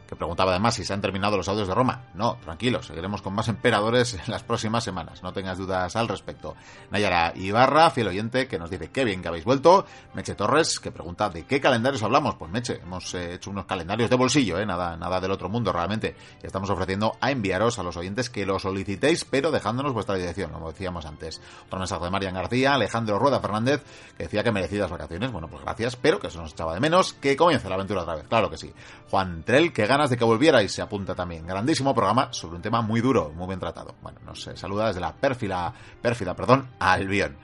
que preguntaba además si se han terminado los audios de Roma. No, tranquilo, seguiremos con más emperadores en las próximas semanas, no tengas dudas al respecto. Nayara Ibarra, fiel oyente, que nos dice qué bien que habéis vuelto. Meche Torres, que pregunta de qué calendarios hablamos. Pues Meche, hemos eh, hecho unos calendarios de bolsillo, ¿eh? nada, nada del otro mundo realmente. Y estamos ofreciendo a enviaros a los oyentes que lo solicitéis, pero dejándonos vuestra dirección, como decíamos antes. Otro mensaje de Marian García, Alejandro Rueda Fernández, que decía que merecidas vacaciones. Bueno, pues gracias, pero que se nos echaba de menos. Que comience la aventura otra vez, claro que sí. Juan Trell, que gana de que volvierais, se apunta también. Grandísimo programa sobre un tema muy duro, muy bien tratado. Bueno, nos saluda desde la pérfila, pérfida, perdón, Albión.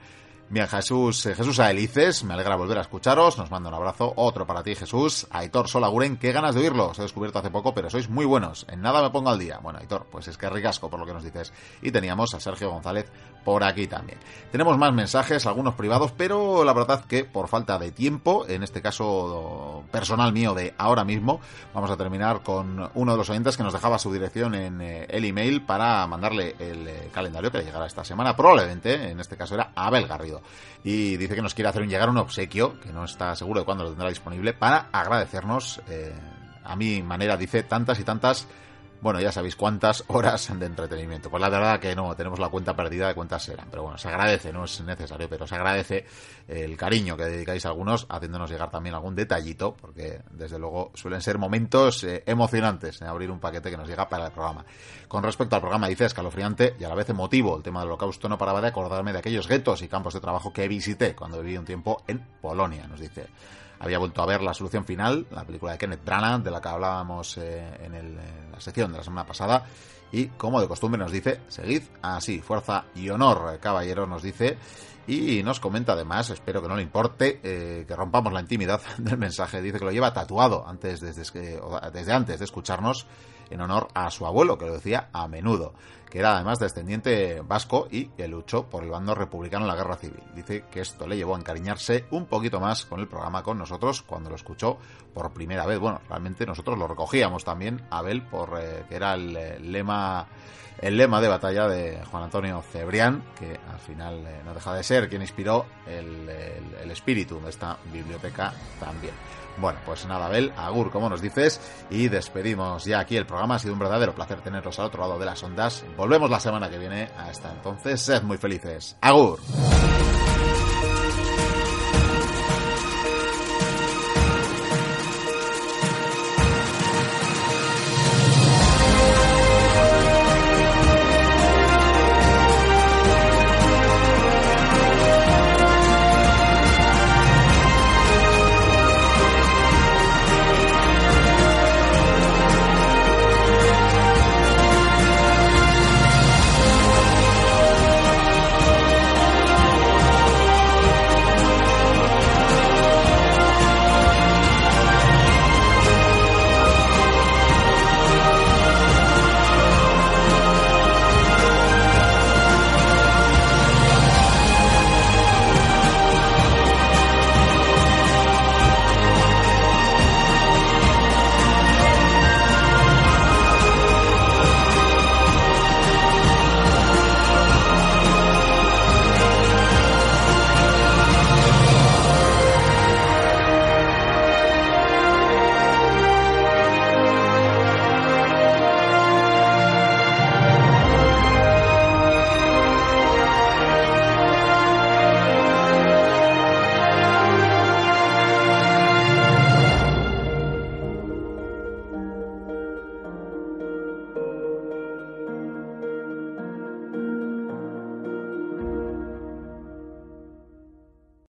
Bien, Jesús, eh, Jesús Aelices, me alegra volver a escucharos, nos manda un abrazo, otro para ti Jesús, Aitor Solaguren, qué ganas de oírlo, os he descubierto hace poco, pero sois muy buenos, en nada me pongo al día. Bueno, Aitor, pues es que ricasco por lo que nos dices. Y teníamos a Sergio González por aquí también. Tenemos más mensajes, algunos privados, pero la verdad que por falta de tiempo, en este caso personal mío de ahora mismo, vamos a terminar con uno de los oyentes que nos dejaba su dirección en eh, el email para mandarle el eh, calendario que le llegará esta semana, probablemente, en este caso era Abel Garrido y dice que nos quiere hacer llegar un obsequio, que no está seguro de cuándo lo tendrá disponible, para agradecernos, eh, a mi manera, dice, tantas y tantas bueno, ya sabéis cuántas horas de entretenimiento. Pues la verdad que no, tenemos la cuenta perdida de cuántas serán. Pero bueno, se agradece, no es necesario, pero se agradece el cariño que dedicáis a algunos, haciéndonos llegar también algún detallito, porque desde luego suelen ser momentos eh, emocionantes en abrir un paquete que nos llega para el programa. Con respecto al programa, dice escalofriante y a la vez emotivo. El tema del holocausto no paraba de acordarme de aquellos guetos y campos de trabajo que visité cuando viví un tiempo en Polonia, nos dice había vuelto a ver la solución final, la película de Kenneth Branagh, de la que hablábamos eh, en, la sección de la semana pasada. Y como de costumbre nos dice, seguid así, fuerza y honor, caballero, nos dice. Y nos comenta además, espero que no le importe, eh, que rompamos la intimidad del mensaje. Dice que lo lleva tatuado antes, desde, desde antes de escucharnos en honor a su abuelo, que lo decía a menudo que era además descendiente vasco y que luchó por el bando republicano en la guerra civil. Dice que esto le llevó a encariñarse un poquito más con el programa con nosotros cuando lo escuchó por primera vez. Bueno, realmente nosotros lo recogíamos también, Abel, por eh, que era el, eh, lema el lema de batalla de Juan Antonio Cebrián, que al final eh, no deja de ser quien inspiró el, el espíritu de esta biblioteca también. Bueno, pues nada, Abel, agur, como nos dices, y despedimos ya aquí el programa. Ha sido un verdadero placer tenerlos al otro lado de las ondas. Volvemos la semana que viene. Hasta entonces, sed muy felices. Agur.